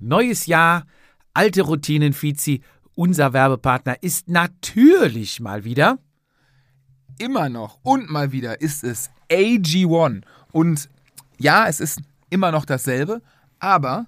Neues Jahr, alte Routinen, Fizi. Unser Werbepartner ist natürlich mal wieder. Immer noch und mal wieder ist es AG1. Und ja, es ist immer noch dasselbe, aber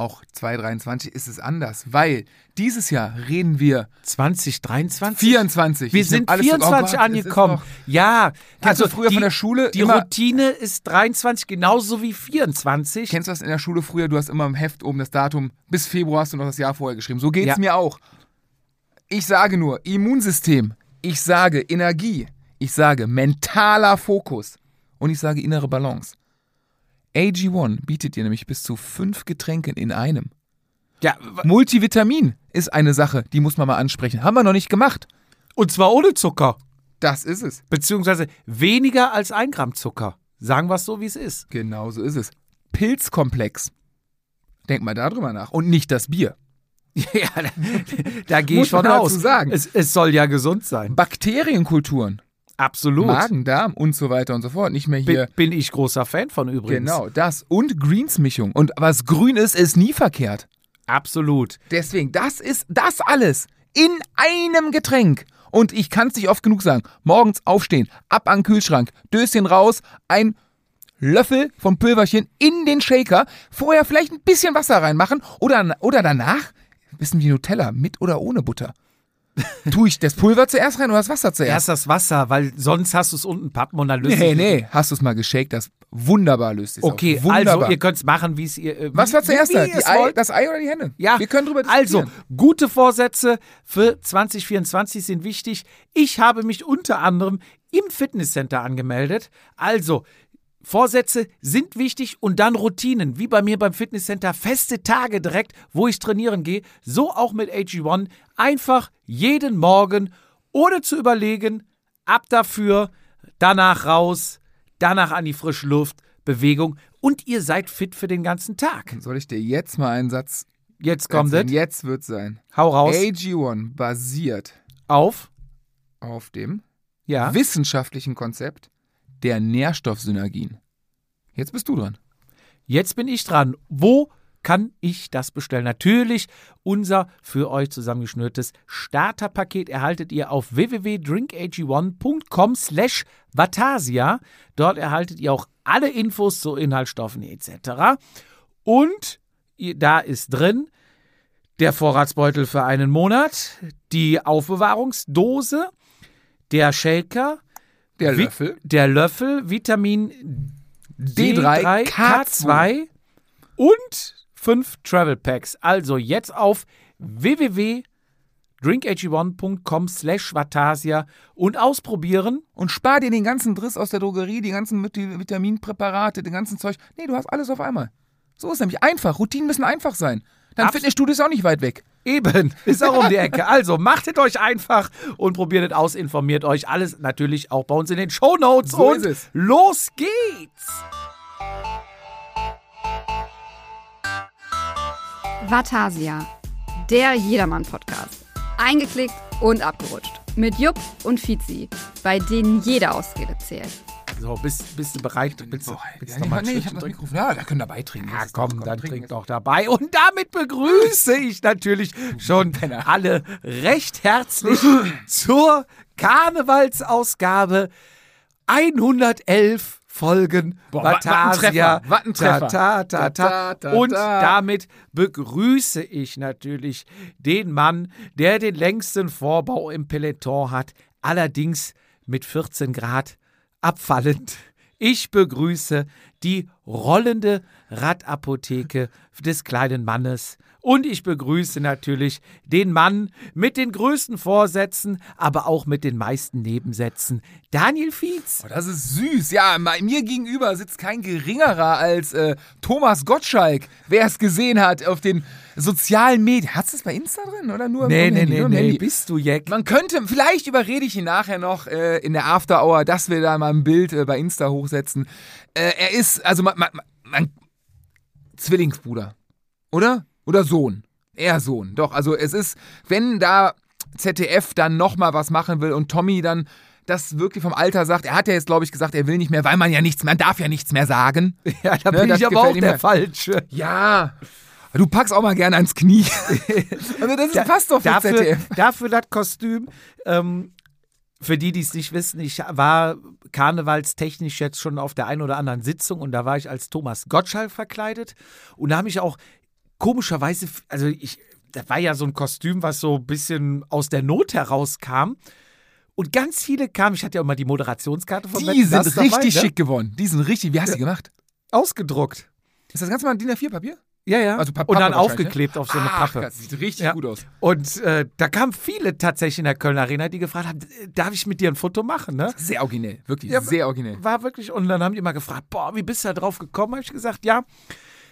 auch 2023 ist es anders, weil dieses Jahr reden wir 2023? 24. Wir Ich sind nehm alles zurück. 24 Oh Gott, es ist angekommen. noch- Ja, also früher die, von der Schule Die immer- Routine ist 23 genauso wie 24. Kennst du das in der Schule früher? Du hast immer im Heft oben das Datum, bis Februar hast du noch das Jahr vorher geschrieben. So geht's Ja. mir auch. Ich sage nur Immunsystem, ich sage Energie, ich sage mentaler Fokus und ich sage innere Balance. AG1 bietet dir nämlich bis zu fünf Getränken in einem. Ja, Multivitamin ist eine Sache, die muss man mal ansprechen. Haben wir noch nicht gemacht. und zwar ohne Zucker. Das ist es. Beziehungsweise weniger als ein Gramm Zucker. Sagen wir es so, wie es ist. Genau so ist es. Pilzkomplex. Denk mal darüber nach. Und nicht das Bier. ja, da, da gehe ich von aus. sagen. Es, es soll ja gesund sein. Bakterienkulturen. Absolut. Magen, Darm und so weiter und so fort. Nicht mehr hier. Bin, bin ich großer Fan von übrigens. Genau, das. Und Greens-Mischung. Und was grün ist, ist nie verkehrt. Absolut. Deswegen, das ist das alles in einem Getränk. Und ich kann es nicht oft genug sagen. Morgens aufstehen, ab an den Kühlschrank, Döschen raus, ein Löffel vom Pülverchen in den Shaker, vorher vielleicht ein bisschen Wasser reinmachen oder, oder danach, wissen wie Nutella, mit oder ohne Butter. Tue ich das Pulver zuerst rein oder das Wasser zuerst? Erst das Wasser, weil sonst hast du es unten pappen und dann löst Nee, nee, hast du es mal geshakt, das wunderbar löst es Okay, auf. Wunderbar. also ihr könnt es machen, wie es ihr. äh, Was war zuerst da? Ei, das Ei oder die Henne? Ja, Wir können drüber Also, diskutieren. gute Vorsätze für 2024 sind wichtig. Ich habe mich unter anderem im Fitnesscenter angemeldet. Also, Vorsätze sind wichtig und dann Routinen, wie bei mir beim Fitnesscenter, feste Tage direkt, wo ich trainieren gehe. So auch mit AG1. Einfach jeden Morgen, ohne zu überlegen, ab dafür, danach raus, danach an die frische Luft, Bewegung und ihr seid fit für den ganzen Tag. Soll ich dir jetzt mal einen Satz Jetzt kommt es. Jetzt wird sein. Hau raus. AG1 basiert Auf. auf dem Ja. wissenschaftlichen Konzept der Nährstoffsynergien. Jetzt bist du dran. Jetzt bin ich dran. Wo kann ich das bestellen? Natürlich unser für euch zusammengeschnürtes Starterpaket erhaltet ihr auf www.drinkag1.com slash Vatasia. Dort erhaltet ihr auch alle Infos zu Inhaltsstoffen etc. Und da ist drin der Vorratsbeutel für einen Monat, die Aufbewahrungsdose, der Shaker, Der Vi- Löffel. Der Löffel, Vitamin D3, D3, K2 und fünf Travel Packs. Also jetzt auf www.drinkag1.com slash Vatasia und ausprobieren. Und spar dir den ganzen Driss aus der Drogerie, die ganzen Vit- Vitaminpräparate, den ganzen Zeug. Nee, du hast alles auf einmal. So ist nämlich einfach. Routinen müssen einfach sein. Dein Abs- Fitnessstudio ist auch nicht weit weg. Eben, ist auch um die Ecke. Also machtet euch einfach und probiert es aus, informiert euch. Alles natürlich auch bei uns in den Shownotes. So und los geht's! Vatasia, der Jedermann-Podcast. Eingeklickt und abgerutscht. Mit Jupp und Fizi, bei denen jeder Ausrede zählt. So, bist, bist du bereit? Willst du, willst ja, du noch mal ein nee, ich hab das? Mikrofon. Ja, da können dabei trinken. Ja, komm, komm, dann trinken trink doch dabei. Und damit begrüße ich natürlich schon alle recht herzlich zur Karnevalsausgabe 111 Folgen Boah, Wattentreffer. Ta, ta, ta, ta. Ta, ta, Und damit begrüße ich natürlich den Mann, der den längsten Vorbau im Peloton hat, allerdings mit 14 Grad abfallend. Ich begrüße die rollende Radapotheke des kleinen Mannes. Und ich begrüße natürlich den Mann mit den größten Vorsätzen, aber auch mit den meisten Nebensätzen, Daniel Fietz. Oh, das ist süß. Ja, mir gegenüber sitzt kein geringerer als äh, Thomas Gottschalk. Wer es gesehen hat auf den sozialen Medien. Hast du es bei Insta drin oder nur Nee, im nee, Handy? nee, nee, Handy. bist du Jack? Man könnte, vielleicht überrede ich ihn nachher noch äh, in der After Hour, dass wir da mal ein Bild äh, bei Insta hochsetzen. Äh, er ist, also man, man, man, Zwillingsbruder, oder? Oder Sohn. Er Sohn. Doch, also es ist, wenn da ZDF dann nochmal was machen will und Tommy dann das wirklich vom Alter sagt, er hat ja jetzt, glaube ich, gesagt, er will nicht mehr, weil man ja nichts, man darf ja nichts mehr sagen. Ja, da Ne, bin ich aber auch der ja. Falsche. Ja. Du packst auch mal gerne ans Knie. also das Da- passt doch für dafür, ZDF. dafür das Kostüm. Ähm, für die, die es nicht wissen, ich war karnevalstechnisch jetzt schon auf der einen oder anderen Sitzung und da war ich als Thomas Gottschalk verkleidet und da habe ich auch komischerweise, also ich, das war ja so ein Kostüm, was so ein bisschen aus der Not herauskam. Und ganz viele kamen, ich hatte ja immer die Moderationskarte von Die Wetten, sind dabei, richtig ne? schick geworden. Die sind richtig, wie hast du die gemacht? Ausgedruckt. Ist das ganz mal DIN A4-Papier? Ja, ja. Also Pa- und dann Pappe wahrscheinlich, aufgeklebt auf so eine Ach, Pappe. das sieht richtig Ja. gut aus. Und äh, da kamen viele tatsächlich in der Kölner Arena, die gefragt haben, äh, darf ich mit dir ein Foto machen? Ne? Sehr originell, wirklich, Ja, sehr originell. War wirklich, und dann haben die immer gefragt, boah, wie bist du da drauf gekommen? Habe ich gesagt, ja,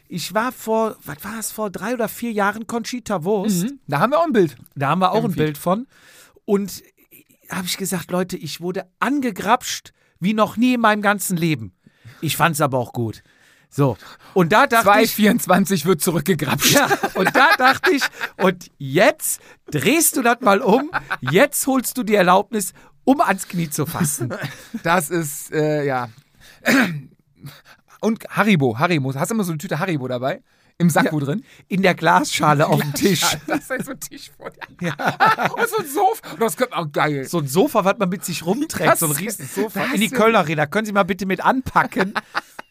ich war vor, was war es, vor drei oder vier Jahren Conchita Wurst. Mhm. Da haben wir auch ein Bild. Da haben wir auch Im ein. Bild von. Und habe ich gesagt, Leute, ich wurde angegrapscht wie noch nie in meinem ganzen Leben. Ich fand es aber auch gut. So, und da dachte ich, 2,24 wird zurückgegrapscht. ja, und da dachte ich, und jetzt drehst du das mal um, jetzt holst du die Erlaubnis, um ans Knie zu fassen. Das ist, äh, ja. Und Haribo, Haribo. Hast du immer so eine Tüte Haribo dabei? Im Sakko drin? In der Glasschale auf dem Tisch. Ja, das ist halt so ein Tisch vor dir. Und so ein Sofa. Das könnte auch geil. So ein Sofa, was man mit sich rumträgt, Das so ein ist- riesen Sofa. In die ist- Kölner Arena. Können Sie mal bitte mit anpacken?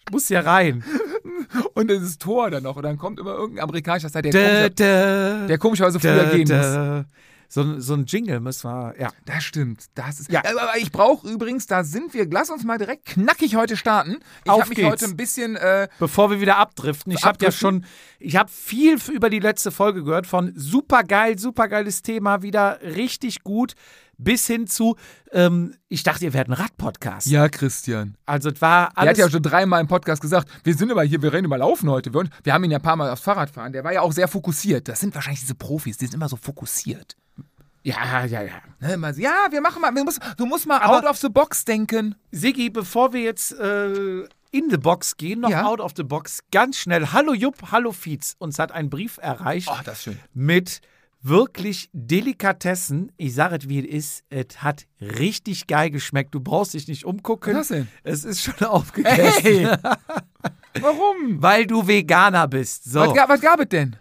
Ich muss hier rein. Und dieses Tor dann noch. Und dann kommt immer irgendein amerikanischer Star, der, komischer, der komischerweise früher gehen muss. So, ein- so ein Jingle müssen wir, ja. Das stimmt. Das ist. Ja. Aber aber ich brauche übrigens, da sind wir. Lass uns mal direkt knackig heute starten. Ich habe mich heute ein bisschen. Äh, Bevor wir wieder abdriften. Ich habe ja schon, ich habe viel über die letzte Folge gehört von supergeil, supergeiles Thema, wieder richtig gut, bis hin zu, ähm, ich dachte, ihr werdet ein Radpodcast. ja, Christian. Also es war Er hat alles ja schon dreimal im Podcast gesagt, wir sind aber hier, wir rennen über Laufen heute. Wir, wir haben ihn ja ein paar Mal aufs Fahrrad fahren. Der war ja auch sehr fokussiert. Das sind wahrscheinlich diese Profis, die sind immer so fokussiert. Ja, ja, ja. Ne, immer so, ja, wir machen mal, du musst, du musst mal Aber- out of the box denken. Siggi, bevor wir jetzt äh, in the Box gehen, noch Ja. out of the box, ganz schnell. Hallo Jupp, hallo Fietz. Uns hat ein Brief erreicht Oh, das ist schön. mit wirklich Delikatessen. Ich sage es, wie es ist. Es hat richtig geil geschmeckt. Du brauchst dich nicht umgucken. Was denn? Es ist schon aufgegessen. Hey! Warum? Weil du Veganer bist. So. Was, ga- was gab es denn?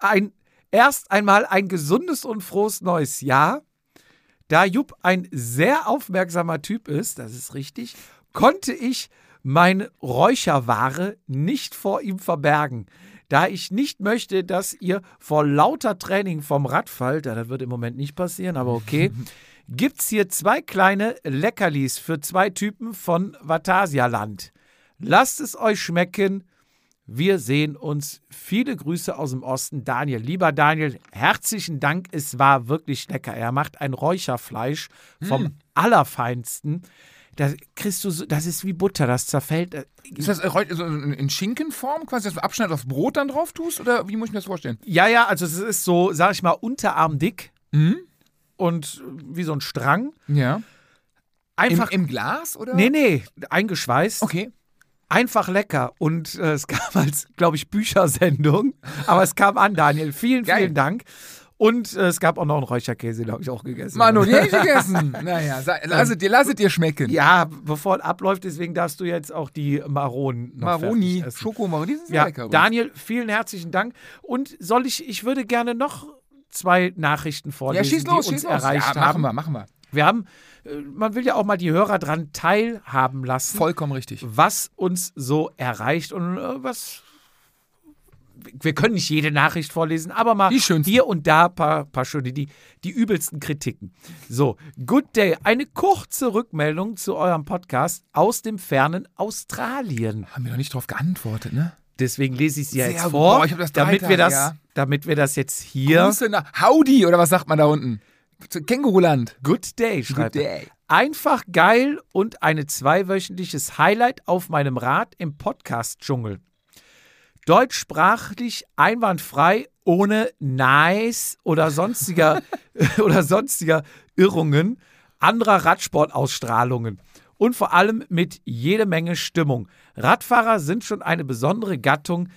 ein, erst einmal ein gesundes und frohes neues Jahr. Da Jupp ein sehr aufmerksamer Typ ist, das ist richtig, konnte ich meine Räucherware nicht vor ihm verbergen. Da ich nicht möchte, dass ihr vor lauter Training vom Rad fallt, ja, das wird im Moment nicht passieren, aber okay, gibt's hier zwei kleine Leckerlis für zwei Typen von Vatasia-Land. Lasst es euch schmecken. Wir sehen uns. Viele Grüße aus dem Osten. Daniel, lieber Daniel, herzlichen Dank. Es war wirklich lecker. Er macht ein Räucherfleisch vom Allerfeinsten. Das kriegst du so, das ist wie Butter, das zerfällt. Ist das äh, in in Schinkenform, quasi, dass du Abschneid aufs Brot dann drauf tust? Oder wie muss ich mir das vorstellen? Ja, ja, also es ist so, sag ich mal, unterarmdick Mhm. und wie so ein Strang. Ja. Im, Einfach. Im Glas oder? nee, nee, eingeschweißt. Okay. Einfach lecker. Und äh, es kam als, glaube ich, Büchersendung. Aber es kam an, Daniel. Vielen, Geil. vielen Dank. Und äh, es gab auch noch einen Räucherkäse, den habe ich auch gegessen. Manu, die hab ich gegessen. naja, lasset dir, dir schmecken. Ja, bevor es abläuft, deswegen darfst du jetzt auch die Maronen noch Maroni. Schokomaroni, die sind sehr Ja, lecker. Daniel, vielen herzlichen Dank. Und soll ich, ich würde gerne noch zwei Nachrichten ja, vorlesen, schieß los, die uns schieß los. erreicht ja, haben. machen wir, machen wir. Wir haben, äh, man will ja auch mal die Hörer dran teilhaben lassen, Vollkommen richtig. was uns so erreicht und äh, was. Wir können nicht jede Nachricht vorlesen, aber mal hier und da ein paar, paar schöne, die, die übelsten Kritiken. So, Good Day. Eine kurze Rückmeldung zu eurem Podcast aus dem fernen Australien. Haben wir noch nicht drauf geantwortet, ne? Deswegen lese ich sie ja Sehr jetzt gut. vor, Boah, ich hab das damit, Dreitag, wir das, ja. damit wir das jetzt hier. Grüße nach Howdy, oder was sagt man da unten? Känguruland. Good Day, schreibt Good day. Einfach geil und eine zweiwöchentliches Highlight auf meinem Rad im Podcast-Dschungel. Deutschsprachlich einwandfrei, ohne nice oder sonstiger, oder sonstiger Irrungen anderer Radsportausstrahlungen. Und vor allem mit jede Menge Stimmung. Radfahrer sind schon eine besondere Gattung,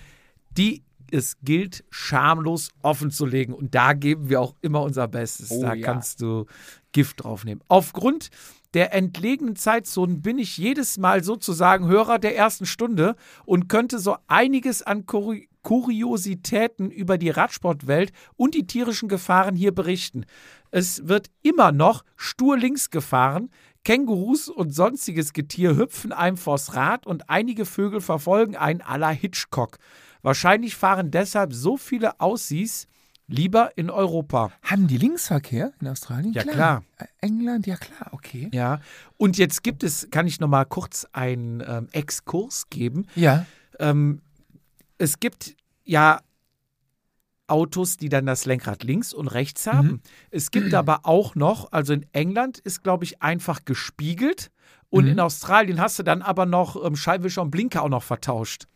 die es gilt, schamlos offen zu legen. Und da geben wir auch immer unser Bestes. Oh da ja. kannst du Gift draufnehmen. Aufgrund der entlegenen Zeitzonen bin ich jedes Mal sozusagen Hörer der ersten Stunde und könnte so einiges an Korri Kuriositäten über die Radsportwelt und die tierischen Gefahren hier berichten. Es wird immer noch stur links gefahren, Kängurus und sonstiges Getier hüpfen einem vors Rad und einige Vögel verfolgen einen à la Hitchcock. Wahrscheinlich fahren deshalb so viele Aussies lieber in Europa. Haben die Linksverkehr in Australien? Ja, klar. Äh, England, ja klar, okay. Ja, und jetzt gibt es, kann ich noch mal kurz einen ähm, Exkurs geben. Ja. Ähm, es gibt ja Autos, die dann das Lenkrad links und rechts haben. Mhm. Es gibt aber auch noch, also in England ist, glaube ich, einfach gespiegelt. Und Mhm. in Australien hast du dann aber noch ähm, Scheibenwischer und Blinker auch noch vertauscht.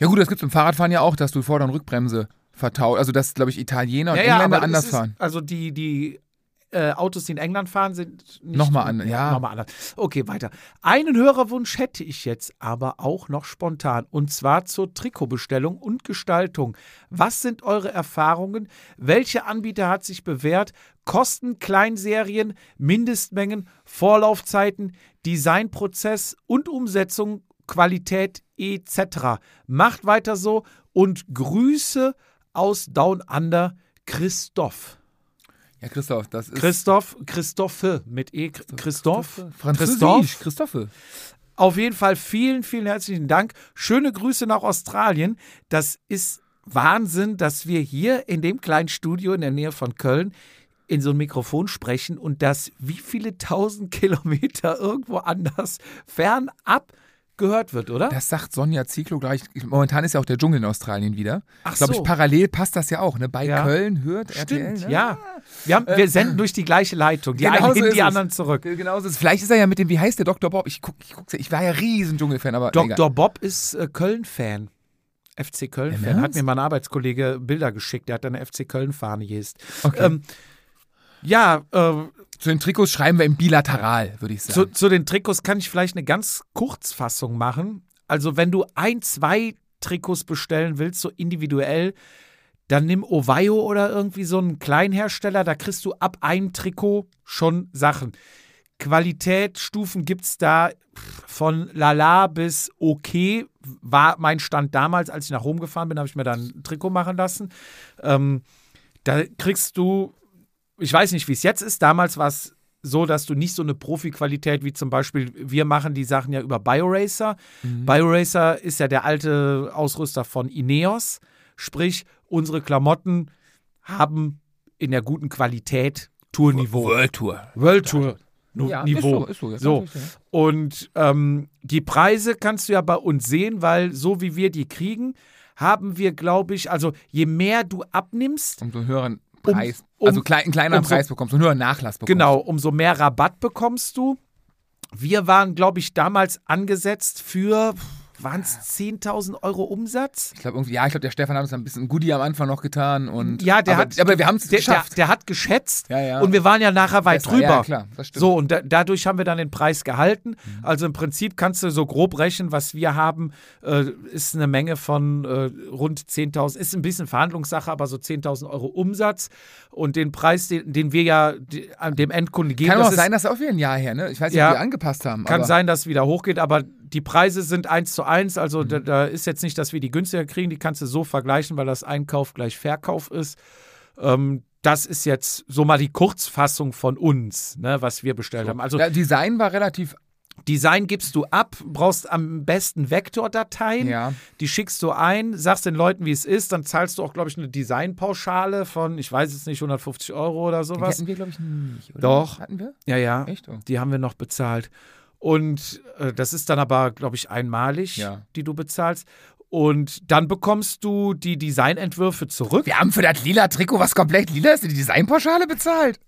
Ja gut, das gibt es im Fahrradfahren ja auch, dass du Vorder- und Rückbremse vertauscht. Also dass, glaube ich, Italiener und Engländer aber anders ist, fahren. Also die, die äh, Autos, die in England fahren, sind nicht Nochmal anders, ja. Nochmal anders. Okay, weiter. Einen Hörerwunsch hätte ich jetzt aber auch noch spontan. Und zwar zur Trikotbestellung und Gestaltung. Was sind eure Erfahrungen? Welcher Anbieter hat sich bewährt? Kosten, Kleinserien, Mindestmengen, Vorlaufzeiten, Designprozess und Umsetzung, Qualität etc. Macht weiter so und Grüße aus Down Under, Christoph. Ja, Christoph, das ist Christoph, Christophe mit E. Christoph. Französisch, Christophe. Auf jeden Fall vielen, vielen herzlichen Dank. Schöne Grüße nach Australien. Das ist Wahnsinn, dass wir hier in dem kleinen Studio in der Nähe von Köln in so ein Mikrofon sprechen und dass wie viele tausend Kilometer irgendwo anders fernab gehört wird, oder? Das sagt Sonja Zieklo gleich. Momentan ist ja auch der Dschungel in Australien wieder. Ach Glaube so. ich, parallel passt das ja auch. Ne? Bei Ja. Köln hört Stimmt, RTL. ne? ja. Wir, haben, wir senden durch die gleiche Leitung. Die einen hin, die es. anderen zurück. Genau so ist es. Vielleicht ist er ja mit dem, wie heißt der Dr. Bob? Ich guck, ich, guck's, ich war ja riesen Dschungelfan, aber egal. Dr. Bob ist äh, Köln-Fan. FC Köln-Fan. Hat mir mein Arbeitskollege Bilder geschickt. Der hat eine FC Köln-Fahne gehisst. Okay. Ähm, ja, äh, Zu den Trikots schreiben wir im Bilateral, würde ich zu, sagen. zu den Trikots kann ich vielleicht eine ganz Kurzfassung machen. Also, wenn du ein, zwei Trikots bestellen willst, so individuell, dann nimm Ovaio oder irgendwie so einen Kleinhersteller. Da kriegst du ab einem Trikot schon Sachen. Qualitätsstufen gibt es da von lala bis okay. War mein Stand damals, als ich nach Rom gefahren bin, habe ich mir dann ein Trikot machen lassen. Ähm, da kriegst du, ich weiß nicht, wie es jetzt ist. Damals war es so, dass du nicht so eine Profi-Qualität wie zum Beispiel, wir machen die Sachen ja über BioRacer. BioRacer ist ja der alte Ausrüster von Ineos. Sprich, unsere Klamotten haben in der guten Qualität Tourniveau. World Tour. World Tour Ja, Niveau. Ist so, ist so, ja, So. Und ähm, die Preise kannst du ja bei uns sehen, weil so wie wir die kriegen, haben wir, glaube ich, also je mehr du abnimmst, ja. Um so einen höheren Preis. um- also klein, einen kleineren um so- Preis bekommst, einen höheren Nachlass bekommst. genau, umso mehr Rabatt bekommst du. Wir waren, glaube ich, damals angesetzt für, waren es 10.000 Euro Umsatz? Ich glaube irgendwie, ja, ich glaube, der Stefan hat uns ein bisschen Goodie am Anfang noch getan und. Ja, der aber, hat- Aber wir haben es Der, der, geschafft. der hat geschätzt Ja, ja. und wir waren ja nachher weit Besser, drüber. Ja, klar, das stimmt. So, und da, dadurch haben wir dann den Preis gehalten. Mhm. Also im Prinzip kannst du so grob rechnen, was wir haben, äh, ist eine Menge von äh, rund 10.000, ist ein bisschen Verhandlungssache, aber so 10.000 Euro Umsatz. Und den Preis, den, den wir ja dem Endkunden geben, Kann auch sein, dass auch wieder ein Jahr her, ne? Ich weiß nicht, Ja. ob wir angepasst haben. kann sein, dass es wieder hochgeht, aber die Preise sind eins zu eins. Also Mhm. da, da ist jetzt nicht, dass wir die günstiger kriegen, die kannst du so vergleichen, weil das Einkauf gleich Verkauf ist. Ähm, das ist jetzt so mal die Kurzfassung von uns, ne, was wir bestellt haben. Also Ja, Design war relativ. Design gibst du ab, brauchst am besten Vektordateien. Ja. Die schickst du ein, sagst den Leuten, wie es ist, dann zahlst du auch, glaube ich, eine Designpauschale von, ich weiß jetzt nicht, 150 Euro oder Die sowas. hatten wir, glaube ich, nicht, oder? Doch. Hatten wir? Ja, ja. Echt? Oh. Die haben wir noch bezahlt. Und äh, das ist dann aber, glaube ich, einmalig, Ja. die du bezahlst. Und dann bekommst du die Designentwürfe zurück. Wir haben für das lila Trikot, was komplett lila ist, die Designpauschale bezahlt.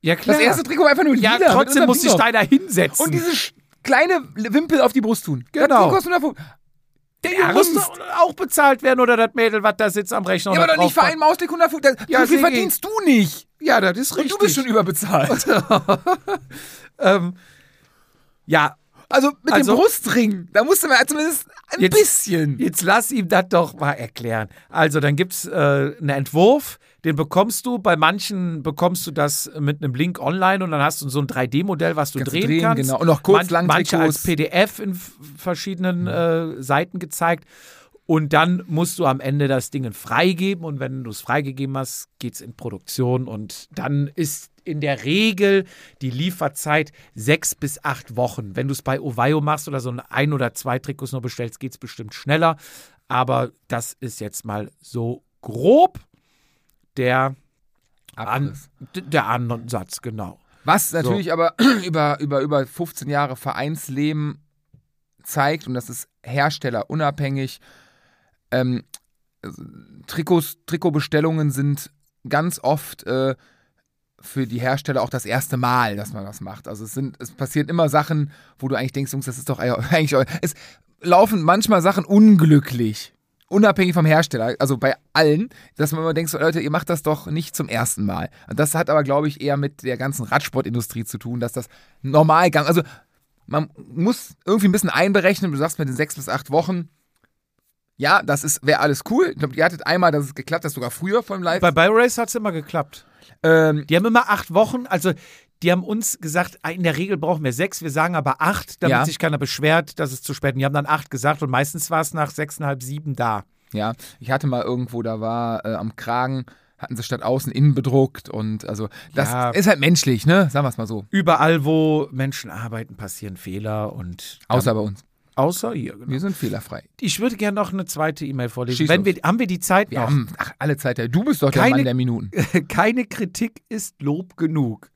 Ja, klar. Das erste Trikot war einfach nur lila. ja, trotzdem unserem musste Ding ich drauf. da hinsetzen. Und diese kleine Wimpel auf die Brust tun. Genau. Das 150. der Ernst? muss auch bezahlt werden oder das Mädel, was da sitzt am Rechner. Ja, und aber doch nicht für einen Mausklick 150. Das- Ja, so viel verdienst du nicht. Ja, das ist Und richtig. du bist schon überbezahlt. ähm, ja, Also mit Also- dem Brustring, da musste man zumindest ein Jetzt- bisschen. Jetzt lass ihm das doch mal erklären. Also, dann gibt es äh, einen Entwurf, den bekommst du. Bei manchen bekommst du das mit einem Link online und dann hast du so ein 3D-Modell, was du Kannst drehen, drehen, kannst. genau. Und noch kurz lang Manche als. PDF in verschiedenen äh, Seiten gezeigt. Und dann musst du am Ende das Ding freigeben und wenn du es freigegeben hast, geht es in Produktion und dann ist in der Regel die Lieferzeit sechs bis acht Wochen. Wenn du es bei Ovaio machst oder so ein oder zwei Trikots nur bestellst, geht es bestimmt schneller. Aber das ist jetzt mal so grob der, an, der Ansatz, genau. Was natürlich aber über, über, über 15 Jahre Vereinsleben zeigt, und das ist herstellerunabhängig, ähm, Trikots, Trikotbestellungen sind ganz oft äh, für die Hersteller auch das erste Mal, dass man das macht. Also es sind, es passieren immer Sachen, wo du eigentlich denkst, Jungs, das ist doch eigentlich, es laufen manchmal Sachen unglücklich. Unabhängig vom Hersteller, also bei allen, dass man immer denkt, Leute, ihr macht das doch nicht zum ersten Mal. Und das hat aber, glaube ich, eher mit der ganzen Radsportindustrie zu tun, dass das normal gang, also man muss irgendwie ein bisschen einberechnen, du sagst mit den sechs bis acht Wochen, ja, das wäre alles cool. Ich glaube, ihr hattet einmal, dass es geklappt hat, sogar früher vom Live. Bei BioRace hat es immer geklappt. Ähm, die haben immer acht Wochen, also die haben uns gesagt, in der Regel brauchen wir sechs, wir sagen aber acht, damit ja. sich keiner beschwert, dass es zu spät ist. Die haben dann acht gesagt und meistens war es nach sechseinhalb, sieben da. Ja, ich hatte mal irgendwo, da war äh, am Kragen, hatten sie statt außen innen bedruckt und also das ja. ist halt menschlich, ne? Sagen wir es mal so. Überall, wo Menschen arbeiten, passieren Fehler und. Außer bei uns. Außer hier, genau. Wir sind fehlerfrei. Ich würde gerne noch eine zweite E-Mail vorlesen. Wenn wir, haben wir die Zeit wir noch? Haben, ach, alle Zeit. Du bist doch keine, der Mann der Minuten. keine Kritik ist Lob genug.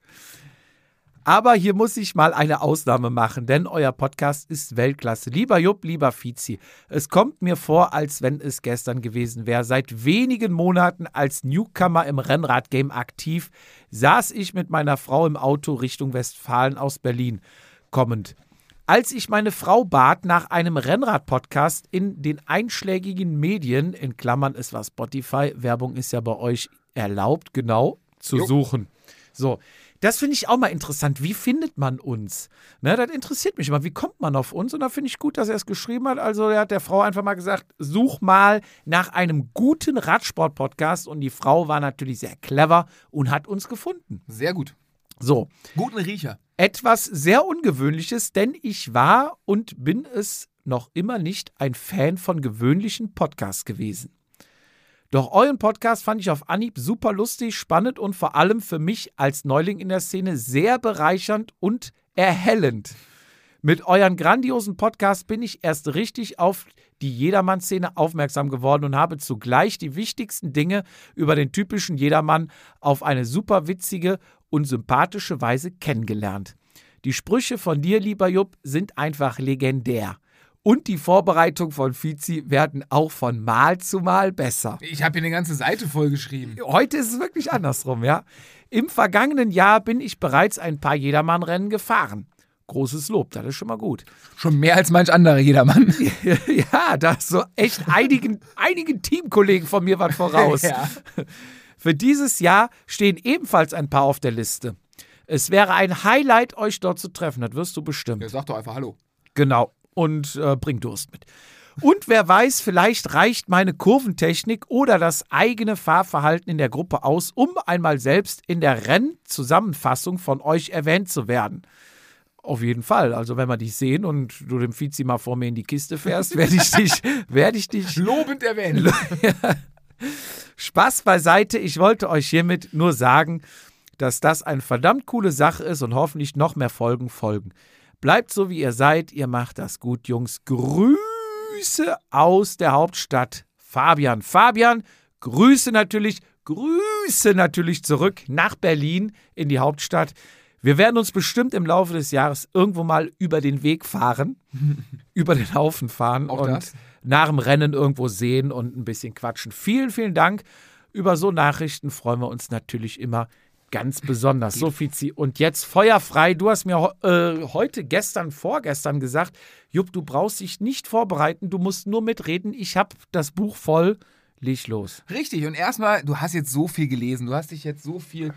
Aber hier muss ich mal eine Ausnahme machen, denn euer Podcast ist Weltklasse. Lieber Jupp, lieber Fizi, es kommt mir vor, als wenn es gestern gewesen wäre. Seit wenigen Monaten als Newcomer im Rennradgame aktiv, saß ich mit meiner Frau im Auto Richtung Westfalen aus Berlin kommend. Als ich meine Frau bat, nach einem Rennrad-Podcast in den einschlägigen Medien, in Klammern, es war Spotify, Werbung ist ja bei euch erlaubt, genau, zu jo. suchen. So, das finde ich auch mal interessant. Wie findet man uns? Ne, das interessiert mich immer. Wie kommt man auf uns? Und da finde ich gut, dass er es geschrieben hat. Also, er hat der Frau einfach mal gesagt: Such mal nach einem guten Radsport-Podcast. Und die Frau war natürlich sehr clever und hat uns gefunden. Sehr gut. So. Guten Riecher. Etwas sehr Ungewöhnliches, denn ich war und bin es noch immer nicht ein Fan von gewöhnlichen Podcasts gewesen. Doch euren Podcast fand ich auf Anhieb super lustig, spannend und vor allem für mich als Neuling in der Szene sehr bereichernd und erhellend. Mit euren grandiosen Podcasts bin ich erst richtig auf die Jedermann-Szene aufmerksam geworden und habe zugleich die wichtigsten Dinge über den typischen Jedermann auf eine super witzige und sympathische Weise kennengelernt. Die Sprüche von dir, lieber Jupp, sind einfach legendär. Und die Vorbereitung von Fizi werden auch von Mal zu Mal besser. Ich habe hier eine ganze Seite vollgeschrieben. Heute ist es wirklich andersrum, ja. Im vergangenen Jahr bin ich bereits ein paar Jedermann-Rennen gefahren. Großes Lob, das ist schon mal gut. Schon mehr als manch anderer Jedermann. ja, da ist so echt einigen, einigen Teamkollegen von mir was voraus. ja. Für dieses Jahr stehen ebenfalls ein paar auf der Liste. Es wäre ein Highlight, euch dort zu treffen. Das wirst du bestimmt. Ja, sag doch einfach Hallo. Genau. Und äh, bring Durst mit. Und wer weiß, vielleicht reicht meine Kurventechnik oder das eigene Fahrverhalten in der Gruppe aus, um einmal selbst in der Rennzusammenfassung von euch erwähnt zu werden. Auf jeden Fall. Also wenn wir dich sehen und du dem Vizi mal vor mir in die Kiste fährst, werde ich dich, werde ich dich lobend erwähnen. Spaß beiseite. Ich wollte euch hiermit nur sagen, dass das eine verdammt coole Sache ist und hoffentlich noch mehr Folgen folgen. Bleibt so, wie ihr seid. Ihr macht das gut, Jungs. Grüße aus der Hauptstadt. Fabian. Fabian, Grüße natürlich, Grüße natürlich zurück nach Berlin in die Hauptstadt. Wir werden uns bestimmt im Laufe des Jahres irgendwo mal über den Weg fahren, über den Haufen fahren Auch und das? Nach dem Rennen irgendwo sehen und ein bisschen quatschen. Vielen, vielen Dank. Über so Nachrichten freuen wir uns natürlich immer ganz besonders. So, Fizi. Und jetzt feuerfrei. Du hast mir äh, heute, gestern, vorgestern gesagt, Jupp, du brauchst dich nicht vorbereiten, du musst nur mitreden. Ich habe das Buch voll. Leg los. Richtig. Und erstmal, du hast jetzt so viel gelesen, du hast dich jetzt so viel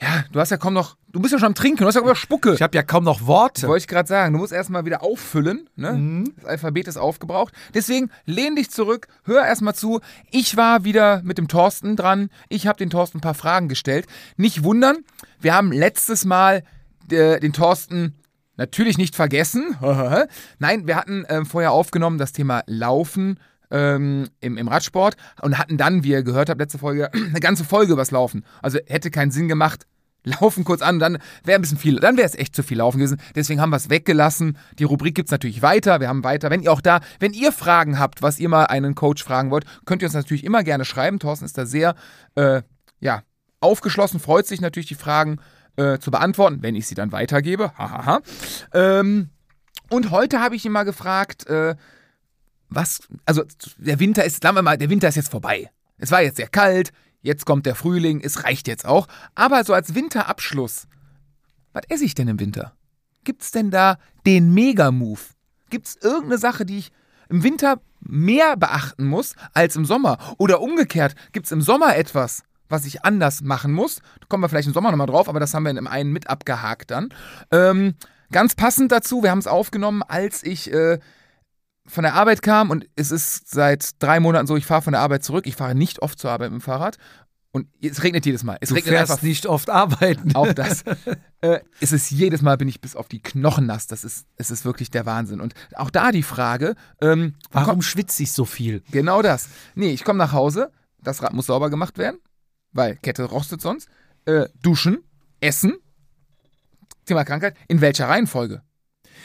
ja, du hast ja kaum noch. Du bist ja schon am Trinken, du hast ja immer Spucke. Ich habe ja kaum noch Worte. Wollte ich gerade sagen. Du musst erstmal wieder auffüllen. Ne? Mhm. Das Alphabet ist aufgebraucht. Deswegen lehn dich zurück, hör erstmal zu. Ich war wieder mit dem Thorsten dran. Ich habe den Thorsten ein paar Fragen gestellt. Nicht wundern, wir haben letztes Mal äh, den Thorsten natürlich nicht vergessen. Nein, wir hatten äh, vorher aufgenommen das Thema Laufen ähm, im, im Radsport und hatten dann, wie ihr gehört habt, letzte Folge, eine ganze Folge übers Laufen. Also hätte keinen Sinn gemacht. Laufen kurz an, dann wäre ein bisschen viel, dann wäre es echt zu viel Laufen gewesen. Deswegen haben wir es weggelassen. Die Rubrik gibt es natürlich weiter. Wir haben weiter. Wenn ihr auch da, wenn ihr Fragen habt, was ihr mal einen Coach fragen wollt, könnt ihr uns natürlich immer gerne schreiben. Thorsten ist da sehr, äh, ja, aufgeschlossen, freut sich natürlich, die Fragen äh, zu beantworten, wenn ich sie dann weitergebe. Hahaha. ähm, und heute habe ich ihn mal gefragt, äh, was, also der Winter ist, sagen wir mal, der Winter ist jetzt vorbei. Es war jetzt sehr kalt, jetzt kommt der Frühling, es reicht jetzt auch. Aber so als Winterabschluss, was esse ich denn im Winter? Gibt's denn da den Mega-Move? Gibt's irgendeine Sache, die ich im Winter mehr beachten muss als im Sommer? Oder umgekehrt, gibt's im Sommer etwas, was ich anders machen muss? Da kommen wir vielleicht im Sommer nochmal drauf, aber das haben wir in dem einen mit abgehakt dann. Ähm, ganz passend dazu, wir haben es aufgenommen, als ich äh, von der Arbeit kam und es ist seit drei Monaten so, ich fahre von der Arbeit zurück. Ich fahre nicht oft zur Arbeit mit dem Fahrrad. Und es regnet jedes Mal. Es du regnet fährst einfach nicht oft arbeiten. auch das. äh, es ist jedes Mal bin ich bis auf die Knochen nass. Das ist, es ist wirklich der Wahnsinn. Und auch da die Frage, ähm, Warum schwitze ich so viel? genau das. Nee, ich komme nach Hause, das Rad muss sauber gemacht werden, weil Kette rostet sonst. Äh, duschen, essen, Thema Krankheit, in welcher Reihenfolge?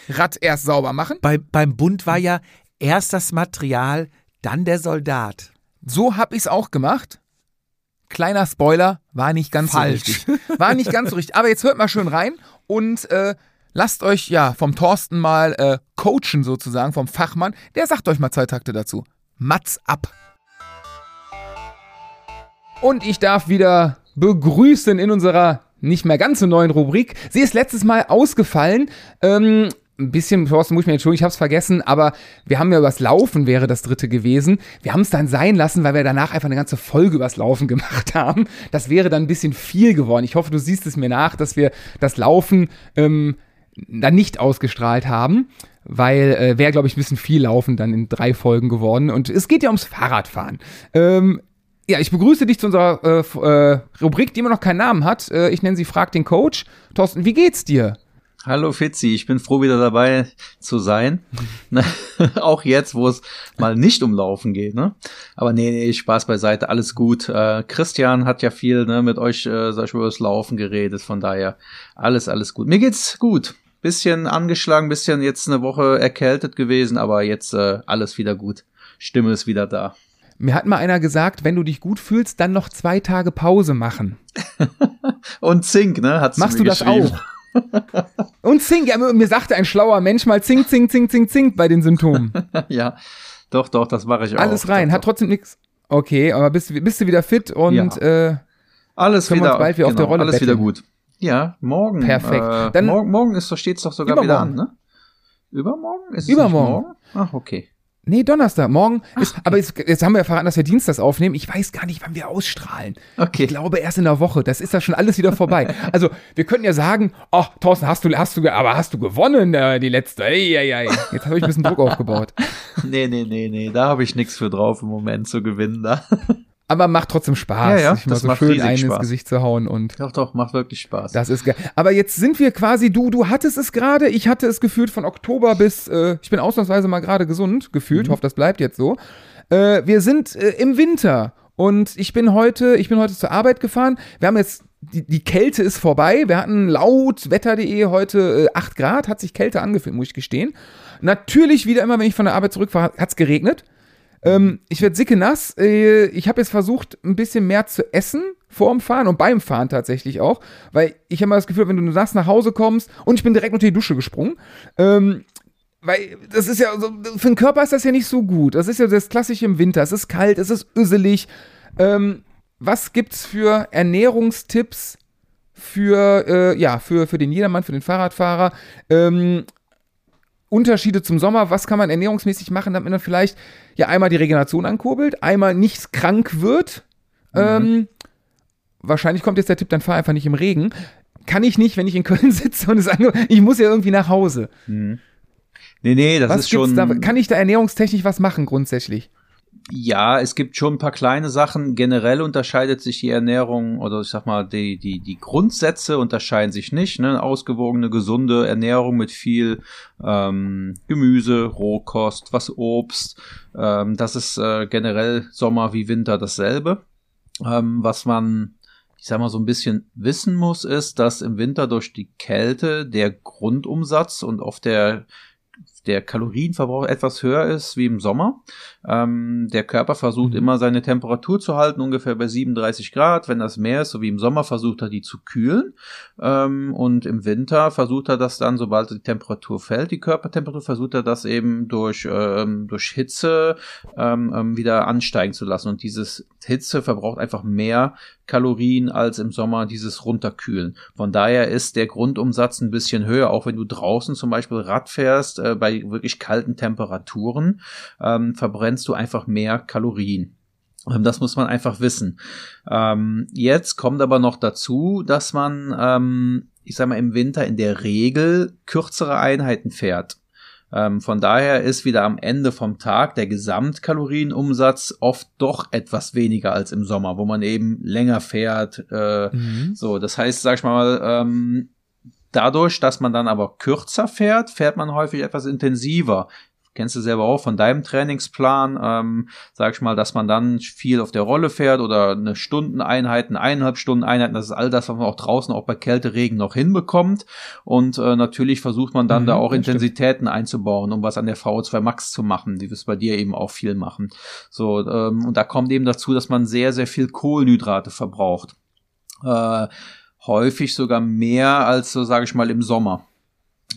Rad erst sauber machen. Bei, beim Bund war ja erst das Material, dann der Soldat. So habe ich es auch gemacht. Kleiner Spoiler, war nicht ganz Falsch. so richtig. War nicht ganz so richtig. Aber jetzt hört mal schön rein und äh, lasst euch ja vom Thorsten mal äh, coachen sozusagen, vom Fachmann. Der sagt euch mal zwei Takte dazu. Mats ab. Und ich darf wieder begrüßen in unserer nicht mehr ganz so neuen Rubrik. Sie ist letztes Mal ausgefallen. Ähm, ein bisschen, Thorsten, muss ich mir entschuldigen, ich hab's vergessen, aber wir haben ja übers Laufen wäre das dritte gewesen. Wir haben es dann sein lassen, weil wir danach einfach eine ganze Folge übers Laufen gemacht haben. Das wäre dann ein bisschen viel geworden. Ich hoffe, du siehst es mir nach, dass wir das Laufen ähm, dann nicht ausgestrahlt haben, weil äh, wäre, glaube ich, ein bisschen viel Laufen dann in drei Folgen geworden. Und es geht ja ums Fahrradfahren. Ähm, ja, ich begrüße dich zu unserer äh, äh, Rubrik, die immer noch keinen Namen hat. Äh, ich nenne sie Frag den Coach. Thorsten, wie geht's dir? Hallo Fitzi, ich bin froh wieder dabei zu sein. Auch jetzt, wo es mal nicht um Laufen geht, ne? Aber nee, nee, Spaß beiseite, alles gut. Äh, Christian hat ja viel ne, mit euch, äh, sag ich mal, über das Laufen geredet, von daher alles, alles gut. Mir geht's gut. Bisschen angeschlagen, bisschen jetzt eine Woche erkältet gewesen, aber jetzt äh, alles wieder gut. Stimme ist wieder da. Mir hat mal einer gesagt, wenn du dich gut fühlst, dann noch zwei Tage Pause machen. Und Zink, ne? Hat's Machst du das auch? Und Zink, ja, mir sagte ein schlauer Mensch mal Zink, Zink, Zink, Zink, Zink bei den Symptomen. ja, doch, doch, das mache ich auch. Alles rein, Doch, hat trotzdem nichts. Okay, aber bist, bist du wieder fit und Ja. äh, Alles Können wir wieder, uns bald wieder auf der Rolle alles wieder betteln. gut. Ja, morgen. Perfekt. Äh, Dann- morgen, morgen ist, steht's doch sogar wieder an, Übermorgen. ne? Übermorgen? Ist es Übermorgen. Ach, okay. Nee, Donnerstag, morgen ist, aber jetzt, jetzt haben wir ja verraten, dass wir Dienstags aufnehmen. Ich weiß gar nicht, wann wir ausstrahlen. Okay. Ich glaube erst in der Woche. Das ist ja schon alles wieder vorbei. Also, wir könnten ja sagen, ach, Thorsten, hast du, hast du, aber hast du gewonnen, äh, die letzte. Ei, ei, ei. Jetzt habe ich ein bisschen Druck aufgebaut. Nee, nee, nee, nee, da habe ich nichts für drauf im Moment zu gewinnen da. Aber macht trotzdem Spaß, Ja, ja, sich mal so schön einen ins Spaß. Gesicht zu hauen und Doch, doch, macht wirklich Spaß. das ist geil. Aber jetzt sind wir quasi, du, du hattest es gerade, ich hatte es gefühlt von Oktober bis, äh, ich bin ausnahmsweise mal gerade gesund, gefühlt, hoffe, das bleibt jetzt so. Äh, wir sind äh, im Winter und ich bin heute, ich bin heute zur Arbeit gefahren. Wir haben jetzt, die, die Kälte ist vorbei. Wir hatten laut wetter.de heute äh, 8 Grad, hat sich Kälte angefühlt, muss ich gestehen. Natürlich wieder immer, wenn ich von der Arbeit zurückfahre, hat es geregnet. Ähm, ich werde sicke nass. Äh, ich habe jetzt versucht, ein bisschen mehr zu essen vorm Fahren und beim Fahren tatsächlich auch, weil ich habe immer das Gefühl, wenn du nass nach Hause kommst und ich bin direkt unter die Dusche gesprungen. Ähm, weil das ist ja für den Körper ist das ja nicht so gut. Das ist ja das Klassische im Winter. Es ist kalt, es ist üsselig. Ähm, was gibt's für Ernährungstipps für, äh, ja, für, für den Jedermann, für den Fahrradfahrer? Ähm, Unterschiede zum Sommer, was kann man ernährungsmäßig machen, damit man vielleicht ja einmal die Regeneration ankurbelt, einmal nicht krank wird. Ähm, wahrscheinlich kommt jetzt der Tipp, dann fahr einfach nicht im Regen. Kann ich nicht, wenn ich in Köln sitze und es ange ich muss ja irgendwie nach Hause. nee, nee, das was ist schon. da? Kann ich da ernährungstechnisch was machen grundsätzlich? Ja, es gibt schon ein paar kleine Sachen. Generell unterscheidet sich die Ernährung oder ich sag mal, die, die, die Grundsätze unterscheiden sich nicht. Ne? Ausgewogene, gesunde Ernährung mit viel ähm, Gemüse, Rohkost, was Obst. Ähm, das ist äh, generell Sommer wie Winter dasselbe. Ähm, was man ich sag mal, so ein bisschen wissen muss, ist, dass im Winter durch die Kälte der Grundumsatz und oft der der Kalorienverbrauch etwas höher ist wie im Sommer. Ähm, der Körper versucht mhm. immer seine Temperatur zu halten, ungefähr bei 37 Grad. Wenn das mehr ist, so wie im Sommer, versucht er die zu kühlen. Ähm, und im Winter versucht er das dann, sobald die Temperatur fällt, die Körpertemperatur, versucht er das eben durch, ähm, durch Hitze ähm, ähm, wieder ansteigen zu lassen. Und dieses Hitze verbraucht einfach mehr Kalorien als im Sommer dieses Runterkühlen. Von daher ist der Grundumsatz ein bisschen höher, auch wenn du draußen zum Beispiel Rad fährst, äh, bei wirklich kalten Temperaturen, ähm, verbrennst du einfach mehr Kalorien. Ähm, das muss man einfach wissen. Ähm, jetzt kommt aber noch dazu, dass man, ähm, ich sag mal, im Winter in der Regel kürzere Einheiten fährt. Ähm, von daher ist wieder am Ende vom Tag der Gesamtkalorienumsatz oft doch etwas weniger als im Sommer, wo man eben länger fährt. Äh, mhm. So, das heißt, sag ich mal, ähm, dadurch, dass man dann aber kürzer fährt, fährt man häufig etwas intensiver kennst du selber auch von deinem Trainingsplan, ähm, sag ich mal, dass man dann viel auf der Rolle fährt oder eine Stundeneinheit, eine eineinhalb Stunden Einheiten, das ist all das, was man auch draußen auch bei Kälte, Regen noch hinbekommt und äh, natürlich versucht man dann mhm, da auch Intensitäten stimmt. einzubauen, um was an der VO2 Max zu machen, die wir bei dir eben auch viel machen. So, ähm, und da kommt eben dazu, dass man sehr, sehr viel Kohlenhydrate verbraucht. Äh, häufig sogar mehr als so, sage ich mal, im Sommer.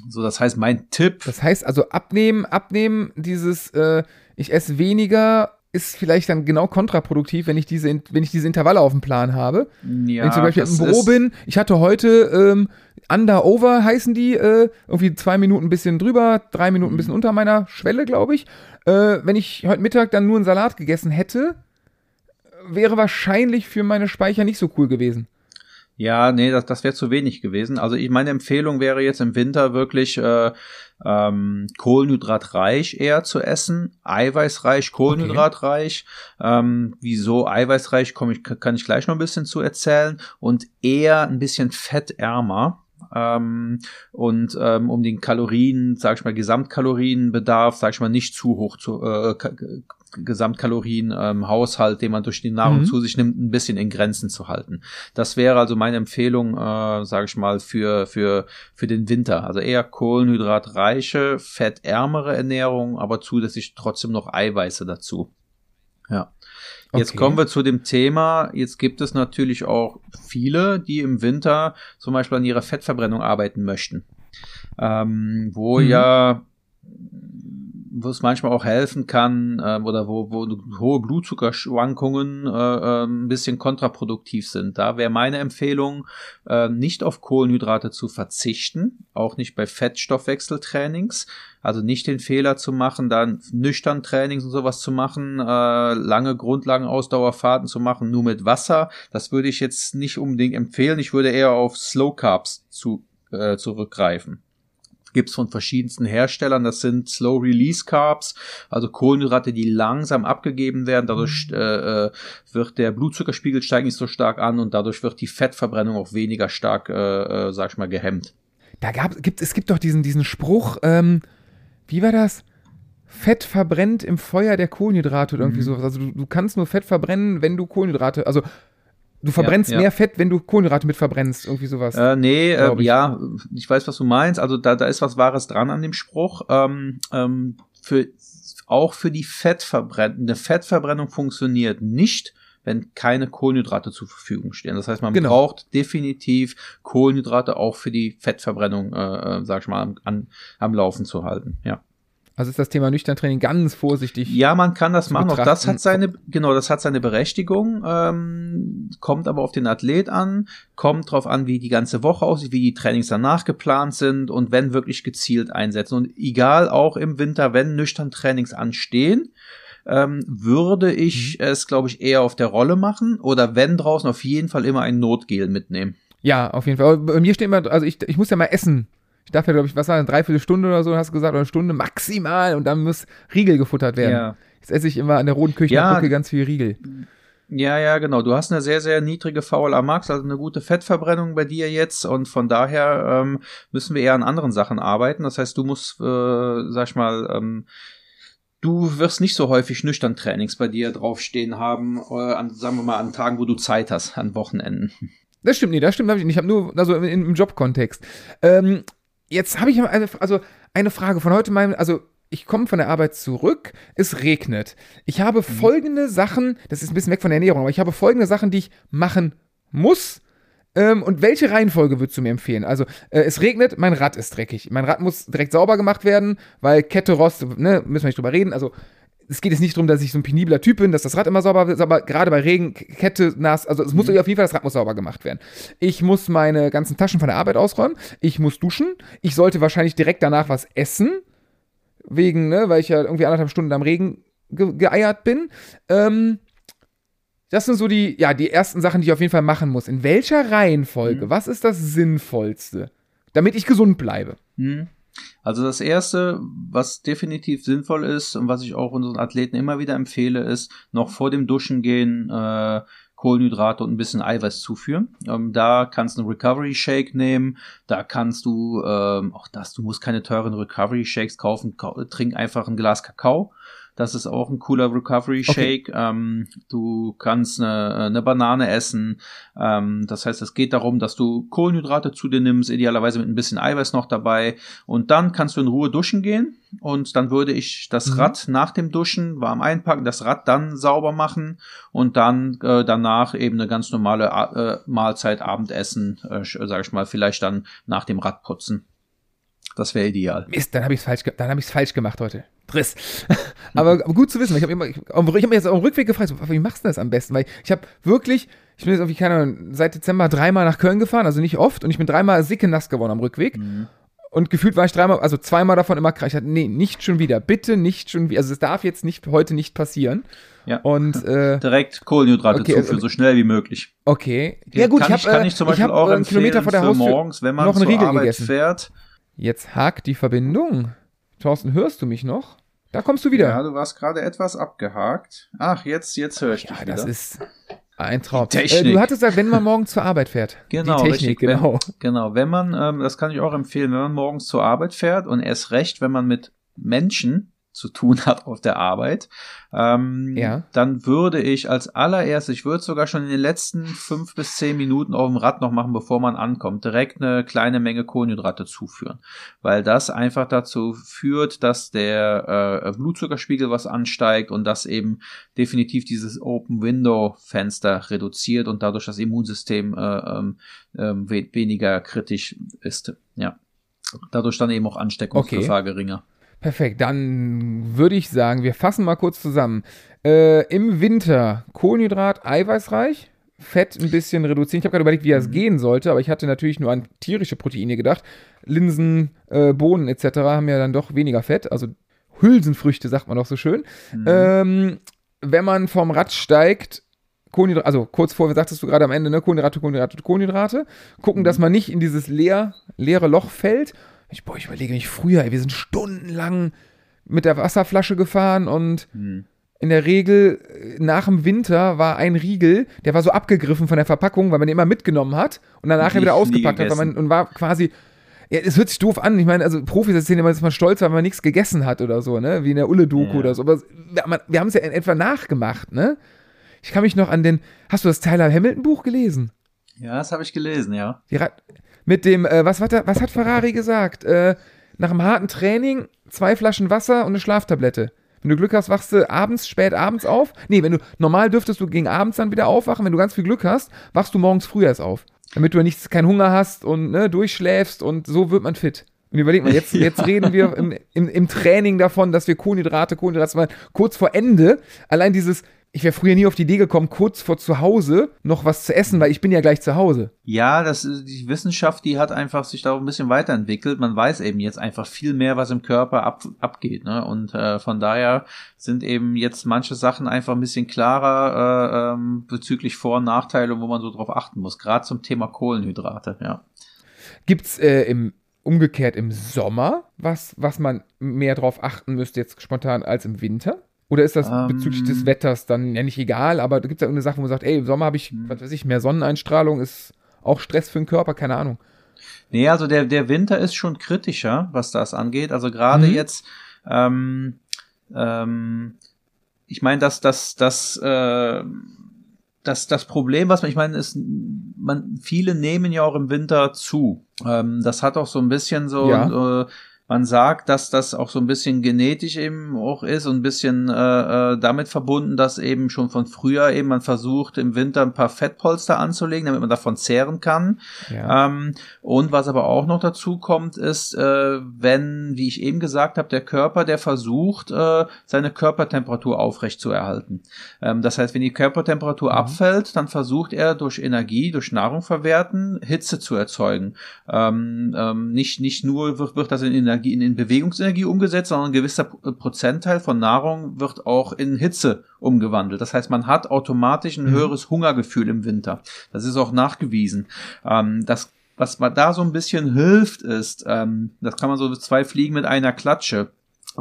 So, das heißt, mein Tipp. Das heißt also abnehmen, abnehmen, dieses, äh, ich esse weniger, ist vielleicht dann genau kontraproduktiv, wenn ich diese, wenn ich diese Intervalle auf dem Plan habe. Ja, wenn ich zum Beispiel im Büro bin, ich hatte heute ähm, Under Over heißen die, äh, irgendwie zwei Minuten ein bisschen drüber, drei Minuten ein bisschen unter meiner Schwelle, glaube ich. Äh, wenn ich heute Mittag dann nur einen Salat gegessen hätte, wäre wahrscheinlich für meine Speicher nicht so cool gewesen. Ja, nee, das, das wäre zu wenig gewesen. Also ich, meine Empfehlung wäre jetzt im Winter wirklich äh, ähm, kohlenhydratreich eher zu essen, eiweißreich, kohlenhydratreich. Okay. Ähm, wieso eiweißreich, komm ich, kann ich gleich noch ein bisschen zu erzählen. Und eher ein bisschen fettärmer. Ähm, und ähm, um den Kalorien, sag ich mal, Gesamtkalorienbedarf, sag ich mal, nicht zu hoch zu, äh, Gesamtkalorien ähm, Haushalt, den man durch die Nahrung mhm. zu sich nimmt, ein bisschen in Grenzen zu halten. Das wäre also meine Empfehlung, äh, sage ich mal, für für für den Winter. Also eher kohlenhydratreiche, fettärmere Ernährung, aber zusätzlich trotzdem noch Eiweiße dazu. Ja. Jetzt okay. kommen wir zu dem Thema. Jetzt gibt es natürlich auch viele, die im Winter zum Beispiel an ihrer Fettverbrennung arbeiten möchten. Ähm, wo mhm. ja wo es manchmal auch helfen kann ähm, oder wo, wo hohe Blutzuckerschwankungen äh, äh, ein bisschen kontraproduktiv sind. Da wäre meine Empfehlung, äh, nicht auf Kohlenhydrate zu verzichten, auch nicht bei Fettstoffwechseltrainings. Also nicht den Fehler zu machen, dann nüchtern Trainings und sowas zu machen, äh, lange Grundlagenausdauerfahrten zu machen, nur mit Wasser. Das würde ich jetzt nicht unbedingt empfehlen. Ich würde eher auf Slow Carbs zu, äh, zurückgreifen gibt's von verschiedensten Herstellern. Das sind Slow Release Carbs, also Kohlenhydrate, die langsam abgegeben werden. Dadurch mhm. äh, äh, wird der Blutzuckerspiegel steigt nicht so stark an und dadurch wird die Fettverbrennung auch weniger stark, äh, äh, sag ich mal, gehemmt. Da gab, gibt, es gibt doch diesen, diesen Spruch, ähm, wie war das? Fett verbrennt im Feuer der Kohlenhydrate oder irgendwie mhm. sowas. Also du, du kannst nur Fett verbrennen, wenn du Kohlenhydrate, also Du verbrennst ja, ja. mehr Fett, wenn du Kohlenhydrate mit verbrennst, irgendwie sowas. Äh, nee, äh, ich. ja, ich weiß, was du meinst. Also da, da ist was Wahres dran an dem Spruch. Ähm, ähm, für, auch für die Fettverbrennung, eine Fettverbrennung funktioniert nicht, wenn keine Kohlenhydrate zur Verfügung stehen. Das heißt, man genau. braucht definitiv Kohlenhydrate auch für die Fettverbrennung, äh, äh sag ich mal, am, an, am Laufen zu halten. Ja. Also ist das Thema Nüchterntraining ganz vorsichtig. Ja, man kann das machen. Auch das hat seine, genau, das hat seine Berechtigung. Ähm, kommt aber auf den Athlet an, kommt drauf an, wie die ganze Woche aussieht, wie die Trainings danach geplant sind und wenn wirklich gezielt einsetzen. Und egal auch im Winter, wenn nüchtern Trainings anstehen, ähm, würde ich mhm. es, glaube ich, eher auf der Rolle machen oder wenn draußen auf jeden Fall immer ein Notgel mitnehmen. Ja, auf jeden Fall. Bei mir steht immer, also ich, ich muss ja mal essen ich darf ja, glaube ich, was war eine Dreiviertelstunde oder so, hast du gesagt, oder eine Stunde maximal und dann muss Riegel gefuttert werden. Ja. Jetzt esse ich immer an der Roten Kirchnerbrücke Ja. ganz viel Riegel. Ja, ja, genau. Du hast eine sehr, sehr niedrige VLA Max, also eine gute Fettverbrennung bei dir jetzt und von daher ähm, müssen wir eher an anderen Sachen arbeiten. Das heißt, du musst, äh, sag ich mal, ähm, du wirst nicht so häufig nüchtern Trainings bei dir draufstehen haben, äh, an, sagen wir mal, an Tagen, wo du Zeit hast, an Wochenenden. Das stimmt, nee, das stimmt hab ich nicht. Ich habe nur, also im, im Jobkontext. Ähm, jetzt habe ich eine, also eine Frage von heute meinem, also ich komme von der Arbeit zurück, es regnet. Ich habe folgende Sachen, das ist ein bisschen weg von der Ernährung, aber ich habe folgende Sachen, die ich machen muss. Ähm, und welche Reihenfolge würdest du mir empfehlen? Also, äh, es regnet, mein Rad ist dreckig. Mein Rad muss direkt sauber gemacht werden, weil Kette rostet, ne, müssen wir nicht drüber reden. Also, es geht jetzt nicht darum, dass ich so ein penibler Typ bin, dass das Rad immer sauber ist, aber gerade bei Regen, Kette nass, also es muss auf jeden Fall, das Rad muss sauber gemacht werden. Ich muss meine ganzen Taschen von der Arbeit ausräumen, ich muss duschen, ich sollte wahrscheinlich direkt danach was essen, wegen, ne, weil ich ja irgendwie anderthalb Stunden am Regen ge geeiert bin. Ähm, das sind so die, ja, die ersten Sachen, die ich auf jeden Fall machen muss. In welcher Reihenfolge? Was ist das Sinnvollste? Damit ich gesund bleibe. Hm. Also das erste, was definitiv sinnvoll ist und was ich auch unseren Athleten immer wieder empfehle, ist noch vor dem Duschen gehen, äh, Kohlenhydrate und ein bisschen Eiweiß zuführen. Ähm, da kannst du einen Recovery Shake nehmen. Da kannst du ähm, auch das, du musst keine teuren Recovery Shakes kaufen. Kau trink einfach ein Glas Kakao. Das ist auch ein cooler Recovery Shake. Ähm, du kannst eine, eine Banane essen. Ähm, das heißt, es geht darum, dass du Kohlenhydrate zu dir nimmst, idealerweise mit ein bisschen Eiweiß noch dabei. Und dann kannst du in Ruhe duschen gehen. Und dann würde ich das Mhm. Rad nach dem Duschen warm einpacken, das Rad dann sauber machen und dann äh, danach eben eine ganz normale äh, Mahlzeit, Abendessen, äh, sage ich mal, vielleicht dann nach dem Radputzen. Das wäre ideal. Mist, dann habe ich es falsch, ge- dann hab ich's falsch gemacht heute. Driss. aber, gut zu wissen, ich habe immer, ich, ich habe mich jetzt auf dem Rückweg gefragt, so, wie machst du das am besten? Weil ich habe wirklich, ich bin jetzt irgendwie, keine Ahnung, seit Dezember dreimal nach Köln gefahren, also nicht oft, und ich bin dreimal sicke nass geworden am Rückweg. Und gefühlt war ich dreimal, also zweimal davon immer krank. Ich hatte, nee, nicht schon wieder. Bitte nicht schon wieder. Also es darf jetzt nicht, heute nicht passieren. Ja. Und, äh, Direkt Kohlenhydrate Okay, zuführen, okay. so schnell wie möglich. okay. Ja gut, kann ich ich, habe kann ich zum ich Beispiel hab, auch äh, einen Kilometer vor der Haustür morgens, wenn man noch einen zur Riegel Arbeit gegessen. fährt. Jetzt hakt die Verbindung. Thorsten, hörst du mich noch? Da kommst du wieder. Ja, du warst gerade etwas abgehakt. Ach, jetzt, jetzt höre ich Ja, dich das wieder. ist ein Traum. Die Technik. Äh, du hattest gesagt, wenn man morgen zur Arbeit fährt. Genau, Die Technik, richtig. Wenn- genau. Genau, wenn man, ähm, das kann ich auch empfehlen, wenn man morgens zur Arbeit fährt und erst recht, wenn man mit Menschen zu tun hat auf der Arbeit, ähm, Ja. dann würde ich als allererstes, ich würde sogar schon in den letzten fünf bis zehn Minuten auf dem Rad noch machen, bevor man ankommt, direkt eine kleine Menge Kohlenhydrate zuführen, weil das einfach dazu führt, dass der äh, Blutzuckerspiegel was ansteigt und das eben definitiv dieses Open Window Fenster reduziert und dadurch das Immunsystem äh, we weniger kritisch ist. Ja. Dadurch dann eben auch Ansteckungsgefahr geringer. Perfekt, dann würde ich sagen, wir fassen mal kurz zusammen. Äh, Im Winter Kohlenhydrat eiweißreich, Fett ein bisschen reduzieren. Ich habe gerade überlegt, wie das gehen sollte, aber ich hatte natürlich nur an tierische Proteine gedacht. Linsen, äh, Bohnen etc. haben ja dann doch weniger Fett, also Hülsenfrüchte sagt man doch so schön. Ähm, wenn man vom Rad steigt, Kohlenhydrate, also kurz vor, sagtest du gerade am Ende, ne, Kohlenhydrate, Kohlenhydrate, Kohlenhydrate, gucken, dass man nicht in dieses leer, leere Loch fällt. Ich, boah, ich überlege mich früher, ey, wir sind stundenlang mit der Wasserflasche gefahren und Hm. in der Regel äh, nach dem Winter war ein Riegel, der war so abgegriffen von der Verpackung, weil man den immer mitgenommen hat und Nie- wieder ausgepackt hat, man, und war quasi, ja, es hört sich doof an. Ich meine, also Profis erzählen immer, dass man stolz war, wenn man nichts gegessen hat oder so, ne? Wie in der Ulle-Doku Ja. oder so. Aber wir, haben- wir haben es ja in etwa nachgemacht, ne? Ich kann mich noch an den. Hast du das Tyler Hamilton-Buch gelesen? Ja, das habe ich gelesen, ja. Mit dem, äh, was, hat er- was hat Ferrari gesagt? Äh, nach einem harten Training zwei Flaschen Wasser und eine Schlaftablette. Wenn du Glück hast, wachst du abends, spät abends auf. Nee, wenn du normal dürftest du gegen abends dann wieder aufwachen. Wenn du ganz viel Glück hast, wachst du morgens früh erst auf. Damit du nichts, keinen Hunger hast und ne, durchschläfst und so wird man fit. Und überleg mal, jetzt, jetzt reden wir im, im, im Training davon, dass wir Kohlenhydrate, Kohlenhydrate, kurz vor Ende, allein dieses, ich wäre früher nie auf die Idee gekommen, kurz vor zu Hause noch was zu essen, weil ich bin ja gleich zu Hause. Ja, das ist- die Wissenschaft, die hat einfach sich da ein bisschen weiterentwickelt. Man weiß eben jetzt einfach viel mehr, was im Körper ab, abgeht. Ne? Und äh, von daher sind eben jetzt manche Sachen einfach ein bisschen klarer äh, ähm, bezüglich Vor- und Nachteile, wo man so drauf achten muss. Gerade zum Thema Kohlenhydrate. Ja. Gibt's äh, im umgekehrt im Sommer was, was man mehr drauf achten müsste jetzt spontan als im Winter? Oder ist das Ähm. bezüglich des Wetters dann ja nicht egal, aber da gibt es ja irgendeine Sache, wo man sagt, ey, im Sommer habe ich, was weiß ich, mehr Sonneneinstrahlung, ist auch Stress für den Körper, keine Ahnung. Nee, also der, der Winter ist schon kritischer, was das angeht. Also gerade Mhm. jetzt, ähm, ähm, ich meine, dass das, das, äh, das, das Problem, was man, ich meine, ist, man, viele nehmen ja auch im Winter zu. Ähm, das hat auch so ein bisschen so, Ja. äh, man sagt, dass das auch so ein bisschen genetisch eben auch ist und ein bisschen äh, äh, damit verbunden, dass eben schon von früher eben man versucht, im Winter ein paar Fettpolster anzulegen, damit man davon zehren kann. Ja. Ähm, und was aber auch noch dazu kommt, ist, äh, wenn, wie ich eben gesagt habe, der Körper, der versucht, äh, seine Körpertemperatur aufrecht zu erhalten. Ähm, das heißt, wenn die Körpertemperatur abfällt, dann versucht er durch Energie, durch Nahrung verwerten, Hitze zu erzeugen. Ähm, ähm, nicht, nicht nur wird, wird das in Energie, in, in Bewegungsenergie umgesetzt, sondern ein gewisser P- Prozentteil von Nahrung wird auch in Hitze umgewandelt. Das heißt, man hat automatisch ein höheres Hungergefühl im Winter. Das ist auch nachgewiesen. Ähm, das was man da so ein bisschen hilft, ist, ähm, das kann man so zwei Fliegen mit einer Klatsche.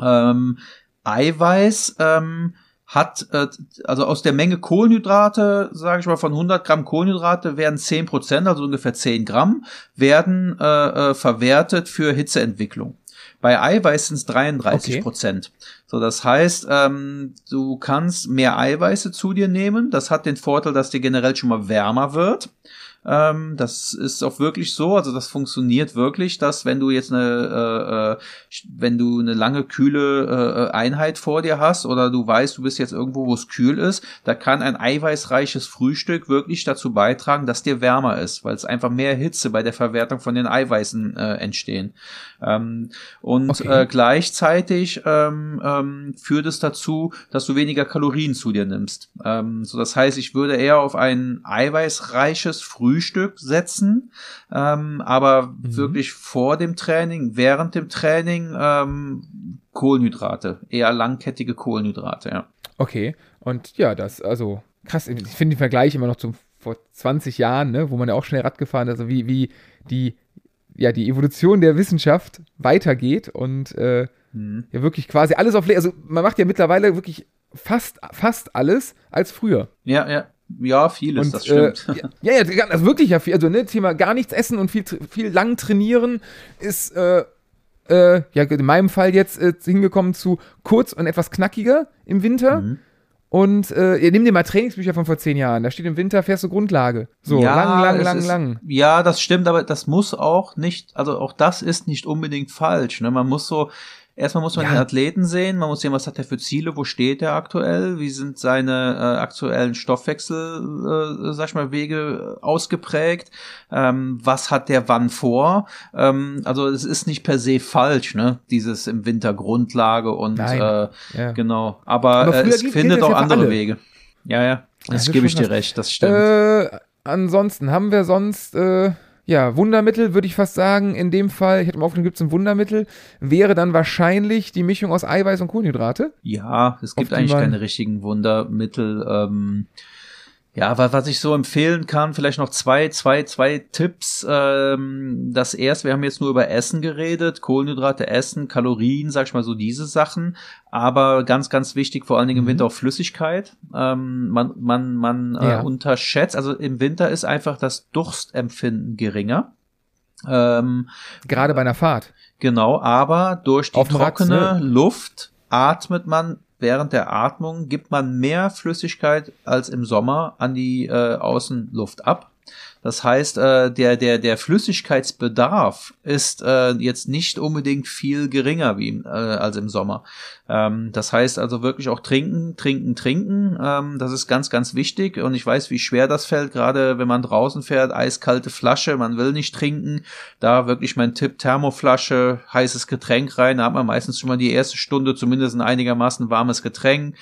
Ähm, Eiweiß ähm, hat, äh, also aus der Menge Kohlenhydrate, sage ich mal, von 100 Gramm Kohlenhydrate werden 10 Prozent, also ungefähr 10 Gramm, werden äh, äh, verwertet für Hitzeentwicklung. Bei Eiweiß sind es 33 Okay. Prozent. So, das heißt, ähm, du kannst mehr Eiweiße zu dir nehmen. Das hat den Vorteil, dass dir generell schon mal wärmer wird. Ähm, das ist auch wirklich so, also das funktioniert wirklich, dass wenn du jetzt eine, äh, äh, wenn du eine lange kühle äh, Einheit vor dir hast oder du weißt, du bist jetzt irgendwo, wo es kühl ist, da kann ein eiweißreiches Frühstück wirklich dazu beitragen, dass dir wärmer ist, weil es einfach mehr Hitze bei der Verwertung von den Eiweißen äh, entstehen. Ähm, und Okay. äh, gleichzeitig ähm, ähm, führt es dazu, dass du weniger Kalorien zu dir nimmst. Ähm, so das heißt, ich würde eher auf ein eiweißreiches Frühstück setzen, ähm, aber wirklich vor dem Training, während dem Training ähm, Kohlenhydrate, eher langkettige Kohlenhydrate, ja. Okay. Und ja, das, also, krass, ich finde den Vergleich immer noch zum vor 20 Jahren, ne, wo man ja auch schnell Rad gefahren ist, also wie, wie die, ja, die Evolution der Wissenschaft weitergeht und äh, Mhm. ja wirklich quasi alles auf, also man macht ja mittlerweile wirklich fast, fast alles als früher. Ja, ja. Ja, vieles, Und, das stimmt. Äh, ja, ja, ja, also wirklich ja viel, also ne, Thema gar nichts essen und viel, viel lang trainieren ist, äh, äh, ja, in meinem Fall jetzt äh, hingekommen zu kurz und etwas knackiger im Winter. Mhm. Und äh, ihr nehmt dir mal Trainingsbücher von vor zehn Jahren. Da steht im Winter fährst du Grundlage. So, lang, lang, es lang, ist, lang. Ja, das stimmt, aber das muss auch nicht, also auch das ist nicht unbedingt falsch. Ne? Man muss so, erstmal muss man Ja. den Athleten sehen, man muss sehen, was hat er für Ziele, wo steht er aktuell, wie sind seine äh, aktuellen Stoffwechsel, äh, sag ich mal, Wege ausgeprägt, ähm, was hat der wann vor. Ähm, also es ist nicht per se falsch, ne? Dieses im Winter Grundlage und Nein. äh, Ja. genau. Aber, Aber äh, es findet auch ja andere alle. Wege. Ja, ja. Das ist gebe ich dir recht, das stimmt. Äh, ansonsten haben wir sonst, äh, ja, Wundermittel, würde ich fast sagen. In dem Fall, ich hätte mal aufgenommen, gibt es ein Wundermittel, wäre dann wahrscheinlich die Mischung aus Eiweiß und Kohlenhydrate. Ja, es gibt eigentlich man- keine richtigen Wundermittel. Ähm, ja, wa- was ich so empfehlen kann, vielleicht noch zwei, zwei, zwei Tipps. Ähm, das erste, wir haben jetzt nur über Essen geredet, Kohlenhydrate essen, Kalorien, sag ich mal so diese Sachen. Aber ganz, ganz wichtig, vor allen Dingen im Mhm. Winter auch Flüssigkeit. Ähm, man man, man Ja. äh, unterschätzt, also im Winter ist einfach das Durstempfinden geringer. Ähm, Gerade bei einer Fahrt. Genau, aber durch die dem Rad, trockene ne? Luft atmet man während der Atmung gibt man mehr Flüssigkeit als im Sommer an die äh, Außenluft ab. Das heißt, äh, der, der, der Flüssigkeitsbedarf ist äh, jetzt nicht unbedingt viel geringer wie äh, als im Sommer. Ähm, das heißt also wirklich auch trinken, trinken, trinken. Ähm, das ist ganz, ganz wichtig. Und ich weiß, wie schwer das fällt, gerade wenn man draußen fährt, eiskalte Flasche, man will nicht trinken. Da wirklich mein Tipp, Thermoflasche, heißes Getränk rein. Da hat man meistens schon mal die erste Stunde zumindest ein einigermaßen warmes Getränk.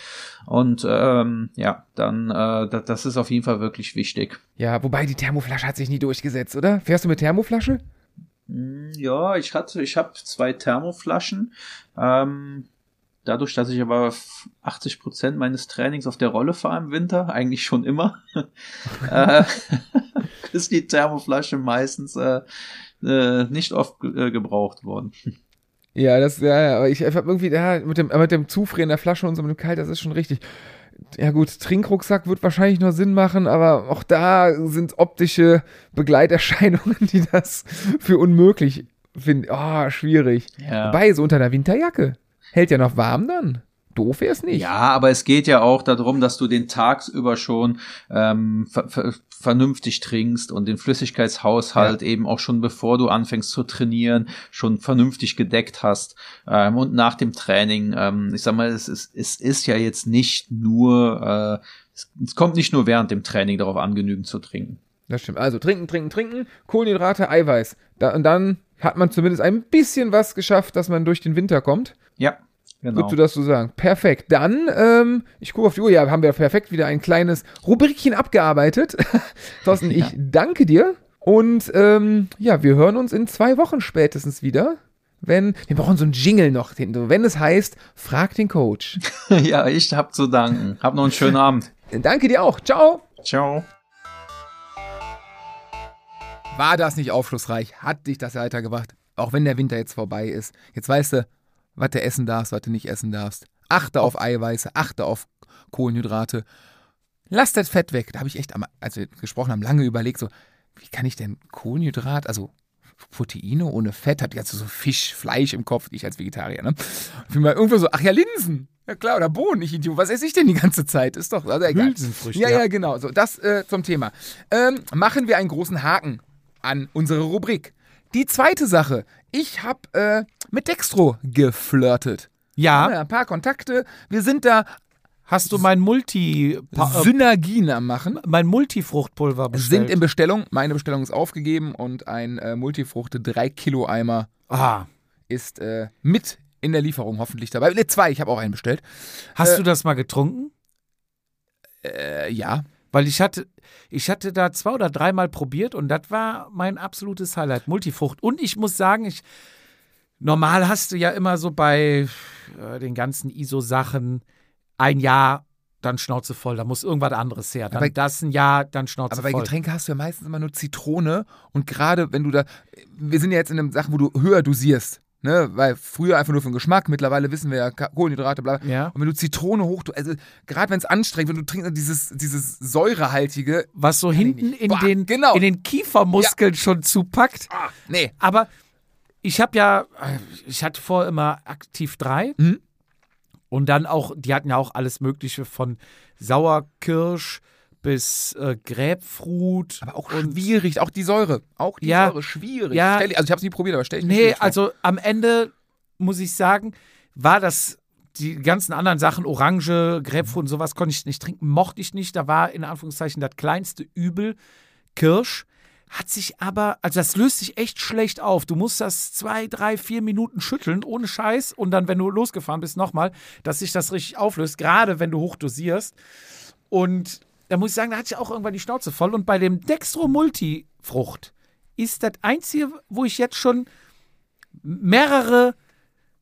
Und ähm, ja, dann, äh, das, ist auf jeden Fall wirklich wichtig. Ja, wobei die Thermoflasche hat sich nie durchgesetzt, oder? Fährst du mit Thermoflasche? Hm, Ja, ich hatte, ich habe zwei Thermoflaschen. Ähm, dadurch, dass ich aber 80 Prozent meines Trainings auf der Rolle fahre im Winter, eigentlich schon immer, äh, ist die Thermoflasche meistens äh, äh, nicht oft äh, gebraucht worden. Ja, das, ja, ja, aber ich einfach irgendwie, ja, mit dem, mit dem Zufrieren der Flasche und so mit dem Kalt, das ist schon richtig. Ja gut, Trinkrucksack wird wahrscheinlich noch Sinn machen, aber auch da sind optische Begleiterscheinungen, die das für unmöglich finden. Oh, schwierig. Ja. Wobei, so unter einer Winterjacke. Hält ja noch warm dann. Doof wär's nicht. Ja, aber es geht ja auch darum, dass du den tagsüber schon ähm, ver ver vernünftig trinkst und den Flüssigkeitshaushalt eben auch schon bevor du anfängst zu trainieren, schon vernünftig gedeckt hast. Ähm, und nach dem Training, ähm, ich sag mal, es ist, es ist ja jetzt nicht nur, äh, es, es kommt nicht nur während dem Training darauf an, genügend zu trinken. Das stimmt. Also trinken, trinken, trinken, Kohlenhydrate, Eiweiß. Da, und dann hat man zumindest ein bisschen was geschafft, dass man durch den Winter kommt. Ja, genau. Würdest du das so sagen? Perfekt. Dann, ähm, ich gucke auf die Uhr, ja, haben wir perfekt wieder ein kleines Rubrikchen abgearbeitet. Thorsten, ich danke dir. Und ähm, ja, wir hören uns in zwei Wochen spätestens wieder. Wenn, wir brauchen so einen Jingle noch, wenn es heißt, frag den Coach. ja, ich hab zu danken. Hab noch einen schönen Abend. Danke dir auch. Ciao. Ciao. War das nicht aufschlussreich? Hat dich das weitergebracht? Auch wenn der Winter jetzt vorbei ist. Jetzt weißt du, was du essen darfst, was du nicht essen darfst. Achte auf Eiweiße, achte auf Kohlenhydrate. Lass das Fett weg. Da habe ich echt, am, als wir gesprochen haben, lange überlegt, so, wie kann ich denn Kohlenhydrat, also Proteine ohne Fett, hat jetzt so Fisch, Fleisch im Kopf, ich als Vegetarier, ne? Und mal irgendwo so, ach ja, Linsen. Ja klar, oder Bohnen, ich Idiot. Was esse ich denn die ganze Zeit? Ist doch, also egal. Hülsenfrüchte, Ja, ja. genau. So, das äh, zum Thema. Ähm, machen wir einen großen Haken an unsere Rubrik. Die zweite Sache. Ich habe äh, mit Dextro geflirtet. Wir Ja, ein paar Kontakte. Wir sind da hast du mein Multi äh, Synergien am Machen. mein Multifruchtpulver bestellt? Sind in Bestellung. Meine Bestellung ist aufgegeben und ein äh, Multifruchte 3 Kilo Eimer ah, ist äh, mit in der Lieferung hoffentlich dabei. Ne, zwei, ich habe auch einen bestellt. hast Äh, du das mal getrunken? Äh, ja. Weil ich hatte, ich hatte da zwei oder dreimal probiert und das war mein absolutes Highlight, Multifrucht. Und ich muss sagen, ich normal hast du ja immer so bei äh, den ganzen ISO-Sachen ein Jahr, dann Schnauze voll, da muss irgendwas anderes her. Dann Aber- das ein Jahr, dann Schnauze Aber bei voll. Getränke hast du ja meistens immer nur Zitrone und gerade wenn du da, wir sind ja jetzt in einem Sachen, wo du höher dosierst, ne, weil früher einfach nur für den Geschmack, mittlerweile wissen wir ja Kohlenhydrate, bla. Ja. Und wenn du Zitrone hoch, also gerade wenn es anstrengend, wenn du trinkst dieses dieses säurehaltige, Was so hinten in den, genau. in den Kiefermuskeln schon zupackt. ah, nee, Aber ich habe ja, ich hatte vorher immer aktiv 3 Mhm. und dann auch, die hatten ja auch alles Mögliche von Sauerkirsch bis äh, Grapefruit. aber auch schwierig, auch die Säure, auch die Ja. Säure schwierig. Ja. Stell, also ich habe es nie probiert, aber stell ich Nee, also am Ende muss ich sagen, war das die ganzen anderen Sachen, Orange, Grapefruit und sowas, konnte ich nicht trinken, mochte ich nicht. Da war in Anführungszeichen das kleinste Übel Kirsch. Hat sich aber, also das löst sich echt schlecht auf. Du musst das zwei, drei, vier Minuten schütteln, ohne Scheiß. Und dann, wenn du losgefahren bist, nochmal, dass sich das richtig auflöst, gerade wenn du hoch dosierst. Und da muss ich sagen, da hatte ich auch irgendwann die Schnauze voll. Und bei dem Dextro Multifrucht ist das einzige, wo ich jetzt schon mehrere,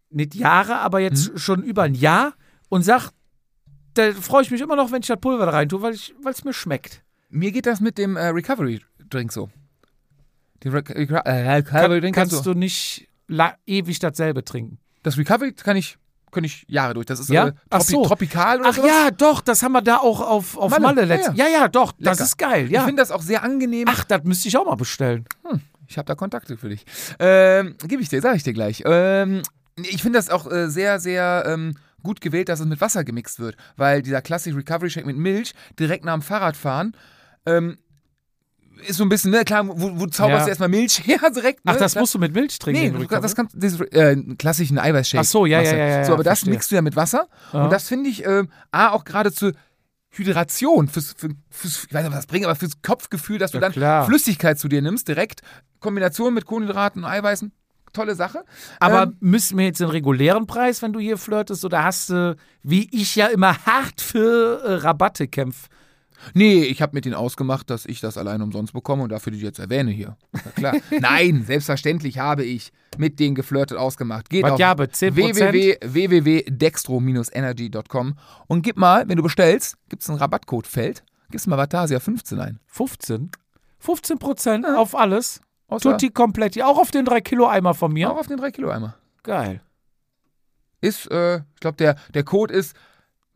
nicht Jahre, aber jetzt schon über ein Jahr und sag, da freue ich mich immer noch, wenn ich das Pulver da rein tue, weil es mir schmeckt. mir geht das mit dem äh, Recovery Drink so. Den Re Reco- äh, Recovery Drink kannst kannst du nicht ewig dasselbe trinken. Das Recovery kann ich, kann ich Jahre durch. Das ist Ja? äh, Tropi so. tropikal oder Ach sowas. ja, doch, das haben wir da auch auf, auf Malle, Malle, ja, letztens. Ja, ja, doch, das Lecker. ist geil. Ich Ja. finde das auch sehr angenehm. Ach, das müsste ich auch mal bestellen. Ich habe da Kontakte für dich. Ähm, Gebe ich dir, sage ich dir gleich. Ähm, ich finde das auch äh, sehr, sehr ähm, gut gewählt, dass es mit Wasser gemixt wird, weil dieser Classic Recovery Shake mit Milch direkt nach dem Fahrradfahren ähm, ist so ein bisschen, ne, klar, wo, wo zauberst Ja. du erstmal Milch her direkt? Ne? Ach, das Klar. musst du mit Milch trinken. Nee, du, das kannst diesen äh, klassischen Eiweißshake. Ach so, ja, ja, du. ja, ja, So, aber das verstehe. mixt du ja mit Wasser. Ja. Und das finde ich ähm, A, auch gerade zur Hydration, fürs, für, fürs, ich weiß nicht, was das bringt, aber fürs Kopfgefühl, dass du Ja, dann klar. Flüssigkeit zu dir nimmst, direkt. Kombination mit Kohlenhydraten und Eiweißen. Tolle Sache. Aber Ähm, müssen wir jetzt den regulären Preis, wenn du hier flirtest, oder hast du, wie ich ja immer hart für äh, Rabatte kämpfe? Nee, ich habe mit denen ausgemacht, dass ich das allein umsonst bekomme und dafür die jetzt erwähne hier. Na klar. Nein, selbstverständlich habe ich mit denen geflirtet ausgemacht. Geht Was auf ja, aber 10%? www.dextro-energy.com und gib mal, wenn du bestellst, gibt es ein Rabattcode-Feld, gibst mal Vatasia 15 ein. 15? 15 Prozent auf alles? Außer Tutti komplett. Auch auf den 3-Kilo-Eimer von mir? auch auf den 3 Kilo Eimer. Geil. Ist, äh, ich glaube, der, der Code ist,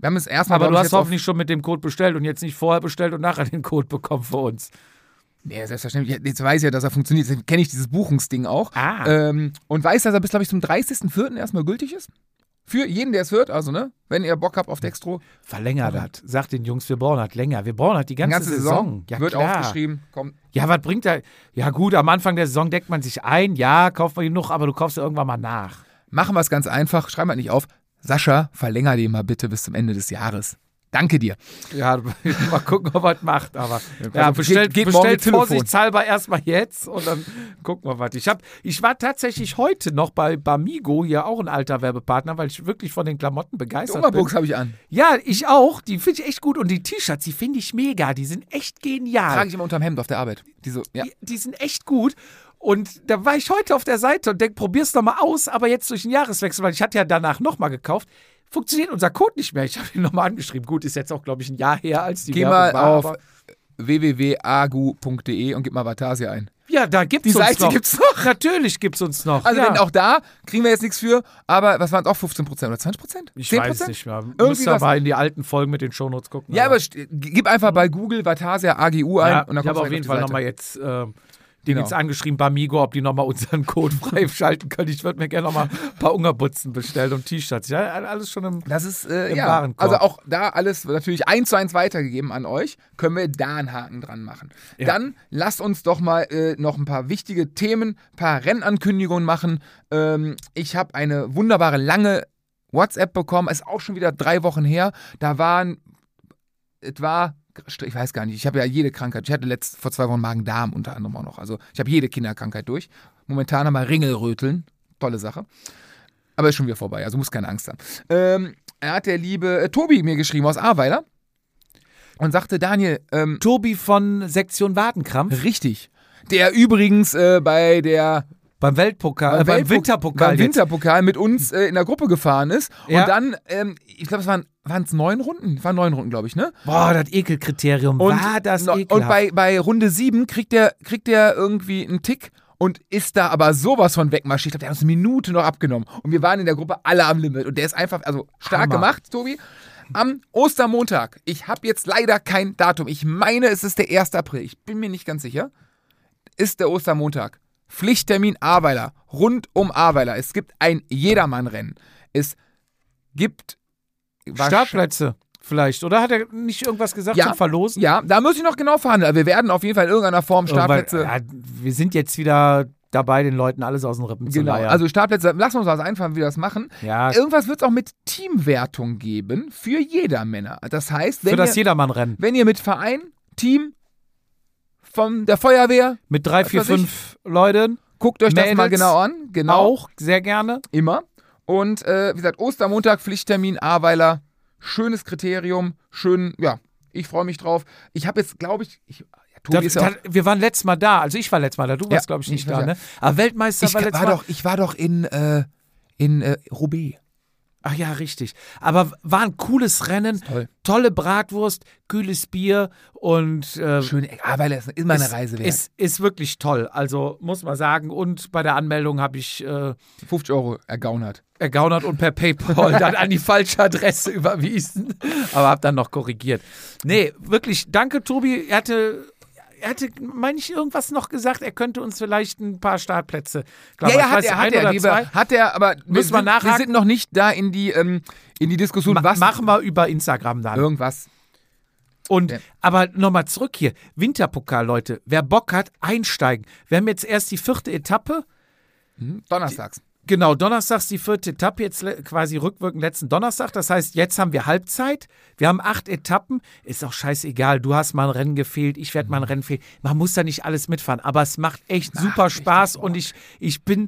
wir haben es erstmal, Aber du hast jetzt hoffentlich schon mit dem Code bestellt und jetzt nicht vorher bestellt und nachher den Code bekommen für uns. Nee, selbstverständlich. Jetzt weiß ich ja, dass er funktioniert. Deswegen kenne ich dieses Buchungsding auch. Ah. Ähm, und weiß, dass er bis, glaube ich, zum 30.04. erstmal gültig ist. Für jeden, der es hört. Also, ne? Wenn ihr Bock habt auf Dextro. Verlängert hat. Sagt den Jungs, wir brauchen halt länger. Wir brauchen halt die Die ganze, ganze Saison, Ja, wird klar. aufgeschrieben. Kommt. Ja, was bringt der? Ja, gut, am Anfang der Saison deckt man sich ein. Ja, kauft man genug, aber du kaufst ja irgendwann mal nach. Machen wir es ganz einfach. Schreiben wir nicht auf. Sascha, verlänger den mal bitte bis zum Ende des Jahres. Danke dir. Ja, mal gucken, ob er es macht. Aber ja, Also, bestellt, geht- geht bestellt vorsichtshalber erstmal jetzt und dann gucken wir was. Ich, hab, ich war tatsächlich heute noch bei Bamigo, hier auch ein alter Werbepartner, weil ich wirklich von den Klamotten begeistert bin. Oberbuchs habe ich an. Ja, ich auch. Die finde ich echt gut. Und die T-Shirts, die finde ich mega. Die sind echt genial. Trage ich immer unterm Hemd auf der Arbeit. Die so, ja. Die, die sind echt gut. Und da war ich heute auf der Seite und denke, probier's noch mal aus, aber jetzt durch den Jahreswechsel, weil ich hatte ja danach noch mal gekauft, funktioniert unser Code nicht mehr. Ich habe ihn noch mal angeschrieben. Gut, ist jetzt auch, glaube ich, ein Jahr her, als die Geh Werbung mal war, auf aber- www.agu.de und gib mal Vatasia ein. Ja, da gibt's Die uns Seite noch. gibt's noch. Natürlich gibt's uns noch. Also ja. wenn auch da kriegen wir jetzt nichts für, aber was waren es auch 15% oder 20%? ich 10%? weiß nicht mehr. Irgendwie Müsst was. aber in die alten Folgen mit den Shownotes gucken. Ja, aber st- gib einfach bei Google Vatasia AGU ein ja, und dann ich habe auf jeden Fall nochmal jetzt äh, die Genau. jetzt angeschrieben bei Migo, ob die nochmal unseren Code freischalten können. Ich würde mir gerne nochmal ein paar Ungerbutzen bestellen und T-Shirts. Ja, alles schon im. Das ist, äh, Im ja, Warenkorb. also auch da alles natürlich eins zu eins weitergegeben an euch. Können wir da einen Haken dran machen. Ja. Dann lasst uns doch mal äh, noch ein paar wichtige Themen, ein paar Rennankündigungen machen. Ähm, ich habe eine wunderbare lange WhatsApp bekommen, ist auch schon wieder drei Wochen her. Da waren, es war, ich weiß gar nicht, ich habe ja jede Krankheit. Ich hatte letzt, vor zwei Wochen Magen-Darm unter anderem auch noch. Also ich habe jede Kinderkrankheit durch. Momentan haben wir Ringelröteln. Tolle Sache. Aber ist schon wieder vorbei, also muss keine Angst haben. Ähm, er hat der liebe äh, Tobi mir geschrieben aus Ahrweiler und sagte, Daniel, ähm, Tobi von Sektion Wadenkrampf richtig. Der übrigens äh, bei der beim Weltpokal, äh, beim Winterpokal. beim. Winterpokal mit uns äh, in der Gruppe gefahren ist. Ja. Und dann, ähm, ich glaube, es waren es neun Runden? Waren neun Runden, glaube ich, ne? Boah, das Ekelkriterium. Und, war das no- ekelhaft. und bei, bei Runde sieben kriegt der, kriegt der irgendwie einen Tick und ist da aber sowas von wegmarschiert. Ich glaube, der hat uns eine Minute noch abgenommen. Und wir waren in der Gruppe alle am Limit. Und der ist einfach, also stark Hammer. gemacht, Tobi. Am Ostermontag, ich habe jetzt leider kein Datum. Ich meine, es ist der 1. April. Ich bin mir nicht ganz sicher. Ist der Ostermontag. Pflichttermin Ahrweiler. Rund um Ahrweiler. Es gibt ein Jedermann-Rennen. Es gibt Startplätze vielleicht. Oder hat er nicht irgendwas gesagt Ja. zum Verlosen? Ja, da muss ich noch genau verhandeln. Wir werden auf jeden Fall in irgendeiner Form Startplätze. Irgendwann- Ja, wir sind jetzt wieder dabei, den Leuten alles aus den Rippen zu Genau, leiern. also Startplätze, lassen wir uns was einfallen, wie wir das machen. ja, Irgendwas wird es auch mit Teamwertung geben für jeder Männer. Das heißt, wenn, für das ihr, Jedermann-Rennen. wenn ihr mit Verein, Team, von der Feuerwehr, Mit drei, vier, weiß ich. fünf Leuten. guckt euch das Mädels mal genau an. Genau, Auch, sehr gerne. immer. Und äh, wie gesagt, Ostermontag, Pflichttermin, Ahrweiler, schönes Kriterium, schön, ja, ich freue mich drauf. Ich habe jetzt, glaube ich, ich ja, ist ja das, wir waren letztes Mal da. Also ich war letztes Mal da. Du Ja, warst, glaube ich, nicht ich war da, da. ne? Aber Weltmeister ich war war, letztes Mal. doch, ich war doch in, äh, in äh, Roubaix. Ach ja, richtig. Aber war ein cooles Rennen. Toll. Tolle Bratwurst, kühles Bier und äh, Schöne Ecke. Ahrweiler ist immer eine Reise wert. Ist, ist wirklich toll. Also muss man sagen. Und bei der Anmeldung habe ich äh, 50 Euro ergaunert. ergaunert und per PayPal dann an die falsche Adresse überwiesen. Aber habe dann noch korrigiert. Nee, wirklich, danke, Tobi. Er hatte. Er hatte, meine ich, irgendwas noch gesagt, er könnte uns vielleicht ein paar Startplätze. Glaub, Ja, ja, hat weiß, er, hat er, oder liebe, zwei. hat er, aber wir, Müssen wir sind, wir nachhaken? sind noch nicht da in die, ähm, in die Diskussion, Ma was machen wir über Instagram dann. irgendwas. Und Ja. aber nochmal zurück hier. Winterpokal, Leute. Wer Bock hat, einsteigen. Wir haben jetzt erst die vierte Etappe. Hm, Donnerstags. Genau, donnerstags die vierte Etappe, jetzt quasi rückwirkend letzten Donnerstag. Das heißt, jetzt haben wir Halbzeit. Wir haben acht Etappen. Ist auch scheißegal. Du hast mal ein Rennen gefehlt, ich werde mal ein Rennen fehlen. Man muss da nicht alles mitfahren, aber es macht echt super richtig Spaß und ich, ich bin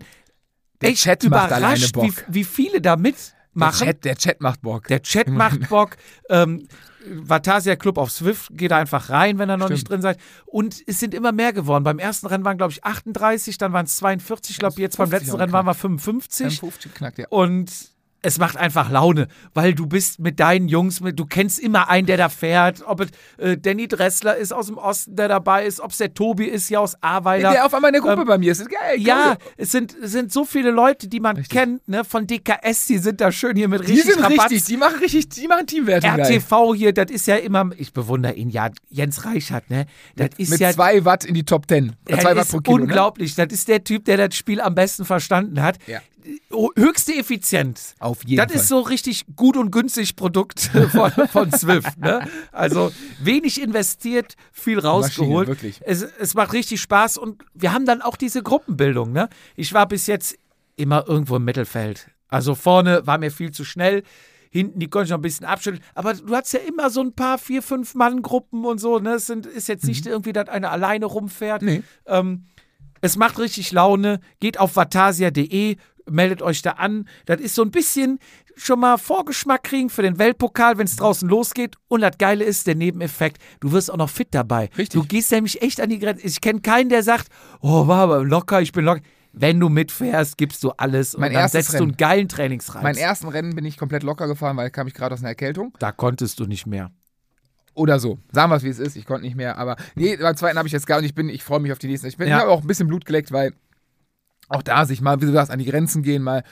Der echt Chat überrascht, wie, wie viele da Der mitmachen. Chat, der Chat macht Bock. Der Chat macht Bock. Ähm, Vatasia Club auf Swift, geht da einfach rein, wenn ihr noch Stimmt. nicht drin seid. Und es sind immer mehr geworden. Beim ersten Rennen waren, glaube ich, 38, dann waren es 42. Ich glaube, jetzt beim 50 letzten Rennen waren wir geknackt. 55. 50 knackt, ja. Und es macht einfach Laune, weil du bist mit deinen Jungs, mit, du kennst immer einen, der da fährt, ob es äh, Danny Dressler ist aus dem Osten, der dabei ist, ob es der Tobi ist hier aus Ahrweiler. Der auf einmal in der Gruppe Ähm, bei mir ist. geil, ja, es sind, es sind so viele Leute, die man kennt, ne, von DKS, die sind da schön hier mit die richtig sind Rabatt. richtig, die machen richtig, die machen Teamwertung. RTV hier, das ist ja immer, ich bewundere ihn ja, Jens Reichert, ne? Das ist Mit ja zwei Watt in die Top Ten. zwei Watt pro Kilo. Ne? unglaublich. Das ist der Typ, der das Spiel am besten verstanden hat. Ja. Höchste Effizienz. Auf jeden das Fall. ist so richtig gut und günstig Produkt von, von Swift. Ne? Also wenig investiert, viel rausgeholt. wirklich. Es, es macht richtig Spaß und wir haben dann auch diese Gruppenbildung. Ne? Ich war bis jetzt immer irgendwo im Mittelfeld. Also vorne war mir viel zu schnell. Hinten, die konnte ich noch ein bisschen abschütteln. Aber du hast ja immer so ein paar vier, fünf Mann-Gruppen und so. Ne? Es sind, ist jetzt nicht irgendwie, dass einer alleine rumfährt. Nee. Ähm, es macht richtig Laune. Geht auf vatasia.de, meldet euch da an. Das ist so ein bisschen schon mal Vorgeschmack kriegen für den Weltpokal, wenn es draußen losgeht. Und das Geile ist, der Nebeneffekt, du wirst auch noch fit dabei. Richtig. Du gehst nämlich echt an die Grenze. Ich kenne keinen, der sagt, oh, war aber locker, ich bin locker. Wenn du mitfährst, gibst du alles und Mein dann setzt du einen Rennen. geilen Trainingsreiz. Mein ersten Rennen bin ich komplett locker gefahren, weil kam ich gerade aus einer Erkältung. da konntest du nicht mehr. Oder so. Sagen wir es, wie es ist. Ich konnte nicht mehr. Aber nee, beim zweiten habe ich jetzt gar nicht. Ich, bin- ich freue mich auf die nächsten. Ich, bin- Ja. ich habe auch ein bisschen Blut geleckt, weil auch da sich mal, wie du sagst, an die Grenzen gehen mal.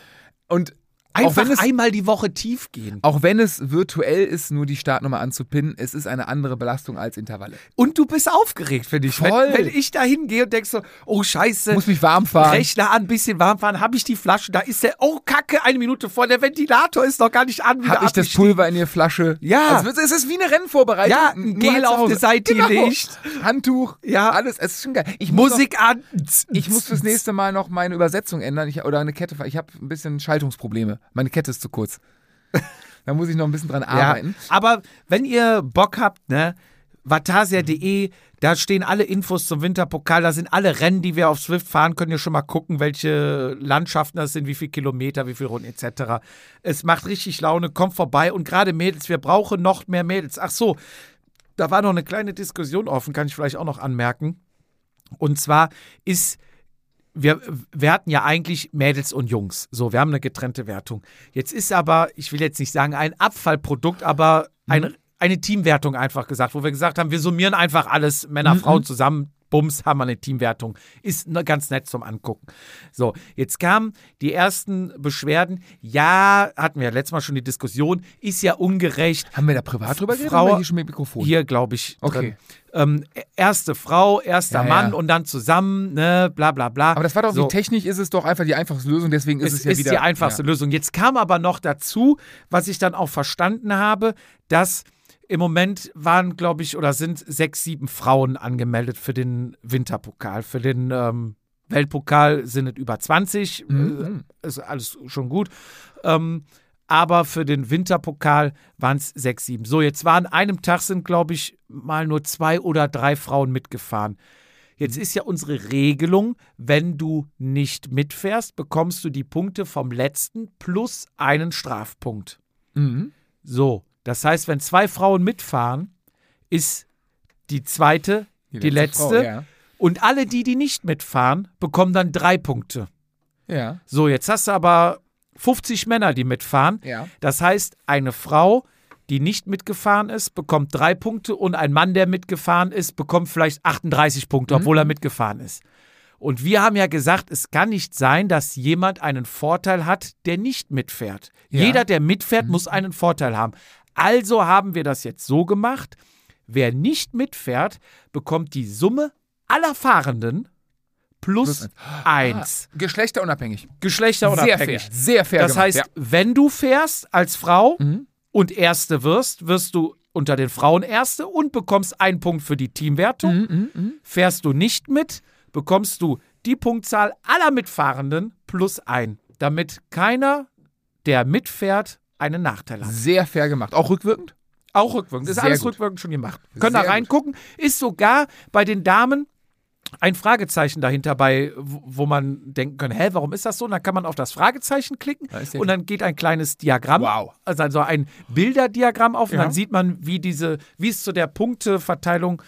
Und Einfach es, einmal die Woche tief gehen. auch wenn es virtuell ist, nur die Startnummer anzupinnen, es ist eine andere Belastung als Intervalle. Und du bist aufgeregt, finde ich. Voll. Wenn, wenn ich da hingehe und denkst so, oh Scheiße, Muss mich warm fahren. Rechner an, bisschen warm fahren, habe ich die Flasche, da ist der, oh Kacke, eine Minute vor, der Ventilator ist noch gar nicht an. Habe ich das. Pulver in der Flasche? Ja. Also es ist wie eine Rennvorbereitung. Ja, ein Gel halt auf der Seite genau. gelegt. Handtuch. Ja. Alles. Es ist schon geil. Ich muss noch- Musik an. Ich muss fürs nächste Mal noch meine Übersetzung ändern ich, oder eine Kette. Ich habe ein bisschen Schaltungsprobleme. Meine Kette ist zu kurz. da muss ich noch ein bisschen dran Ja, arbeiten. aber wenn ihr Bock habt, ne, vatasia.de, da stehen alle Infos zum Winterpokal, da sind alle Rennen, die wir auf Swift fahren, könnt ihr schon mal gucken, welche Landschaften das sind, wie viele Kilometer, wie viele Runden etc. Es macht richtig Laune, kommt vorbei und gerade Mädels, wir brauchen noch mehr Mädels. Ach so, da war noch eine kleine Diskussion offen, kann ich vielleicht auch noch anmerken. Und zwar ist wir werten ja eigentlich Mädels und Jungs. So, wir haben eine getrennte Wertung. Jetzt ist aber, ich will jetzt nicht sagen ein Abfallprodukt, aber ein, eine Teamwertung einfach gesagt, wo wir gesagt haben, wir summieren einfach alles, Männer, Frauen zusammen. Bums, haben wir eine Teamwertung. Ist ne, ganz nett zum Angucken. So, jetzt kamen die ersten Beschwerden. Ja, hatten wir ja letztes Mal schon die Diskussion, ist ja ungerecht. Haben wir da privat drüber geredet Frau- hier schon mit Mikrofon? Hier, glaube ich. Okay. Ähm, erste Frau, erster Ja, Mann ja. und dann zusammen, ne, bla bla bla. Aber das war doch, so. die Technik ist es doch einfach die einfachste Lösung, deswegen ist Es es, ja ist wieder. die einfachste Lösung. Jetzt kam aber noch dazu, was ich dann auch verstanden habe, dass im Moment waren, glaube ich, oder sind sechs, sieben Frauen angemeldet für den Winterpokal. Für den ähm, Weltpokal sind es über 20. Mhm. Äh, ist alles schon gut. Ähm, aber für den Winterpokal waren es sechs, sieben. So, jetzt war an einem Tag sind, glaube ich, mal nur zwei oder drei Frauen mitgefahren. Jetzt ist ja unsere Regelung, wenn du nicht mitfährst, bekommst du die Punkte vom letzten plus einen Strafpunkt. Mhm. So, das heißt, wenn zwei Frauen mitfahren, ist die zweite die, letzte. Frau, ja. Und alle die, die nicht mitfahren, bekommen dann drei Punkte. ja. So, jetzt hast du aber 50 Männer, die mitfahren. Ja. Das heißt, eine Frau, die nicht mitgefahren ist, bekommt drei Punkte und ein Mann, der mitgefahren ist, bekommt vielleicht 38 Punkte, obwohl er mitgefahren ist. Und wir haben ja gesagt, es kann nicht sein, dass jemand einen Vorteil hat, der nicht mitfährt. Ja. Jeder, der mitfährt, muss einen Vorteil haben. Also haben wir das jetzt so gemacht, wer nicht mitfährt, bekommt die Summe aller Fahrenden plus, Plus eins. Ah, geschlechterunabhängig. Geschlechterunabhängig. Sehr fair. Sehr fair Das gemacht. heißt, ja. wenn du fährst als Frau Mhm. und Erste wirst, wirst du unter den Frauen Erste und bekommst einen Punkt für die Teamwertung. Mhm, mhm. Fährst du nicht mit, bekommst du die Punktzahl aller Mitfahrenden plus ein, damit keiner, der mitfährt, einen Nachteil hat. Sehr fair gemacht. Auch rückwirkend? Auch rückwirkend. Das ist Sehr alles gut. rückwirkend schon gemacht. Können da Sehr gut. reingucken. Ist sogar bei den Damen ein Fragezeichen dahinter bei, wo man denken kann, hä, warum ist das so? Und dann kann man auf das Fragezeichen klicken Da und dann geht ein kleines Diagramm, Wow. also, also ein Bilderdiagramm auf und Ja. dann sieht man, wie diese, wie es zu der Punkteverteilung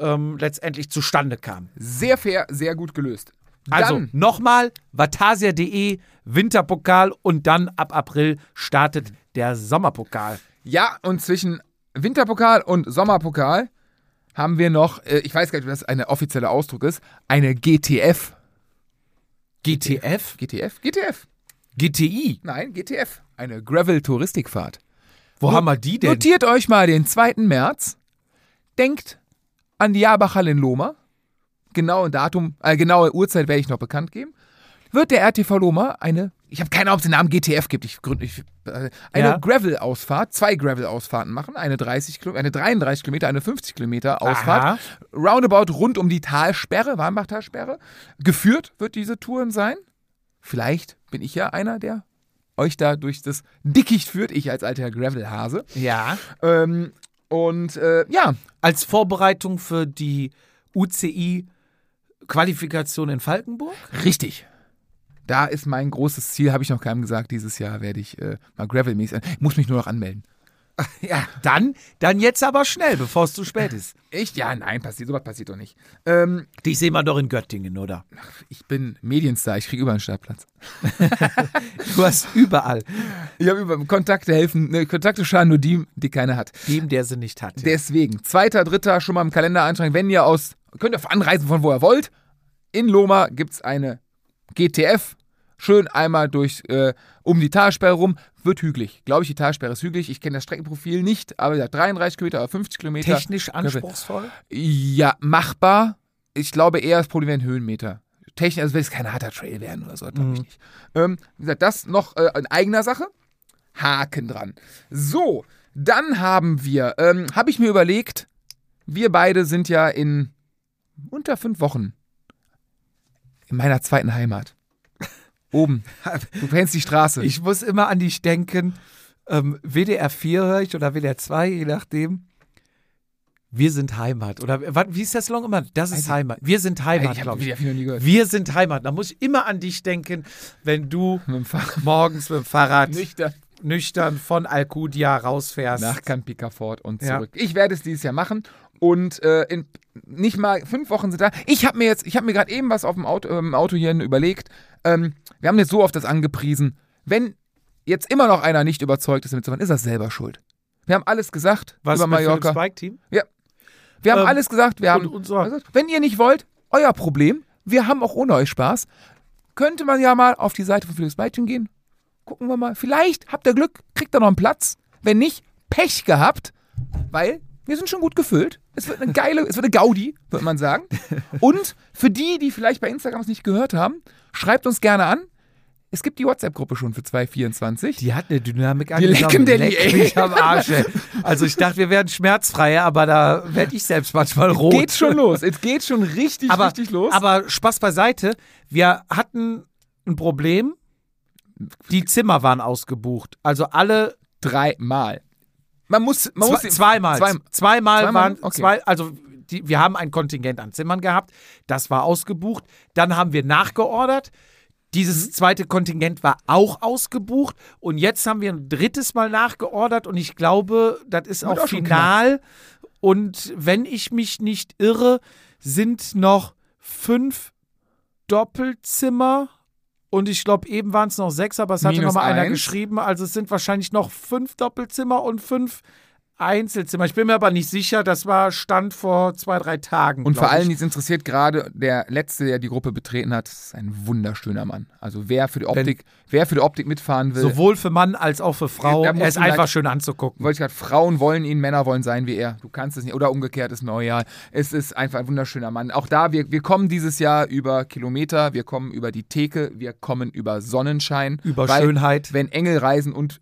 ähm, letztendlich zustande kam. Sehr fair, sehr gut gelöst. Also Dann- nochmal, vatasia.de, Winterpokal und dann ab April startet der Sommerpokal. Ja, und zwischen Winterpokal und Sommerpokal haben wir noch, äh, ich weiß gar nicht, ob das ein offizieller Ausdruck ist, eine GTF. GTF? GTF? GTF. GTI? Nein, GTF. Eine Gravel-Touristikfahrt. Wo haben wir die denn? Notiert euch mal den 2. März. Denkt an die Jabachhalle in Loma. Genaue Datum, äh, genaue Uhrzeit werde ich noch bekannt geben. Wird der RTV Loma eine, ich habe keine Ahnung, ob es den Namen GTF gibt, ich gründe, ich, äh, eine Ja. Gravel-Ausfahrt, zwei Gravel-Ausfahrten machen, eine 30 Kilometer, eine 33 Kilometer, eine 50 Kilometer Ausfahrt. Aha. Roundabout rund um die Talsperre, Warmbach-Talsperre. Geführt wird diese Tour sein. Vielleicht bin ich ja einer, der euch da durch das Dickicht führt, ich als alter Gravel-Hase. Ja. Ähm, und äh, ja, Als Vorbereitung für die UCI-Qualifikation in Falkenburg? richtig. Da ist mein großes Ziel, habe ich noch keinem gesagt. Dieses Jahr werde ich äh, mal Gravel-mäßig. Ich muss mich nur noch anmelden. Ja. Dann, dann jetzt aber schnell, bevor es zu spät ist. Echt? Ja, nein, passiert, sowas passiert doch nicht. Ähm, Dich sehen wir doch in Göttingen, oder? ich bin Medienstar, ich kriege überall einen Startplatz. Du hast überall Ich habe über Kontakte helfen, ne, Kontakte schaden nur die, die keiner hat. dem, der sie nicht hat. Deswegen, zweiter, dritter schon mal im Kalender eintragen. Wenn ihr aus, könnt ihr anreisen von wo ihr wollt. In Loma gibt es eine GTF. Schön einmal durch, äh, um die Talsperre rum. Wird hügelig. Glaube ich, die Talsperre ist hügelig. Ich kenne das Streckenprofil nicht, aber ja, 33 Kilometer oder 50 Kilometer. Technisch anspruchsvoll? Ja, machbar. Ich glaube eher, das Problem wären Höhenmeter. Technisch, also wenn es kein harter Trail werden oder so, glaube ich nicht. Ähm, wie gesagt, das noch äh, in eigener Sache. Haken dran. So, dann haben wir, ähm, habe ich mir überlegt, wir beide sind ja in unter fünf Wochen in meiner zweiten Heimat. Oben. Du kennst die Straße. Ich muss immer an dich denken. Ähm, WDR 4 höre ich oder WDR 2, je nachdem. Wir sind Heimat. Oder wie ist das Long immer? Das ist Also- Heimat. Wir sind Heimat, ich glaube ich. noch nie gehört. Wir sind Heimat. Da muss ich immer an dich denken, wenn du Mit morgens mit dem Fahrrad Nüchtern. nüchtern von Alcudia rausfährst. nach Camp Picafort und Ja. zurück. Ich werde es dieses Jahr machen und äh, in nicht mal fünf Wochen sind da. Ich habe mir jetzt, ich habe mir gerade eben was auf dem Auto, äh, im Auto hier überlegt. Ähm, wir haben jetzt so oft das angepriesen. Wenn jetzt immer noch einer nicht überzeugt ist, damit zu fahren, ist er selber schuld. Wir haben alles gesagt Was über Mallorca. Bike Team? Wir haben Ähm, alles gesagt. Wir haben und so. Also, wenn ihr nicht wollt, euer Problem. Wir haben auch ohne euch Spaß. Könnte man ja mal auf die Seite von Philips Beichen gehen. Gucken wir mal. Vielleicht habt ihr Glück, kriegt ihr noch einen Platz. Wenn nicht, Pech gehabt, weil wir sind schon gut gefüllt. Es wird eine geile, es wird eine Gaudi, würde man sagen. Und für die, die vielleicht bei Instagram es nicht gehört haben, schreibt uns gerne an. Es gibt die WhatsApp-Gruppe schon für 224. Die hat eine Dynamik Die lecken denn die, ey. mich am Arsch, ey. Also ich dachte, wir wären schmerzfreier, aber da werde ich selbst manchmal rot. Geht schon los. Es geht schon richtig, aber, richtig los. Aber Spaß beiseite. Wir hatten ein Problem. Die Zimmer waren ausgebucht. Also alle dreimal. Man muss, man muss zwei, zweimal. Zwei, zweimal Zweimal? waren Okay. zwei, also die, wir haben ein Kontingent an Zimmern gehabt. Das war ausgebucht. Dann haben wir nachgeordert. Dieses Mhm. zweite Kontingent war auch ausgebucht und jetzt haben wir ein drittes Mal nachgeordert und ich glaube, das ist auch, auch final. Und wenn ich mich nicht irre, sind noch fünf Doppelzimmer und ich glaube, eben waren es noch sechs, aber es hatte Minus noch mal einer geschrieben. Also es sind wahrscheinlich noch fünf Doppelzimmer und fünf Einzelzimmer. Ich bin mir aber nicht sicher, das war Stand vor zwei, drei Tagen. Und vor allem, die es interessiert, gerade der Letzte, der die Gruppe betreten hat, ist ein wunderschöner Mann. Also wer für die Optik, wer für die Optik mitfahren will, Sowohl für Mann als auch für Frau. Er ist einfach schön anzugucken. wollte ich gerade, Frauen wollen ihn, Männer wollen sein wie er. Du kannst es nicht. Oder umgekehrt ist mir auch egal. Es ist einfach ein wunderschöner Mann. Auch da, wir, wir kommen dieses Jahr über Kilometer, wir kommen über die Theke, wir kommen über Sonnenschein. Über weil, Schönheit. Wenn Engel reisen und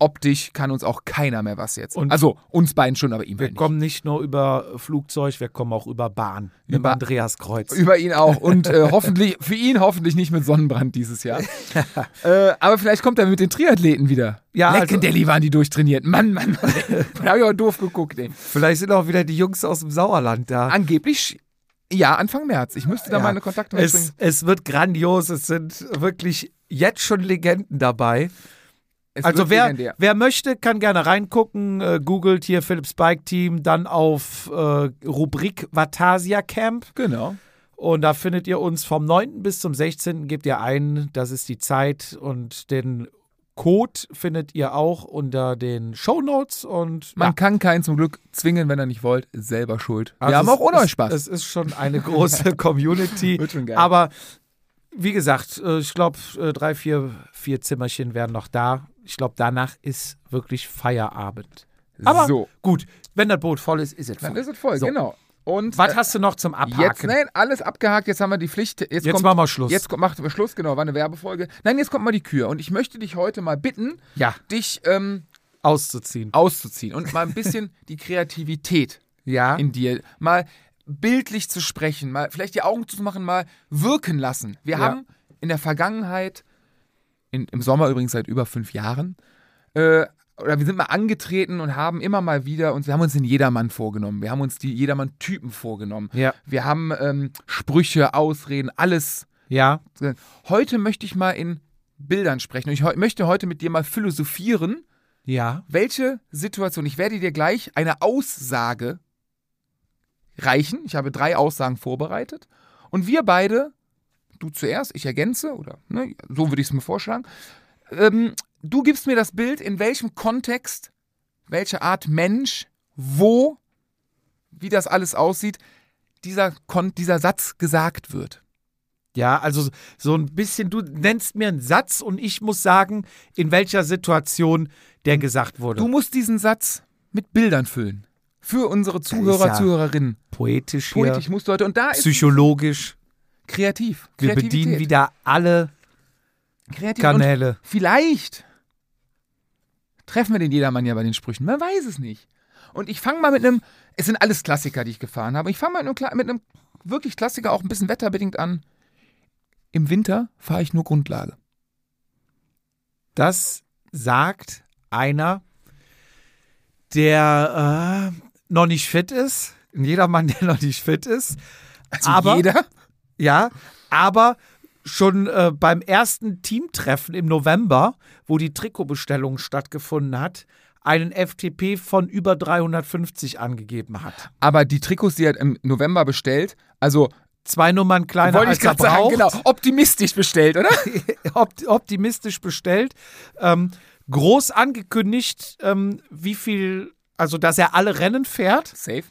optisch kann uns auch keiner mehr was jetzt. Und- also uns beiden schon, aber ihm Wir halt nicht. kommen nicht nur über Flugzeug, wir kommen auch über Bahn. Über Über- Andreas Kreuz. Über ihn auch. Und äh, hoffentlich, für ihn hoffentlich nicht mit Sonnenbrand dieses Jahr. äh, aber vielleicht kommt er mit den Triathleten wieder. Ja, also- Leckendelli waren die durchtrainiert. Mann, Mann, Mann. Da habe ich auch doof geguckt, ey. Vielleicht sind auch wieder die Jungs aus dem Sauerland da. Angeblich, ja, Anfang März. Ich müsste da Ja. meine Kontakte mitbringen. Es, es wird grandios, es sind wirklich jetzt schon Legenden dabei. Es also wer, legendär. wer möchte, kann gerne reingucken. Äh, googelt hier Philips Bike Team, dann auf äh, Rubrik Vatasia Camp. Genau. Und da findet ihr uns vom 9. bis zum 16. gebt ihr ein, das ist die Zeit und den Code findet ihr auch unter den Show Notes und Man ja, kann keinen zum Glück zwingen, wenn er nicht wollt. Selber schuld. also Wir haben es auch ohne ist, euch Spaß. Es ist schon eine große Community. Wird schon geil. Aber wie gesagt, äh, ich glaube, drei, vier, vier Zimmerchen wären noch da. Ich glaube, danach ist wirklich Feierabend. Aber so, gut, wenn das Boot voll ist, ist es dann voll. ist es voll, So. genau. Und Was äh, hast du noch zum Abhaken? jetzt, nein, alles abgehakt. Jetzt haben wir die Pflicht. Jetzt, Jetzt kommt, machen wir Schluss. Jetzt kommt, macht wir Schluss, genau, war eine Werbefolge. Nein, jetzt kommt mal die Kür. Und ich möchte dich heute mal bitten, ja, dich ähm, auszuziehen. auszuziehen und mal ein bisschen die Kreativität Ja, in dir, mal bildlich zu sprechen, mal vielleicht die Augen zu machen, mal wirken lassen. Wir Ja. haben in der Vergangenheit, in, im Sommer übrigens seit über fünf Jahren, äh, oder wir sind mal angetreten und haben immer mal wieder uns, wir haben uns den Jedermann vorgenommen, wir haben uns die Jedermann-Typen vorgenommen, ja, wir haben ähm, Sprüche, Ausreden, alles. ja, Heute möchte ich mal in Bildern sprechen und ich möchte heute mit dir mal philosophieren, ja. welche Situation, ich werde dir gleich eine Aussage reichen. Ich habe drei Aussagen vorbereitet. Und wir beide, du zuerst, ich ergänze, oder ne, so würde ich es mir vorschlagen, ähm, du gibst mir das Bild, in welchem Kontext, welche Art Mensch, wo, wie das alles aussieht, dieser, Kon dieser Satz gesagt wird. Ja, also so ein bisschen, du nennst mir einen Satz und ich muss sagen, in welcher Situation der gesagt wurde. Du musst diesen Satz mit Bildern füllen. Für unsere Zuhörer, ja Zuhörerinnen. Poetisch hier, Poetisch musst du heute. Und da ist psychologisch. kreativ. Wir bedienen wieder alle Kreativ. Kanäle. Und vielleicht treffen wir den Jedermann ja bei den Sprüchen. Man weiß es nicht. Und ich fange mal mit einem, es sind alles Klassiker, die ich gefahren habe. Ich fange mal mit einem, mit einem wirklich Klassiker, auch ein bisschen wetterbedingt an. Im Winter fahre ich nur Grundlage. Das sagt einer, der äh, noch nicht fit ist. Ein Jedermann, der noch nicht fit ist. Also Aber- jeder. Ja, aber schon äh, beim ersten Teamtreffen im November, wo die Trikotbestellung stattgefunden hat, einen FTP von über 350 angegeben hat. Aber die Trikots, die er im November bestellt, also Zwei Nummern kleiner wollte ich als er sagen, braucht. genau, optimistisch bestellt, oder? Opt optimistisch bestellt. Ähm, groß angekündigt, ähm, wie viel, also dass er alle Rennen fährt. Safe.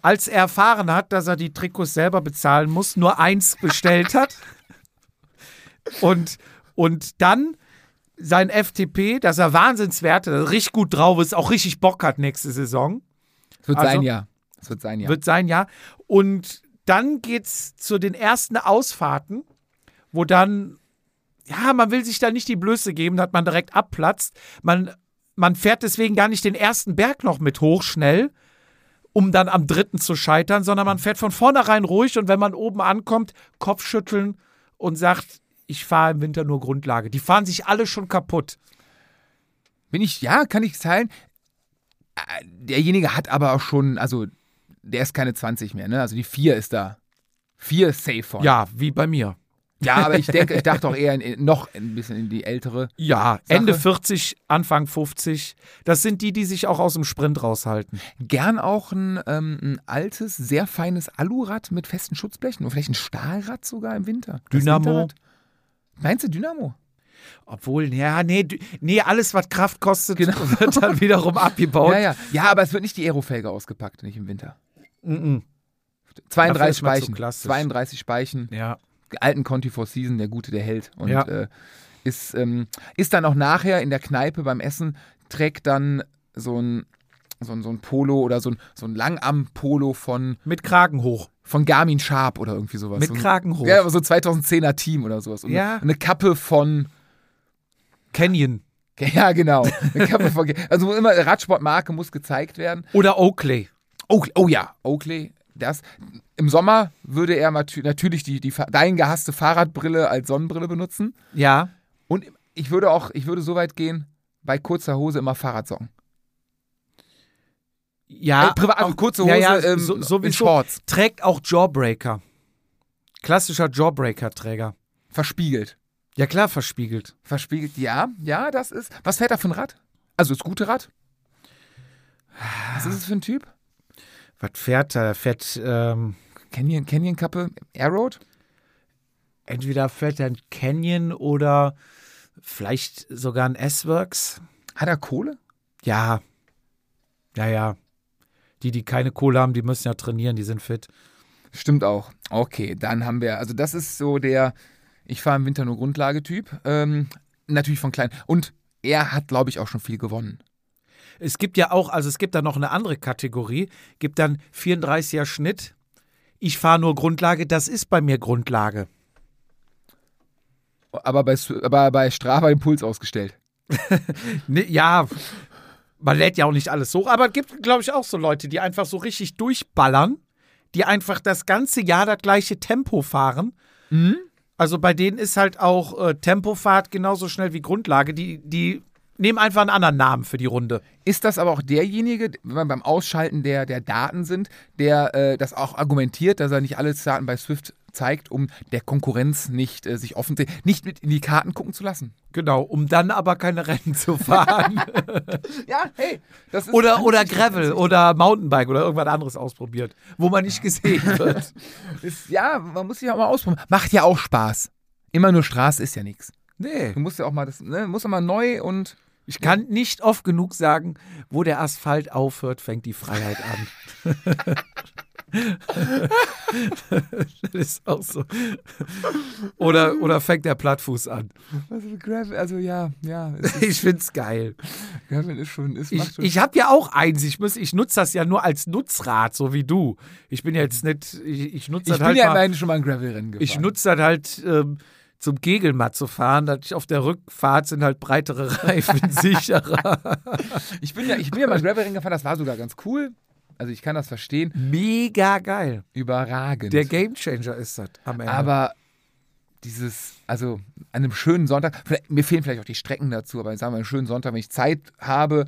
Als er erfahren hat, dass er die Trikots selber bezahlen muss, nur eins bestellt hat. Und, und dann sein FTP, dass er Wahnsinnswerte, dass er richtig gut drauf ist, auch richtig Bock hat nächste Saison, Es wird Also- sein Jahr. Es wird sein Jahr. wird sein Jahr. Und dann geht's zu den ersten Ausfahrten, wo dann, ja, man will sich da nicht die Blöße geben, dass man direkt abplatzt. Man, man fährt deswegen gar nicht den ersten Berg noch mit hoch schnell, um dann am dritten zu scheitern, sondern man fährt von vornherein ruhig und wenn man oben ankommt, Kopfschütteln und sagt, ich fahre im Winter nur Grundlage. Die fahren sich alle schon kaputt. Bin ich, ja, kann ich teilen. Äh, Derjenige hat aber auch schon, also der ist keine 20 mehr, ne? Also die 4 ist da. 4 ist safe von. Ja, wie bei mir. Ja, aber ich denke, ich dachte auch eher in, noch ein bisschen in die ältere. Ja, Sache. Ende 40, Anfang 50. Das sind die, die sich auch aus dem Sprint raushalten. Gern auch ein, ähm, ein altes, sehr feines Alurad mit festen Schutzblechen. Oder vielleicht ein Stahlrad sogar im Winter. Das Dynamo. Winterrad. Meinst du Dynamo? Obwohl, ja, nee, nee, alles, was Kraft kostet, Genau. wird dann wiederum abgebaut. Ja, ja. Ja, aber es wird nicht die Aerofelge ausgepackt, nicht im Winter. 32 ist man zu Speichen. klassisch. 32 Speichen. ja. Alten Conti for Season, der Gute, der hält. Und Ja. äh, ist, ähm, ist dann auch nachher in der Kneipe beim Essen, trägt dann so ein, so ein, so ein Polo oder so ein, so ein Langarm-Polo von, Mit Kragen hoch. von Garmin Sharp oder irgendwie sowas. Mit so ein, Kragen hoch. Ja, so 2010er Team oder sowas. Und Ja. eine, eine Kappe von, Canyon. ja genau, eine Kappe von, also immer Radsportmarke muss gezeigt werden. Oder Oakley. Oakley, oh ja, Oakley, das. Im Sommer würde er natürlich die, die, dein gehasste Fahrradbrille als Sonnenbrille benutzen. Ja. Und ich würde auch, ich würde so weit gehen, bei kurzer Hose immer Fahrradsocken. Ja. äh, privat, also kurze Hose ja, ja, ähm, so, in sowieso. Shorts. Trägt auch Jawbreaker. Klassischer Jawbreaker-Träger. Verspiegelt. Ja, klar, verspiegelt. Verspiegelt, ja, ja, das ist. Was fährt er für ein Rad? Also das gute Rad? Was ist es für ein Typ? Was fährt er? Er fährt, ähm, Canyon, Canyon-Kappe, Airroad? Entweder fährt er ein Canyon oder vielleicht sogar ein S-Works. Hat er Kohle? Ja. Ja, ja. Die, die keine Kohle haben, die müssen ja trainieren, die sind fit. Stimmt auch. Okay, dann haben wir, also das ist so der, ich fahre im Winter nur Grundlagetyp. Ähm, natürlich von klein. Und er hat, glaube ich, auch schon viel gewonnen. Es gibt ja auch, also es gibt da noch eine andere Kategorie, gibt dann 34er Schnitt. Ich fahre nur Grundlage, das ist bei mir Grundlage. Aber bei, aber bei Strava den Puls ausgestellt. Ne, ja, man lädt ja auch nicht alles so, aber es gibt, glaube ich, auch so Leute, die einfach so richtig durchballern, die einfach das ganze Jahr das gleiche Tempo fahren. Also bei denen ist halt auch äh, Tempofahrt genauso schnell wie Grundlage. Die, die nehmen einfach einen anderen Namen für die Runde. Ist das aber auch derjenige, wenn wir beim Ausschalten der, der Daten sind, der äh, das auch argumentiert, dass er nicht alle Daten bei Swift zeigt, um der Konkurrenz nicht äh, sich offen nicht mit in die Karten gucken zu lassen? Genau, um dann aber keine Rennen zu fahren. Ja, hey, das ist oder oder Gravel oder Mountainbike oder irgendwas anderes ausprobiert, wo man nicht gesehen wird. Ist, ja, man muss sich auch mal ausprobieren. Macht ja auch Spaß. Immer nur Straße ist ja nichts. Nee. Du musst ja auch mal das, ne, musst ja mal neu und Ich kann nicht oft genug sagen, wo der Asphalt aufhört, fängt die Freiheit an. das ist auch so. Oder, oder fängt der Plattfuß an. also Gravel, also ja, ja, Ich find's geil. Gravel ist schon, ist Ich, schon ich habe ja auch eins. Ich, muss- ich nutze das ja nur als Nutzrad, so wie du. Ich bin jetzt nicht, ich, ich nutze ich das bin halt ja mal, immerhin schon mal ein Gravelrennen gefahren. ich nutze das halt ähm, zum Kegelmatt zu fahren. dass ich auf der Rückfahrt sind halt breitere Reifen sicherer. ich bin ja, ich bin ja mal Gravelrennen gefahren, das war sogar ganz cool. Also ich kann das verstehen. Mega geil. Überragend. Der Gamechanger ist das am Ende. Aber dieses, also an einem schönen Sonntag, mir fehlen vielleicht auch die Strecken dazu, aber sagen wir einen schönen Sonntag, wenn ich Zeit habe,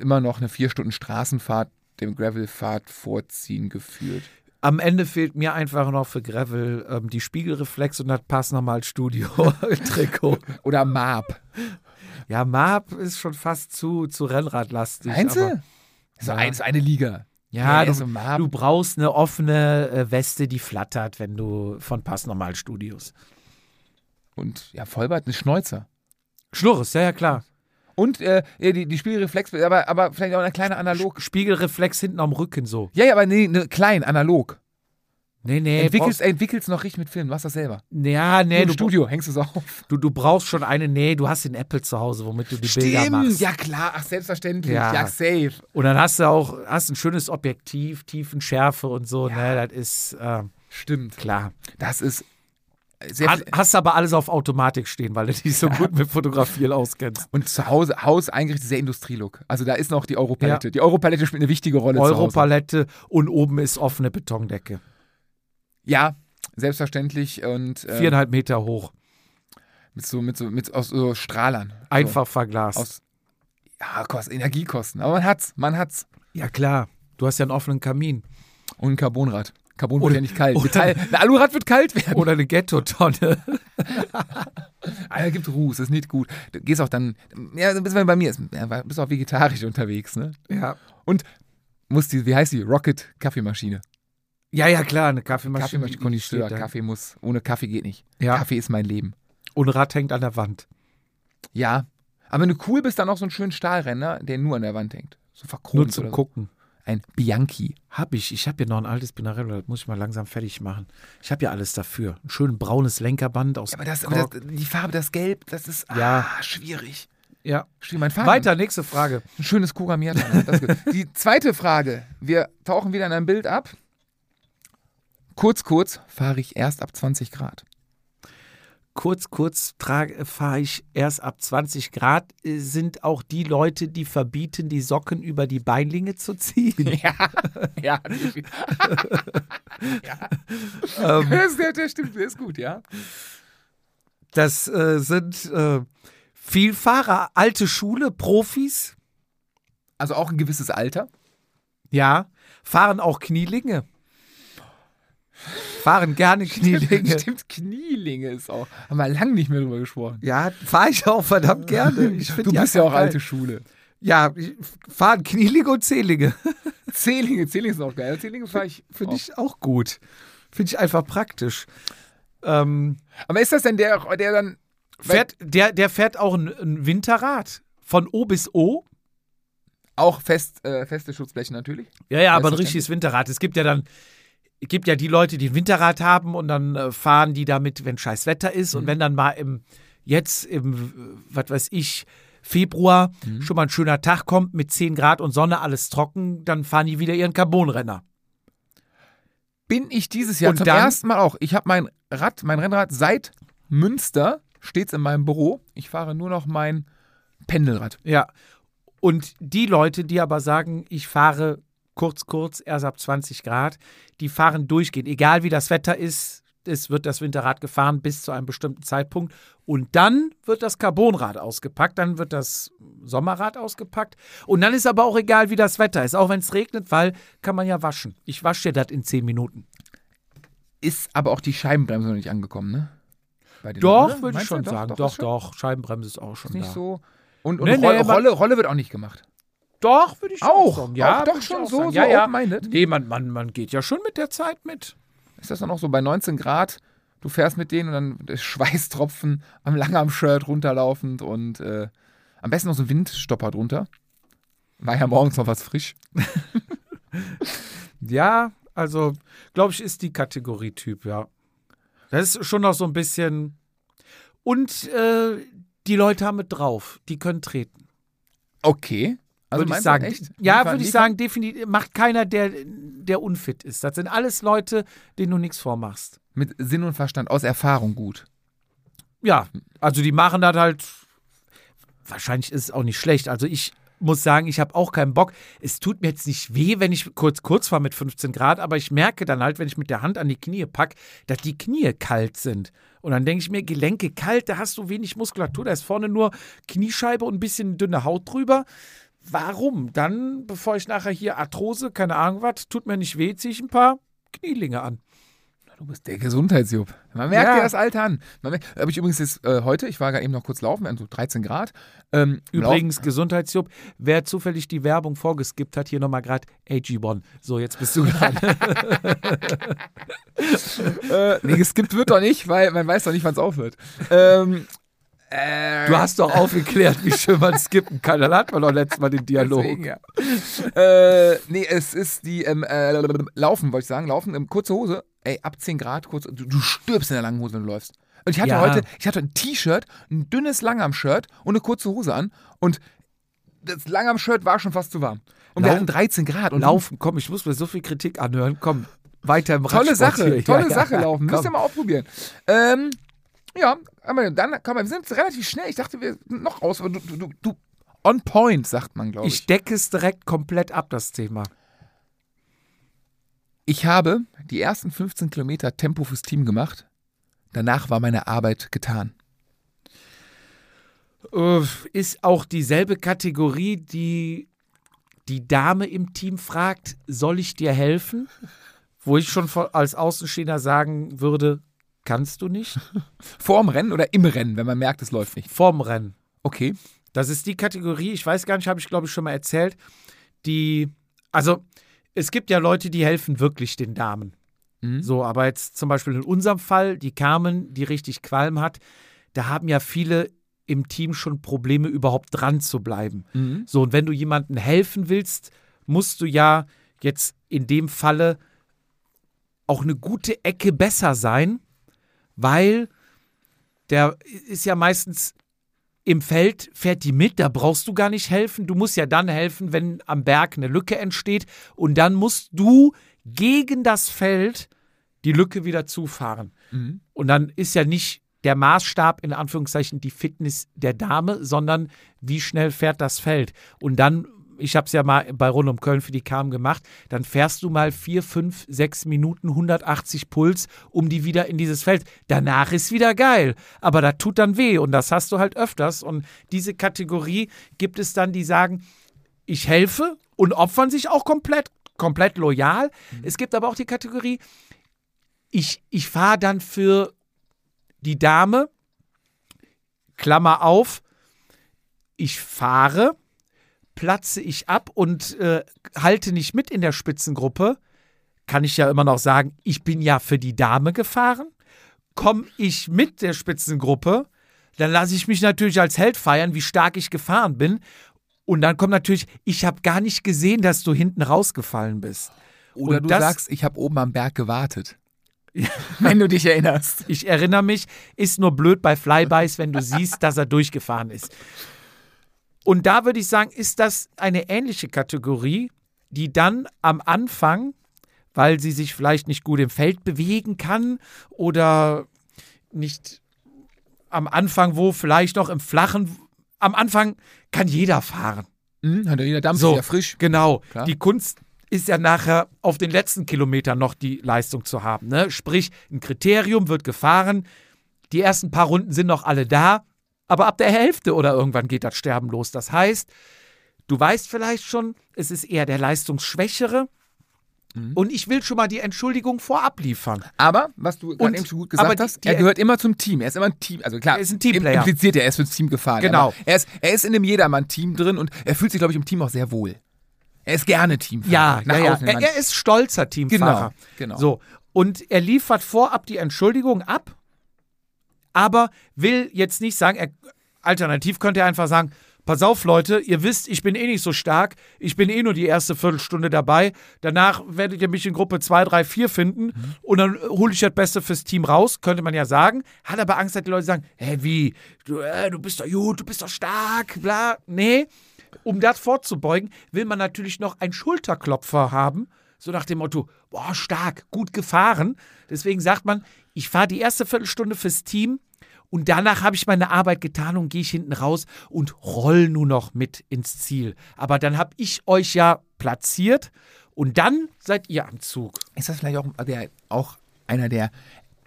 immer noch eine vier Stunden Straßenfahrt dem Gravelfahrt vorziehen gefühlt. Am Ende fehlt mir einfach noch für Gravel ähm, die Spiegelreflex und das passt nochmal Studio-Trikot. Oder Marb. ja, Marb ist schon fast zu, zu Rennradlastig. Meinst aber- du? So Ja. ein, so eine Liga. Ja, Nee, du, so Marb. du brauchst eine offene äh, Weste, die flattert, wenn du von Pass normal Studios. Und ja, Vollbart, eine Schnäuzer. Schnurres, ja, ja, klar. Und äh, ja, die, die Spielreflex, aber, aber vielleicht auch eine kleine Analog. Spiegelreflex hinten am Rücken so. Ja, ja, aber nee, ne, klein, analog. Nee, nee. entwickelst, entwickelst noch richtig mit Film, machst das selber. ja, nee, Im Studio hängst du es auf. du, du brauchst schon eine. Nee, du hast den Apple zu Hause, womit du die Bilder machst. ja klar, ach selbstverständlich, Ja. ja, safe. Und dann hast du auch hast ein schönes Objektiv, Tiefenschärfe und so. Ne, das ist äh, Stimmt. klar. Das ist sehr Hast, aber alles auf Automatik stehen, weil du dich so gut mit Fotografieren auskennst. und zu Hause, Haus eingerichtet, sehr Industrielook. Also da ist noch die Europalette. Die Europalette spielt eine wichtige Rolle. Europalette und oben ist offene Betondecke. Ja, selbstverständlich und ähm, Viereinhalb Meter hoch. mit so mit so mit aus so Strahlern. Einfach verglast. So, aus ja, kostet Energiekosten, aber man hat's, man hat's. ja, klar. Du hast ja einen offenen Kamin. Und ein Carbonrad. Carbon Oder- wird ja nicht kalt. Metall, ein Alurad wird kalt werden. Oder eine Ghetto-Tonne. Ah, da gibt Ruß, ist nicht gut. Du gehst auch dann, ja, bist bei mir, bist auch vegetarisch unterwegs, ne? ja. Und musst die, wie heißt die? Rocket Kaffeemaschine. Ja, ja, klar. Eine Kaffeemaschine. Kaffeemaschine, da. Kaffee muss, ohne Kaffee geht nicht. Ja. Kaffee ist mein Leben. Und Rad hängt an der Wand. Ja. Aber wenn du cool bist, dann auch so einen schönen Stahlrenner, der nur an der Wand hängt. So verchromt Nur zum oder so. Ein Bianchi. Hab ich. Ich habe hier noch ein altes Pinarello. Das muss ich mal langsam fertig machen. Ich habe ja alles dafür. Ein schön braunes Lenkerband aus Ja, aber, das, aber das, die Farbe, das Gelb, das ist Ja. ah, schwierig. ja. Mein Vater. Weiter, nächste Frage. Ein schönes Kuramiata. Die zweite Frage. Wir tauchen wieder in ein Bild ab. Kurz, kurz fahre ich erst ab 20 Grad. Kurz, kurz fahre ich erst ab 20 Grad. Äh, Sind auch die Leute, die verbieten, die Socken über die Beinlinge zu ziehen? Ja, ja. ja. ähm, Das, der, der stimmt, der ist gut, ja. das äh, sind äh, Vielfahrer, alte Schule, Profis. Also auch ein gewisses Alter. Ja, fahren auch Knielinge. Fahren gerne Knielinge. Stimmt, Knielinge ist auch. Haben wir lange nicht mehr drüber gesprochen. Ja, fahre ich auch verdammt gerne. Ich Du bist ja auch geil. alte Schule. Ja, fahren Knielinge und Zehlinge. Zehlinge, Zehlinge ist auch geil. Zehlinge fahre ich. Finde ich auch gut. Finde ich einfach praktisch. Ähm, Aber ist das denn der, der dann. fährt, der, der fährt auch ein, ein Winterrad. Von O bis O. Auch fest, äh, feste Schutzblechen natürlich. Ja, ja, aber ein richtiges Winterrad. Es gibt ja dann, gibt ja die Leute, die ein Winterrad haben und dann äh, fahren die damit, wenn scheiß Wetter ist. Und wenn dann mal im, jetzt im, was weiß ich, Februar schon mal ein schöner Tag kommt mit 10 Grad und Sonne, alles trocken, dann fahren die wieder ihren Carbonrenner. Bin ich dieses Jahr Und zum dann- ersten Mal auch. Ich habe mein Rad, mein Rennrad seit Münster, stets in meinem Büro. Ich fahre nur noch mein Pendelrad. Ja. Und die Leute, die aber sagen, ich fahre kurz, kurz, erst ab 20 Grad, die fahren durchgehend. Egal wie das Wetter ist, es wird das Winterrad gefahren bis zu einem bestimmten Zeitpunkt. Und dann wird das Carbonrad ausgepackt, dann wird das Sommerrad ausgepackt. Und dann ist aber auch egal, wie das Wetter ist, auch wenn es regnet, weil kann man ja waschen. Ich wasche dir das in 10 Minuten. Ist aber auch die Scheibenbremse noch nicht angekommen, ne? Doch, oder? würde ich schon sagen. Doch, schon- doch, Scheibenbremse ist auch schon Ist nicht da. so. Und, und Nee, Rolle, nee, Rolle, Rolle wird auch nicht gemacht. Doch, würde ich schon Auch? sagen. Ja, Auch doch schon so- sagen. so ja, ja. open-minded? Nee, man, man, man geht ja schon mit der Zeit mit. Ist das dann auch so bei 19 Grad? Du fährst mit denen und dann Schweißtropfen am langen Shirt runterlaufend und äh, am besten noch so ein Windstopper drunter. War ja morgens noch was frisch. Ja, also, glaube ich, ist die Kategorie Typ, ja. Das ist schon noch so ein bisschen. Und äh, die Leute haben mit drauf. Die können treten. Okay. Also würde ich sagen. echt? Ja, würde ich sagen, definitiv. Macht keiner, der, der unfit ist. Das sind alles Leute, denen du nichts vormachst. Mit Sinn und Verstand, aus Erfahrung gut. Ja, also die machen das halt. Wahrscheinlich ist es auch nicht schlecht. Also ich muss sagen, ich habe auch keinen Bock. Es tut mir jetzt nicht weh, wenn ich kurz kurz fahre mit 15 Grad, aber ich merke dann halt, wenn ich mit der Hand an die Knie packe, dass die Knie kalt sind. Und dann denke ich mir, Gelenke kalt, da hast du wenig Muskulatur, da ist vorne nur Kniescheibe und ein bisschen dünne Haut drüber. Warum? Dann, bevor ich nachher hier Arthrose, keine Ahnung was, tut mir nicht weh, ziehe ich ein paar Knielinge an. Du bist der Gesundheitsjupp. Man merkt Ja. dir das Alter an. Habe ich übrigens jetzt äh, heute, ich war gerade eben noch kurz laufen, wir hatten so 13 Grad. Ähm, Übrigens, Gesundheitsjupp, wer zufällig die Werbung vorgeskippt hat, hier nochmal gerade AG1. So, jetzt bist du dran. Äh, nee, geskippt wird doch nicht, weil man weiß doch nicht, wann es aufhört. Ähm, äh, Du hast doch aufgeklärt, wie schön man skippen kann. Dann hat man doch letztes Mal den Dialog. Deswegen, ja. äh, nee, es ist die ähm, äh, Laufen, wollte ich sagen. Laufen, ähm, kurze Hose. Ey, ab 10 Grad, kurz, du, du stirbst in der langen Hose, wenn du läufst. Und ich hatte Ja. heute, ich hatte ein T-Shirt, ein dünnes Langarm-Shirt und eine kurze Hose an. Und das Langarm-Shirt war schon fast zu warm. Und wir Lau- hatten 13 Grad. Und Laufen, komm, ich muss mir so viel Kritik anhören. Komm, weiter im Tolle Radsport Sache, hier. tolle Ja, Sache laufen. Müsst ihr komm. mal ausprobieren. Ähm, ja, aber dann, komm mal, wir sind relativ schnell. Ich dachte, wir sind noch raus. Aber du, du, du, on point, sagt man, glaube ich. Ich decke es direkt komplett ab, das Thema. Ich habe die ersten 15 Kilometer Tempo fürs Team gemacht. Danach war meine Arbeit getan. Ist auch dieselbe Kategorie, die die Dame im Team fragt, soll ich dir helfen? Wo ich schon als Außenstehender sagen würde, kannst du nicht. Vorm Rennen oder im Rennen, wenn man merkt, es läuft nicht. Vorm Rennen. Okay. Das ist die Kategorie, ich weiß gar nicht, habe ich glaube ich schon mal erzählt, die, also es gibt ja Leute, die helfen wirklich den Damen. Mhm. So, aber jetzt zum Beispiel in unserem Fall, die Carmen, die richtig Qualm hat, da haben ja viele im Team schon Probleme, überhaupt dran zu bleiben. Mhm. So, und wenn du jemandem helfen willst, musst du ja jetzt in dem Falle auch eine gute Ecke besser sein, weil der ist ja meistens im Feld, fährt die mit, da brauchst du gar nicht helfen. Du musst ja dann helfen, wenn am Berg eine Lücke entsteht und dann musst du gegen das Feld die Lücke wieder zufahren. Mhm. Und dann ist ja nicht der Maßstab in Anführungszeichen die Fitness der Dame, sondern wie schnell fährt das Feld. Und dann, ich habe es ja mal bei Rund um Köln für die Kam gemacht, dann fährst du mal vier, fünf, sechs Minuten 180 Puls, um die wieder in dieses Feld. Danach ist wieder geil, aber das tut dann weh und das hast du halt öfters. Und diese Kategorie gibt es dann, die sagen, ich helfe und opfern sich auch komplett, komplett loyal. Es gibt aber auch die Kategorie, ich, ich fahre dann für die Dame, Klammer auf, ich fahre, platze ich ab und äh, halte nicht mit in der Spitzengruppe, kann ich ja immer noch sagen, ich bin ja für die Dame gefahren. Komme ich mit der Spitzengruppe, dann lasse ich mich natürlich als Held feiern, wie stark ich gefahren bin. Und dann kommt natürlich, ich habe gar nicht gesehen, dass du hinten rausgefallen bist. Oder Und du das- sagst, ich habe oben am Berg gewartet. Wenn du dich erinnerst. Ich erinnere mich, ist nur blöd bei Flybys, wenn du siehst, dass er durchgefahren ist. Und da würde ich sagen, ist das eine ähnliche Kategorie, die dann am Anfang, weil sie sich vielleicht nicht gut im Feld bewegen kann oder nicht am Anfang, wo vielleicht noch im Flachen, am Anfang kann jeder fahren. Hm, hat ja jeder Dampf So. ist ja frisch. Genau. Klar. Die Kunst ist ja nachher auf den letzten Kilometern noch die Leistung zu haben. Ne? Sprich, ein Kriterium wird gefahren, die ersten paar Runden sind noch alle da, aber ab der Hälfte oder irgendwann geht das Sterben los. Das heißt, du weißt vielleicht schon, es ist eher der Leistungsschwächere. Mhm. Und ich will schon mal die Entschuldigung vorab liefern. Aber, was du gerade eben schon gut gesagt die- hast, er gehört immer zum Team. Er ist immer ein Team. Also klar, Er ist ein Teamplayer. im- Impliziert er, er ist fürs Team gefahren. Genau. Er ist, er ist in einem Jedermann-Team drin und er fühlt sich, glaube ich, im Team auch sehr wohl. Er ist gerne Teamfahrer. Ja, ja, ja. Er, er ist stolzer Teamfahrer. Genau, genau. So. Und er liefert vorab die Entschuldigung ab, aber will jetzt nicht sagen, er, alternativ könnte er einfach sagen, pass auf Leute, ihr wisst, ich bin eh nicht so stark, ich bin eh nur die erste Viertelstunde dabei, danach werdet ihr mich in Gruppe 2, 3, 4 finden Mhm. und dann hole ich das Beste fürs Team raus, könnte man ja sagen, hat aber Angst, dass die Leute sagen, hä, wie, du, äh, du bist doch gut, du bist doch stark, bla, nee. Um das vorzubeugen, will man natürlich noch einen Schulterklopfer haben, so nach dem Motto, boah, stark, gut gefahren. Deswegen sagt man, ich fahre die erste Viertelstunde fürs Team und danach habe ich meine Arbeit getan und gehe ich hinten raus und roll nur noch mit ins Ziel. Aber dann habe ich euch ja platziert und dann seid ihr am Zug. Ist das vielleicht auch, der, auch einer der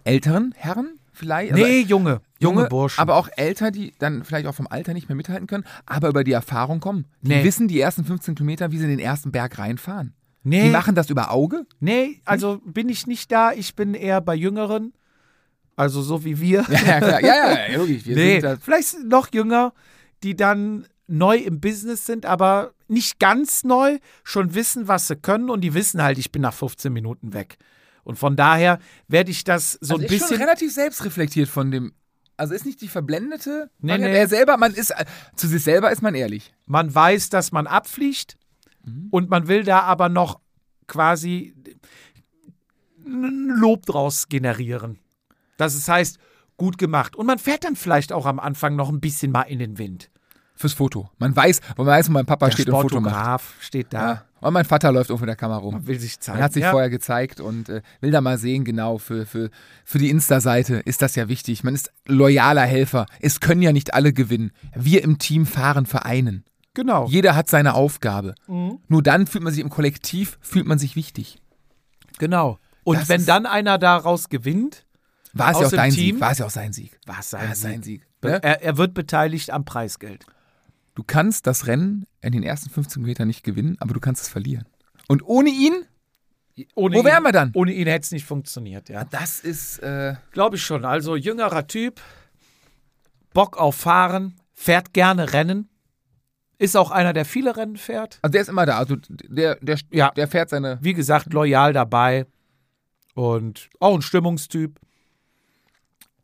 älteren Herren? Vielleicht? Nee, Junge, junge, junge Burschen. Aber auch älter, die dann vielleicht auch vom Alter nicht mehr mithalten können, aber über die Erfahrung kommen. Die Nee. wissen die ersten 15 Kilometer, wie sie in den ersten Berg reinfahren. nee, Die machen das über Auge. nee, also bin ich nicht da. Ich bin eher bei Jüngeren. Also so wie wir. Ja, ja, klar. Ja, ja, wirklich. Wir nee, da, vielleicht noch jünger, die dann neu im Business sind, aber nicht ganz neu, schon wissen, was sie können und die wissen halt, ich bin nach 15 Minuten weg. Und von daher werde ich das so also ein ist schon bisschen. relativ selbstreflektiert von dem. Also ist nicht die verblendete. Nee, nee. Er selber, man ist zu sich selber ist man ehrlich. Man weiß, dass man abfliegt Mhm. und man will da aber noch quasi ein Lob draus generieren. Das ist, heißt, gut gemacht. Und man fährt dann vielleicht auch am Anfang noch ein bisschen mal in den Wind. Fürs Foto. Man weiß, man weiß, wo mein Papa Der steht und Foto macht. Steht da, Ja. Und mein Vater läuft irgendwo in der Kamera rum. man will sich zeigen. Man hat sich ja. vorher gezeigt und äh, will da mal sehen, genau, für, für, für die Insta-Seite ist das ja wichtig. Man ist loyaler Helfer. Es können ja nicht alle gewinnen. Wir im Team fahren vereinen. Genau. Jeder hat seine Aufgabe. Mhm. Nur dann fühlt man sich im Kollektiv, fühlt man sich wichtig. Genau. Und Das wenn dann einer daraus gewinnt, War es Aus ja auch dein Team? Sieg. War es ja auch sein Sieg. war es War sein, es sein Sieg. Sieg. Ne? Er, er wird beteiligt am Preisgeld. Du kannst das Rennen in den ersten 15 Metern nicht gewinnen, aber du kannst es verlieren. Und ohne ihn, Ohne wo ihn, wären wir dann? Ohne ihn hätte es nicht funktioniert, ja. Das ist, äh, Glaube ich schon. Also jüngerer Typ, Bock auf Fahren, fährt gerne Rennen. Ist auch einer, der viele Rennen fährt. also der ist immer da. Also der, der, Ja. der fährt seine. Wie gesagt, loyal dabei. Und auch ein Stimmungstyp.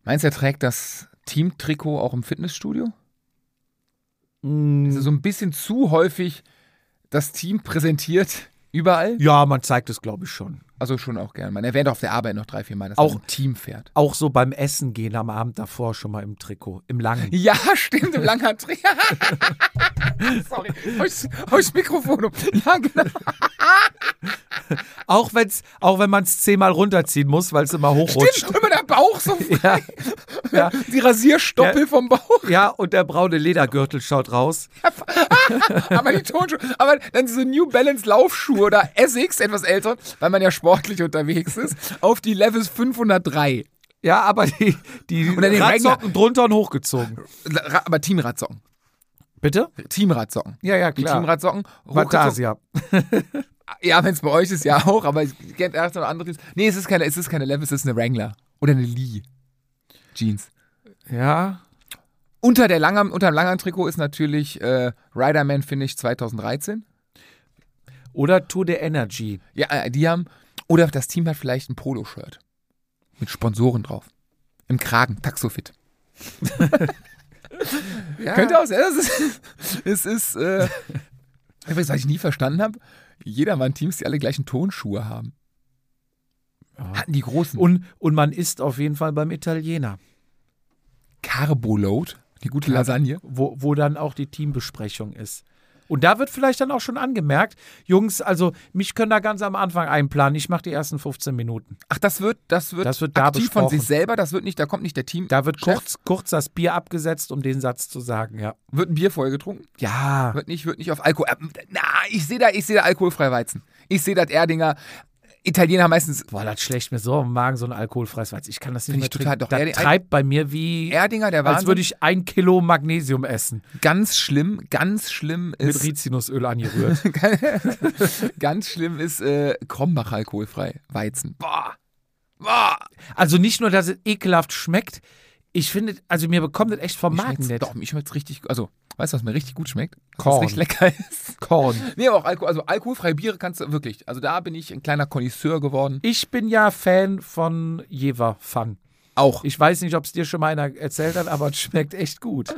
Meinst du, er trägt das Teamtrikot auch im Fitnessstudio? Mm, Ist so ein bisschen zu häufig das Team präsentiert überall? Ja, man zeigt es, glaube ich, schon. Also schon auch gern. Man erwähnt auf der Arbeit noch drei, vier Mal, dass Auch- er ein Team fährt. Auch so beim Essen gehen am Abend davor schon mal im Trikot, im langen. Ja, stimmt, im. Sorry, hau ich- hau ich das Mikrofon. Ja, genau. Auch, wenn's, auch wenn man es zehnmal runterziehen muss, weil es immer hochrutscht. Stimmt, immer der Bauch so Ja, ja, Die Rasierstoppel Ja. vom Bauch. ja, und der braune Ledergürtel schaut raus. Aber die Tonschuhe, aber dann diese New Balance Laufschuhe oder Essex, etwas älter, weil man ja sportlich unterwegs ist, auf die Levels 503. Ja, aber die, die Oder den Radsocken drunter und hochgezogen. Ra- Aber Teamradsocken. Bitte? Teamradsocken. Ja, ja, Die klar. Teamradsocken. hochgezogen. Vatasia. Ja, wenn es bei euch ist, ja auch, aber ich kennt erst noch anderes. Nee, es ist keine, es ist keine Levels, es ist eine Wrangler. Oder eine Lee. Jeans. Ja. Unter, der Langham, unter dem Langham-Trikot ist natürlich äh, Riderman Finish 2013. Oder Tour de Energy. Ja, äh, die haben. Oder das Team hat vielleicht ein Poloshirt. Mit Sponsoren drauf. Im Kragen, Taxofit. Ja. Könnte auch sein. Es ist, es ist äh, was ich nie verstanden habe. Jedermann-Teams, die alle gleichen Tonschuhe haben. Hatten die großen. Und, und man isst auf jeden Fall beim Italiener, Carbo-Load, die gute Lasagne. wo, wo dann auch die Teambesprechung ist. Und da wird vielleicht dann auch schon angemerkt, Jungs, also mich können da ganz am Anfang einplanen. Ich mache die ersten 15 Minuten. Ach, das wird, das wird, Das wird da aktiv von besprochen. sich selber, das wird nicht, da kommt nicht der Team. Da wird Chef. kurz, kurz das Bier abgesetzt, um den Satz zu sagen, ja. Wird ein Bier vorher getrunken? Ja. Wird nicht, wird nicht auf Alkohol. äh, Na, ich sehe da, ich sehe da alkoholfrei Weizen. Ich sehe das Erdinger. Italiener meistens. Boah, das schlägt mir so im Magen, so ein alkoholfreies Weizen. Ich kann das nicht mehr ich total- doch, das Erdi- treibt bei mir wie, Erdinger, der als Wahnsinn. würde ich ein Kilo Magnesium essen. ganz schlimm, ganz schlimm Mit ist. Rizinusöl angerührt. ganz schlimm ist äh, Krombach alkoholfrei. Weizen. Boah. Boah. also nicht nur, dass es ekelhaft schmeckt, ich finde, also mir bekommt das echt vom Magen nicht. Doch, mir schmeckt richtig. Also, weißt du, was mir richtig gut schmeckt? Korn. es richtig lecker ist. Korn. Nee, aber auch Alkohol, also alkoholfreie Biere kannst du wirklich. Also da bin ich ein kleiner Connoisseur geworden. Ich bin ja Fan von Jever Fun. Auch. Ich weiß nicht, ob es dir schon mal einer erzählt hat, aber es schmeckt echt gut.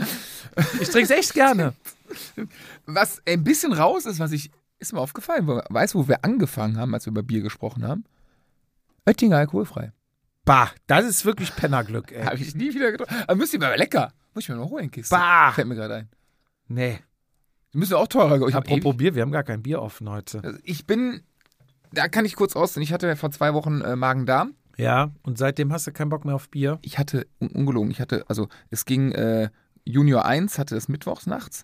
Ich trinke es echt gerne. Was ein bisschen raus ist, was ich, ist mir aufgefallen. Weißt du, wo wir angefangen haben, als wir über Bier gesprochen haben? Oettinger alkoholfrei. Bah, das ist wirklich Pennerglück, ey. Habe ich nie wieder getrunken. Aber müsste ich mal lecker. Muss ich mir noch holen, Kiste. Bah. Fällt mir gerade ein. Nee. Die müssen auch teurer. Ich, hab Apropos Bier, wir haben gar kein Bier offen heute. Also ich bin, da kann ich kurz aus, ich hatte vor zwei Wochen äh, Magen-Darm. Ja, und seitdem hast du keinen Bock mehr auf Bier. Ich hatte, un ungelogen, ich hatte, also es ging, äh, Junior 1 hatte es mittwochs nachts.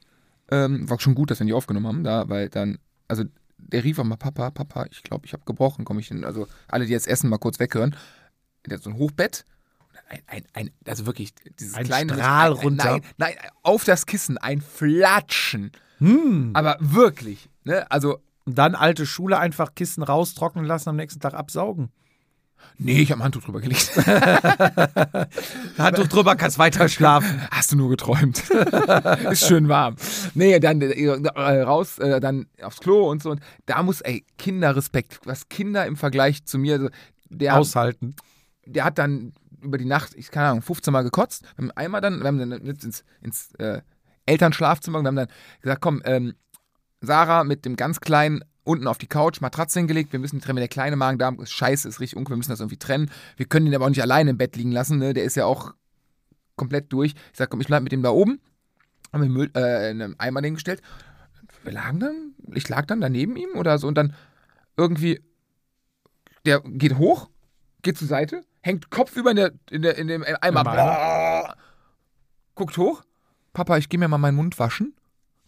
Ähm, war schon gut, dass wir nicht aufgenommen haben, da, weil dann, also der rief auch mal, Papa, Papa, ich glaube, ich habe gebrochen, komme ich hin. Also alle, die jetzt essen, mal kurz weghören. So ein Hochbett. Ein, ein, ein, also wirklich, dieses Ein kleine Strahl ein, ein, runter. Nein, nein, auf das Kissen, ein Flatschen. Hm. Aber wirklich, ne? Also, Und dann alte Schule einfach Kissen raustrocknen lassen, am nächsten Tag absaugen. nee, ich habe ein Handtuch drüber gelegt. Handtuch drüber, kannst weiter schlafen. Hast du nur geträumt. ist schön warm. Nee, dann äh, raus, äh, dann aufs Klo und so. Und da muss, ey, Kinderrespekt. Was Kinder im Vergleich zu mir, der, Aushalten. Der hat dann über die Nacht, ich keine Ahnung, 15 Mal gekotzt. Wir haben einmal dann, wir haben dann ins, ins äh, Elternschlafzimmer, wir haben dann gesagt, komm, ähm, Sarah mit dem ganz kleinen unten auf die Couch, Matratze hingelegt, wir müssen trennen, der kleine Magen-Darm ist scheiße, ist richtig uncool, wir müssen das irgendwie trennen. Wir können ihn aber auch nicht alleine im Bett liegen lassen, ne? der ist ja auch komplett durch. Ich sag, komm, ich bleib mit dem da oben, haben wir Müll, äh, in einem Eimer hingestellt. Wir lagen dann, ich lag dann daneben ihm oder so und dann irgendwie, der geht hoch, geht zur Seite, hängt kopfüber in, der, in, der, in dem Eimer, Im Eimer. guckt hoch, Papa, ich gehe mir mal meinen Mund waschen,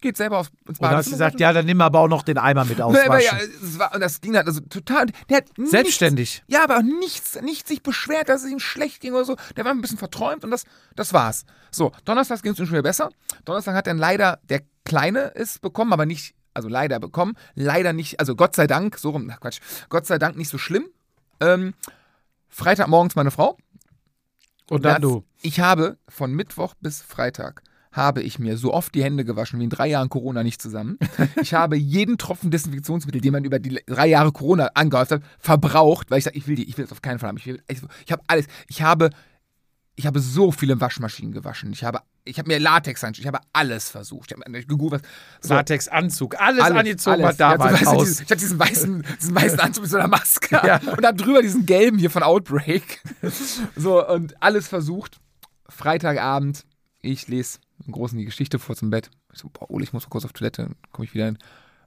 geht selber aufs, ins Und dann hast du gesagt, ja, dann nimm aber auch noch den Eimer mit ja, auswaschen. war, und das ging dann also total. Der hat nichts- Selbstständig. Ja, aber auch nichts, nichts sich beschwert, dass es ihm schlecht ging oder so. Der war ein bisschen verträumt und das, das war's. So, Donnerstag ging es ihm schon wieder besser. Donnerstag hat dann leider der Kleine es bekommen, aber nicht, also leider bekommen. Leider nicht, also Gott sei Dank, so rum, ach Quatsch, Gott sei Dank nicht so schlimm. Ähm, Freitagmorgens meine Frau. Und dann du. Ich habe von Mittwoch bis Freitag habe ich mir so oft die Hände gewaschen wie in drei Jahren Corona nicht zusammen. Ich habe jeden Tropfen Desinfektionsmittel, den man über die drei Jahre Corona angehäuft hat, verbraucht, weil ich sage, ich will die, ich will das auf keinen Fall haben. Ich, will, ich, ich habe alles. Ich habe, ich habe so viele Waschmaschinen gewaschen. Ich habe, ich habe mir Latex ich habe alles versucht. Ich habe gegoogelt. So, Latexanzug, alles, alles, angezogen, alles. was da Ja, war Haus. diesen- Ich hatte diesen weißen, diesen weißen Anzug mit so einer Maske Ja. und dann drüber diesen gelben hier von Outbreak. So, und alles versucht. Freitagabend, ich lese im Großen die Geschichte vor zum Bett. Ich so, boah, Ole, ich muss mal kurz auf Toilette, dann komme ich wieder hin.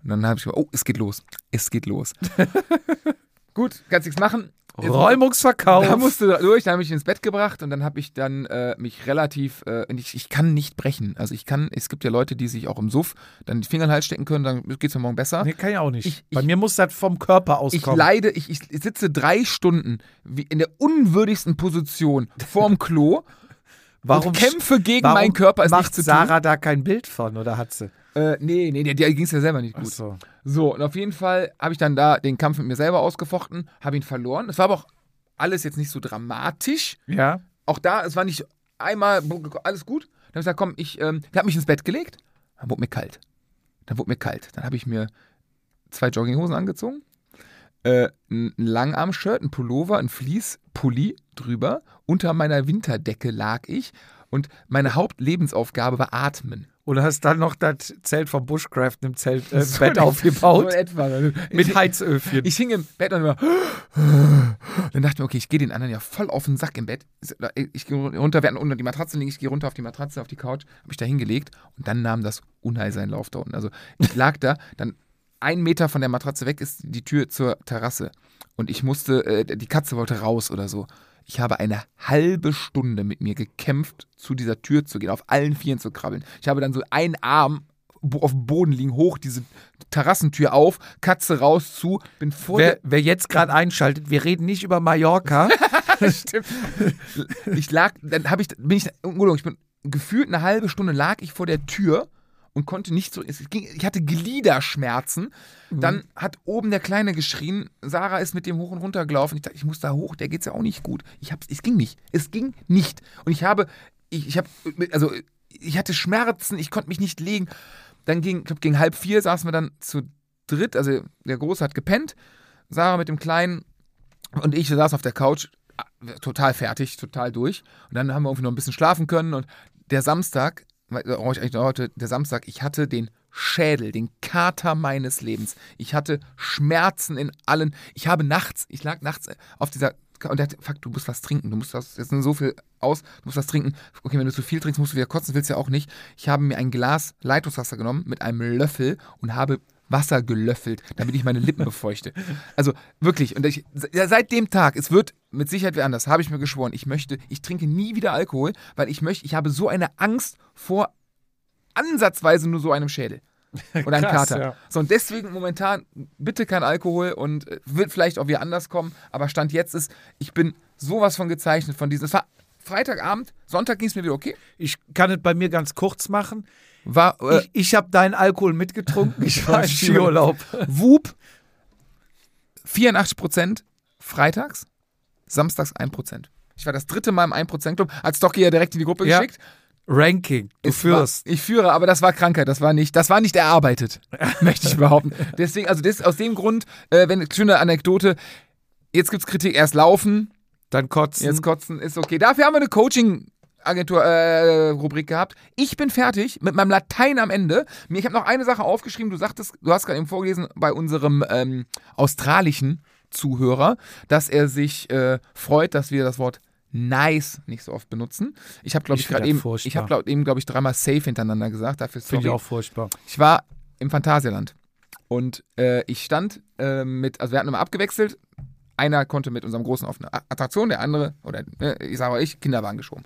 Und dann habe ich gesagt, oh, es geht los. Es geht los. Gut, kannst nichts machen. Räumungsverkauf. Da musste durch, dann habe ich ins Bett gebracht und dann habe ich dann äh, mich relativ, äh, ich, ich kann nicht brechen. Also ich kann, es gibt ja Leute, die sich auch im Suff dann die Finger in den Hals stecken können, dann geht es mir morgen besser. Nee, kann ich auch nicht. Ich- Bei ich- mir muss das vom Körper Ich auskommen. leide, ich, ich sitze drei Stunden wie in der unwürdigsten Position vorm Klo warum und kämpfe gegen warum meinen Körper. Es macht nicht zu Sarah da kein Bild von oder hat sie? Äh, nee, nee, der, der ging es ja selber nicht Ach gut. so. So, und auf jeden Fall habe ich dann da den Kampf mit mir selber ausgefochten, habe ihn verloren. Es war aber auch alles jetzt nicht so dramatisch. Ja. Auch da, es war nicht einmal alles gut. Dann habe ich gesagt, komm, ich ähm, hat mich ins Bett gelegt. Dann wurde mir kalt. Dann wurde mir kalt. Dann habe ich mir zwei Jogginghosen angezogen, äh, ein Langarm-Shirt, ein Pullover, ein Fleece-Pulli drüber. Unter meiner Winterdecke lag ich und meine Hauptlebensaufgabe war Atmen. Und hast dann noch das Zelt vom Bushcraft im Zelt, äh, So Bett aufgebaut. So etwa. mit Ich- Heizöfchen. Ich hing im Bett und immer. Dann dachte ich mir, okay, ich gehe den anderen ja voll auf den Sack im Bett. Ich gehe runter, wir hatten unter die Matratze liegen, ich gehe runter auf die Matratze, auf die Couch, habe ich da hingelegt und dann nahm das Unheil seinen Lauf da unten. Also ich lag da, dann ein Meter von der Matratze weg ist die Tür zur Terrasse und ich musste, äh, die Katze wollte raus oder so. Ich habe eine halbe Stunde mit mir gekämpft, zu dieser Tür zu gehen, auf allen Vieren zu krabbeln. Ich habe dann so einen Arm auf dem Boden liegen, hoch, diese Terrassentür auf, Katze raus, zu, bin vor Wer, wer jetzt gerade einschaltet, wir reden nicht über Mallorca. Stimmt. Ich lag, dann habe ich, bin ich, ich bin gefühlt eine halbe Stunde lag ich vor der Tür und konnte nicht so, ging, ich hatte Gliederschmerzen. Dann hat oben der Kleine geschrien, Sarah ist mit dem hoch und runter gelaufen. Ich dachte, ich muss da hoch, der geht's ja auch nicht gut. Ich hab's, es ging nicht, es ging nicht. Und ich habe, ich, ich habe, also ich hatte Schmerzen, ich konnte mich nicht legen. Dann ging, ich glaube, gegen halb vier saßen wir dann zu dritt, also der Große hat gepennt, Sarah mit dem Kleinen und ich saß auf der Couch, ah, total fertig, total durch. Und dann haben wir irgendwie noch ein bisschen schlafen können. Und der Samstag, noch heute, der Samstag, ich hatte den Schädel, den Kater meines Lebens. Ich hatte Schmerzen in allen. Ich habe nachts, ich lag nachts auf dieser. Und der hat, fuck, du musst was trinken. Du musst was, jetzt sind so viel aus, du musst was trinken. Okay, wenn du zu viel trinkst, musst du wieder kotzen, willst du ja auch nicht. Ich habe mir ein Glas Leitungswasser genommen mit einem Löffel und habe Wasser gelöffelt, damit ich meine Lippen befeuchte. Also wirklich, und ich, seit dem Tag, es wird mit Sicherheit wieder anders, habe ich mir geschworen, ich möchte, ich trinke nie wieder Alkohol, weil ich möchte, ich habe so eine Angst vor ansatzweise nur so einem Schädel. Oder einem Krass, Kater. ja. So, und deswegen momentan bitte kein Alkohol und äh, wird vielleicht auch wieder anders kommen, aber Stand jetzt ist, ich bin sowas von gezeichnet von diesem. Es war Freitagabend, Sonntag ging es mir wieder okay. Ich kann es bei mir ganz kurz machen. War äh, Ich, ich habe deinen Alkohol mitgetrunken. Ich war im Skiurlaub. Whoop 84% freitags, samstags 1%. Ich war das dritte Mal im 1%-Club, hat Stocky ja direkt in die Gruppe Ja. geschickt. Ranking. Du Es führst. War, ich führe, aber das war Krankheit, das war nicht, das war nicht erarbeitet, möchte ich behaupten. Deswegen, also das, aus dem Grund, äh, wenn schöne Anekdote, jetzt gibt's Kritik, erst laufen, Dann kotzen. jetzt kotzen, ist okay. Dafür haben wir eine Coaching. Agentur äh, Rubrik gehabt. Ich bin fertig mit meinem Latein am Ende. Mir- Ich habe noch eine Sache aufgeschrieben. Du sagtest, du hast gerade eben vorgelesen bei unserem ähm, australischen Zuhörer, dass er sich äh, freut, dass wir das Wort nice nicht so oft benutzen. Ich habe glaube Ich gerade eben, ich habe glaub, eben glaube ich dreimal safe hintereinander gesagt. Dafür Finde ich auch furchtbar. Ich war im Phantasialand und äh, ich stand äh, mit, also wir hatten immer abgewechselt. Einer konnte mit unserem Großen auf eine A- Attraktion, der andere, oder äh, ich sage auch ich, Kinderwagen geschoben.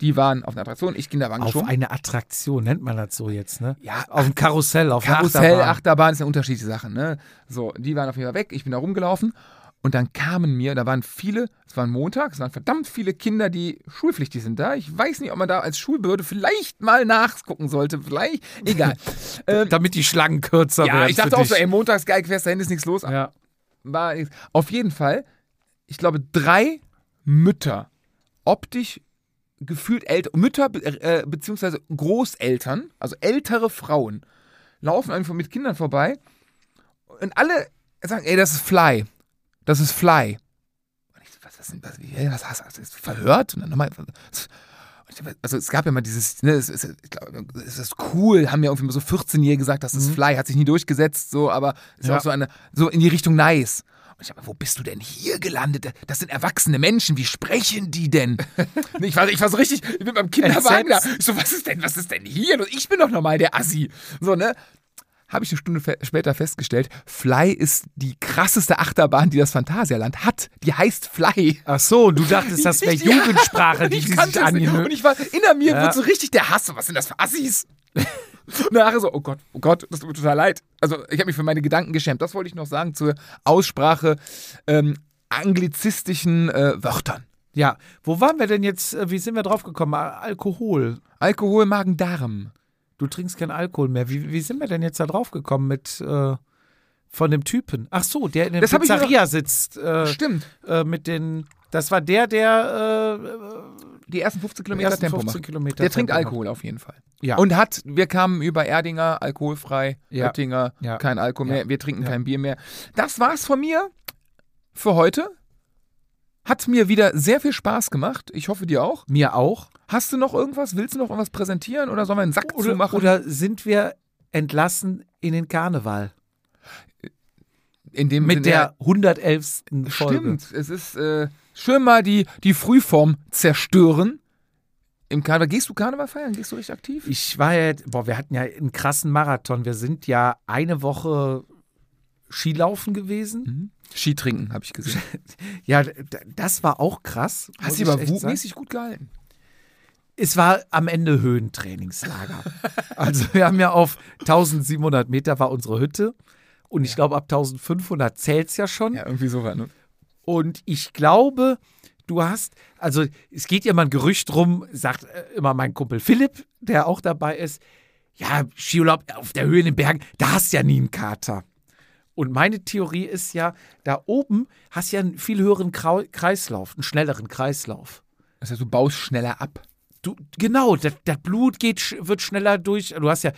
Die waren auf einer Attraktion, ich Kinderwagen Auf geschoben. eine Attraktion nennt man das so jetzt, ne? Ja, Auf dem Karussell, auf Karussell, Achterbahn. Achterbahn ist eine unterschiedliche Sache. Ne? So, die waren auf jeden Fall weg, ich bin da rumgelaufen und dann kamen mir, da waren viele, es war ein Montag, es waren verdammt viele Kinder, die schulpflichtig sind da. Ich weiß nicht, ob man da als Schulbehörde vielleicht mal nachgucken sollte, vielleicht, egal. ähm, Damit die Schlangen kürzer werden. ja, ich dachte auch so, ey, montags geil, fährst dahin, ist nichts los. Ja. war nichts. Auf jeden Fall, ich glaube, drei Mütter, optisch gefühlt älter, Mütter be- äh, beziehungsweise Großeltern, also ältere Frauen, laufen einfach mit Kindern vorbei und alle sagen, ey, das ist Fly. Das ist Fly. Und ich so, was ist denn das? Wie, was hast du? Verhört? Und dann nochmal. Also es gab ja mal dieses, ne, es, es, ich glaub, es ist cool, haben ja irgendwie mal so 14-Jährige gesagt, das ist Fly, hat sich nie durchgesetzt, so, aber ist Ja. auch so eine, so in die Richtung nice. Und ich dachte, wo bist du denn hier gelandet? Das sind erwachsene Menschen, wie sprechen die denn? ich, war, ich war so richtig, ich bin beim Kinderwagen da. Ich so, was ist denn, was ist denn hier? Und ich bin doch normal der Assi. So, ne? Habe ich eine Stunde fe später festgestellt, Fly ist die krasseste Achterbahn, die das Phantasialand hat. Die heißt Fly. Ach so, du dachtest, das wäre ja, Jugendsprache, die ich die kannte sich. Und ich war, inner mir Ja. wird so richtig der Hass. Was sind das für Assis? Nachher so, oh Gott, oh Gott, das tut mir total leid. Also ich habe mich für meine Gedanken geschämt. Das wollte ich noch sagen zur Aussprache ähm, anglizistischen äh, Wörtern. Ja, wo waren wir denn jetzt? äh, Wie sind wir drauf gekommen? Al- Alkohol. Alkohol, Magen, Darm. Du trinkst keinen Alkohol mehr. Wie, wie sind wir denn jetzt da drauf gekommen mit äh, von dem Typen? Ach so, der in der Das Pizzeria sitzt. Äh, Stimmt. äh, mit den. Das war der, der die ersten 15 Kilometer ersten Tempo 15 macht. Kilometer Der trinkt Tempo macht. Alkohol auf jeden Fall. Ja. Und hat, wir kamen über Erdinger, alkoholfrei, Ja. Oettinger, Ja. kein Alkohol mehr, wir trinken kein Bier mehr. Das war's von mir für heute. Hat mir wieder sehr viel Spaß gemacht. Ich hoffe dir auch. Mir auch. Hast du noch irgendwas? Willst du noch irgendwas präsentieren oder sollen wir einen Sack Oder, zumachen? oder sind wir entlassen in den Karneval? In dem Mit Sinne- der 111. Folge. Stimmt, es ist äh, schön mal die, die Frühform zerstören. Im Karneval. Gehst du Karneval feiern? Gehst du richtig aktiv? Ich war ja, boah, wir hatten ja einen krassen Marathon. Wir sind ja eine Woche Skilaufen gewesen. Mhm. Ski trinken, habe ich gesehen. Ja, das war auch krass. Hast du aber wugmäßig gut gehalten. Es war am Ende Höhentrainingslager. also wir haben ja auf 1700 Meter war unsere Hütte. Und ich glaube, ab 1500 zählt es ja schon. Ja, irgendwie so war, ne? Und ich glaube, du hast, also es geht ja mal ein Gerücht rum, sagt äh, immer mein Kumpel Philipp, der auch dabei ist, ja, Skiurlaub auf der Höhe in den Bergen, da hast du ja nie einen Kater. Und meine Theorie ist ja, da oben hast du ja einen viel höheren Kreislauf, einen schnelleren Kreislauf. Das heißt, du baust schneller ab. Du, genau, das, das Blut geht, wird schneller durch. Du hast ja,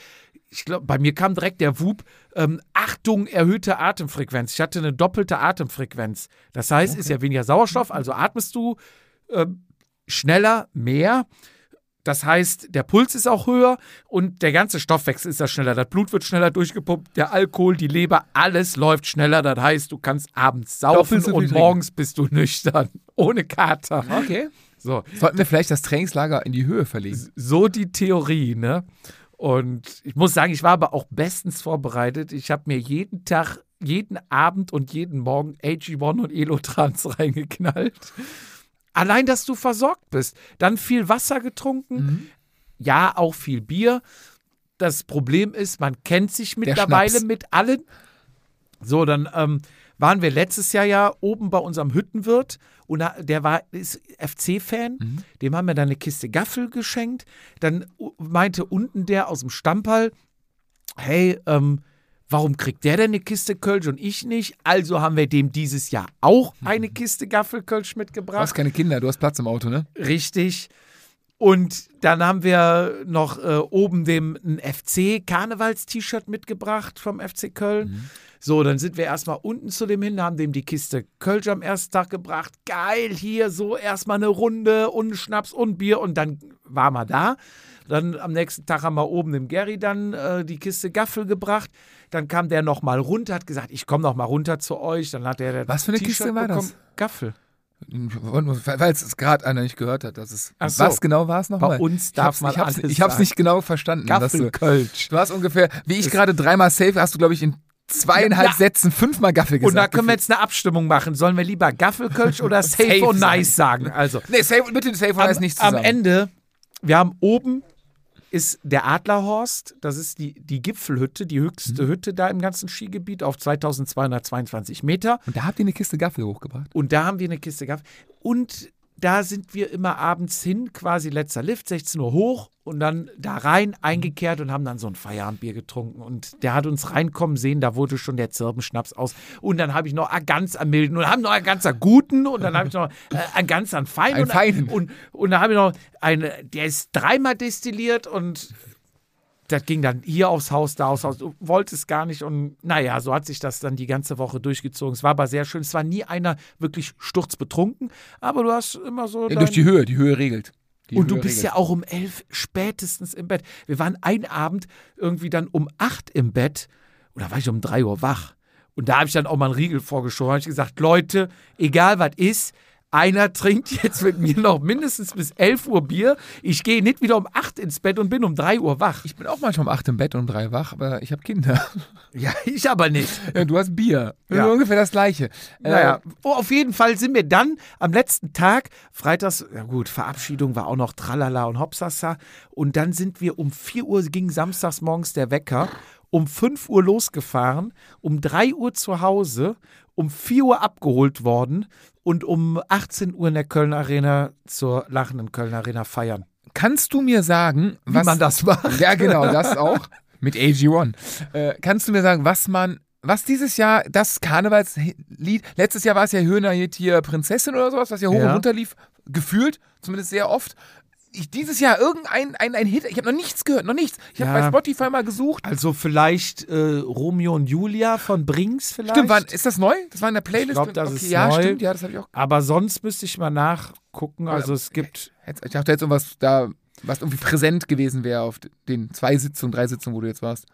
ich glaube, bei mir kam direkt der Wub, ähm, Achtung, erhöhte Atemfrequenz. Ich hatte eine doppelte Atemfrequenz. Das heißt, ist ja weniger Sauerstoff, also atmest du ähm, schneller, mehr. Das heißt, der Puls ist auch höher und der ganze Stoffwechsel ist ja schneller. Das Blut wird schneller durchgepumpt, der Alkohol, die Leber, alles läuft schneller. Das heißt, du kannst abends saufen und trinken. morgens bist du nüchtern, ohne Kater. Okay. So, Sollten wir vielleicht das Trainingslager in die Höhe verlegen? so die Theorie, ne? Und ich muss sagen, ich war aber auch bestens vorbereitet. Ich habe mir jeden Tag, jeden Abend und jeden Morgen AG1 und Elotrans reingeknallt. Allein, dass du versorgt bist. Dann viel Wasser getrunken. Ja, auch viel Bier. Das Problem ist, man kennt sich mittlerweile mit allen. So, dann ähm, waren wir letztes Jahr ja oben bei unserem Hüttenwirt und der war ist FC-Fan. Dem haben wir dann eine Kiste Gaffel geschenkt. Dann meinte unten der aus dem Stammball, hey, ähm, warum kriegt der denn eine Kiste Kölsch und ich nicht? Also haben wir dem dieses Jahr auch eine Kiste Gaffelkölsch Du mitgebracht. hast keine Kinder, du hast Platz im Auto, ne? Richtig. Und dann haben wir noch äh, oben dem ein FC-Karnevals-T-Shirt mitgebracht vom FC Köln. So, dann sind wir erstmal unten zu dem hin, haben dem die Kiste Kölsch am ersten Tag gebracht. Geil, hier so erstmal eine Runde und Schnaps und Bier und dann waren wir da. Dann am nächsten Tag haben wir oben dem Gary dann äh, die Kiste Gaffel gebracht. Dann kam der nochmal runter, hat gesagt, ich komme nochmal runter zu euch. Dann hat der Was für eine Kiste war das? Gaffel. Weil es gerade einer nicht gehört hat, dass es. So. Was genau war es nochmal? Bei uns ich darf hab's, man ich hab's, alles ich hab's sagen. nicht genau verstanden. dass du, Gaffelkölsch. du hast ungefähr, wie ich gerade dreimal safe, hast du, glaube ich, in zweieinhalb Ja. Sätzen fünfmal Gaffel gesagt. Und da können wir gefühlt. jetzt eine Abstimmung machen. Sollen wir lieber Gaffelkölsch oder Safe, Safe und. Nice sagen? Also, Nee, safe, bitte safe am, heißt nichts am zusammen. Ende, wir haben oben ist der Adlerhorst. Das ist die, die Gipfelhütte, die höchste Mhm. Hütte da im ganzen Skigebiet auf 2222 Meter. Und da habt ihr eine Kiste Gaffel hochgebracht. Und da haben wir eine Kiste gehabt. Und da sind wir immer abends hin, quasi letzter Lift, 16 Uhr hoch und dann da rein, eingekehrt und haben dann so ein Feierabendbier getrunken. Und der hat uns reinkommen sehen, da wurde schon der Zirbenschnaps aus. Und dann habe ich noch ein ganz am milden und haben noch ein ganzer guten und dann habe ich noch äh, ein ganz an feinen. Ein und, feinen. Und, und dann habe ich noch eine, der ist dreimal destilliert und das ging dann hier aufs Haus, da aufs Haus. Du wolltest gar nicht. Und naja, so hat sich das dann die ganze Woche durchgezogen. Es war aber sehr schön. Es war nie einer wirklich sturzbetrunken, aber du hast immer so. Ja, durch die Höhe, die Höhe regelt. Die und du Höhe bist regelt. ja auch um elf spätestens im Bett. Wir waren einen Abend irgendwie dann um acht im Bett oder war ich um drei Uhr wach. Und da habe ich dann auch mal einen Riegel vorgeschoben. habe ich gesagt, Leute, egal was ist, einer trinkt jetzt mit mir noch mindestens bis 11 Uhr Bier. Ich gehe nicht wieder um 8 ins Bett und bin um 3 Uhr wach. Ich bin auch manchmal um 8 im Bett und um 3 wach, aber ich habe Kinder. Ja, ich aber nicht. Ja, du hast Bier. Ja. Ungefähr das gleiche. Äh, Naja, oh, auf jeden Fall sind wir dann am letzten Tag, freitags, ja gut, Verabschiedung war auch noch Tralala und Hopsasa. Und dann sind wir um 4 Uhr, ging samstags morgens der Wecker, um 5 Uhr losgefahren, um 3 Uhr zu Hause, um 4 Uhr abgeholt worden und um 18 Uhr in der Köln Arena zur lachenden Köln Arena feiern. Kannst du mir sagen, was man das macht. Ja, genau, das auch. Mit AG1. Äh, kannst du mir sagen, was man, was dieses Jahr das Karnevalslied, letztes Jahr war es ja Höhner hier Prinzessin oder sowas, was ja hoch Ja. und runter lief, gefühlt, zumindest sehr oft. Ich, dieses Jahr irgendein ein, ein Hit, ich habe noch nichts gehört, noch nichts. Ich habe Ja. bei Spotify mal gesucht. Also vielleicht äh, Romeo und Julia von Brings vielleicht. Stimmt, war, ist das neu? Das war in der Playlist? glaub, drin? das okay, ist ja, neu. stimmt, ja, das habe ich auch. Aber sonst müsste ich mal nachgucken. Also es gibt. Ich dachte jetzt irgendwas da, was irgendwie präsent gewesen wäre auf den zwei Sitzungen, drei Sitzungen, wo du jetzt warst.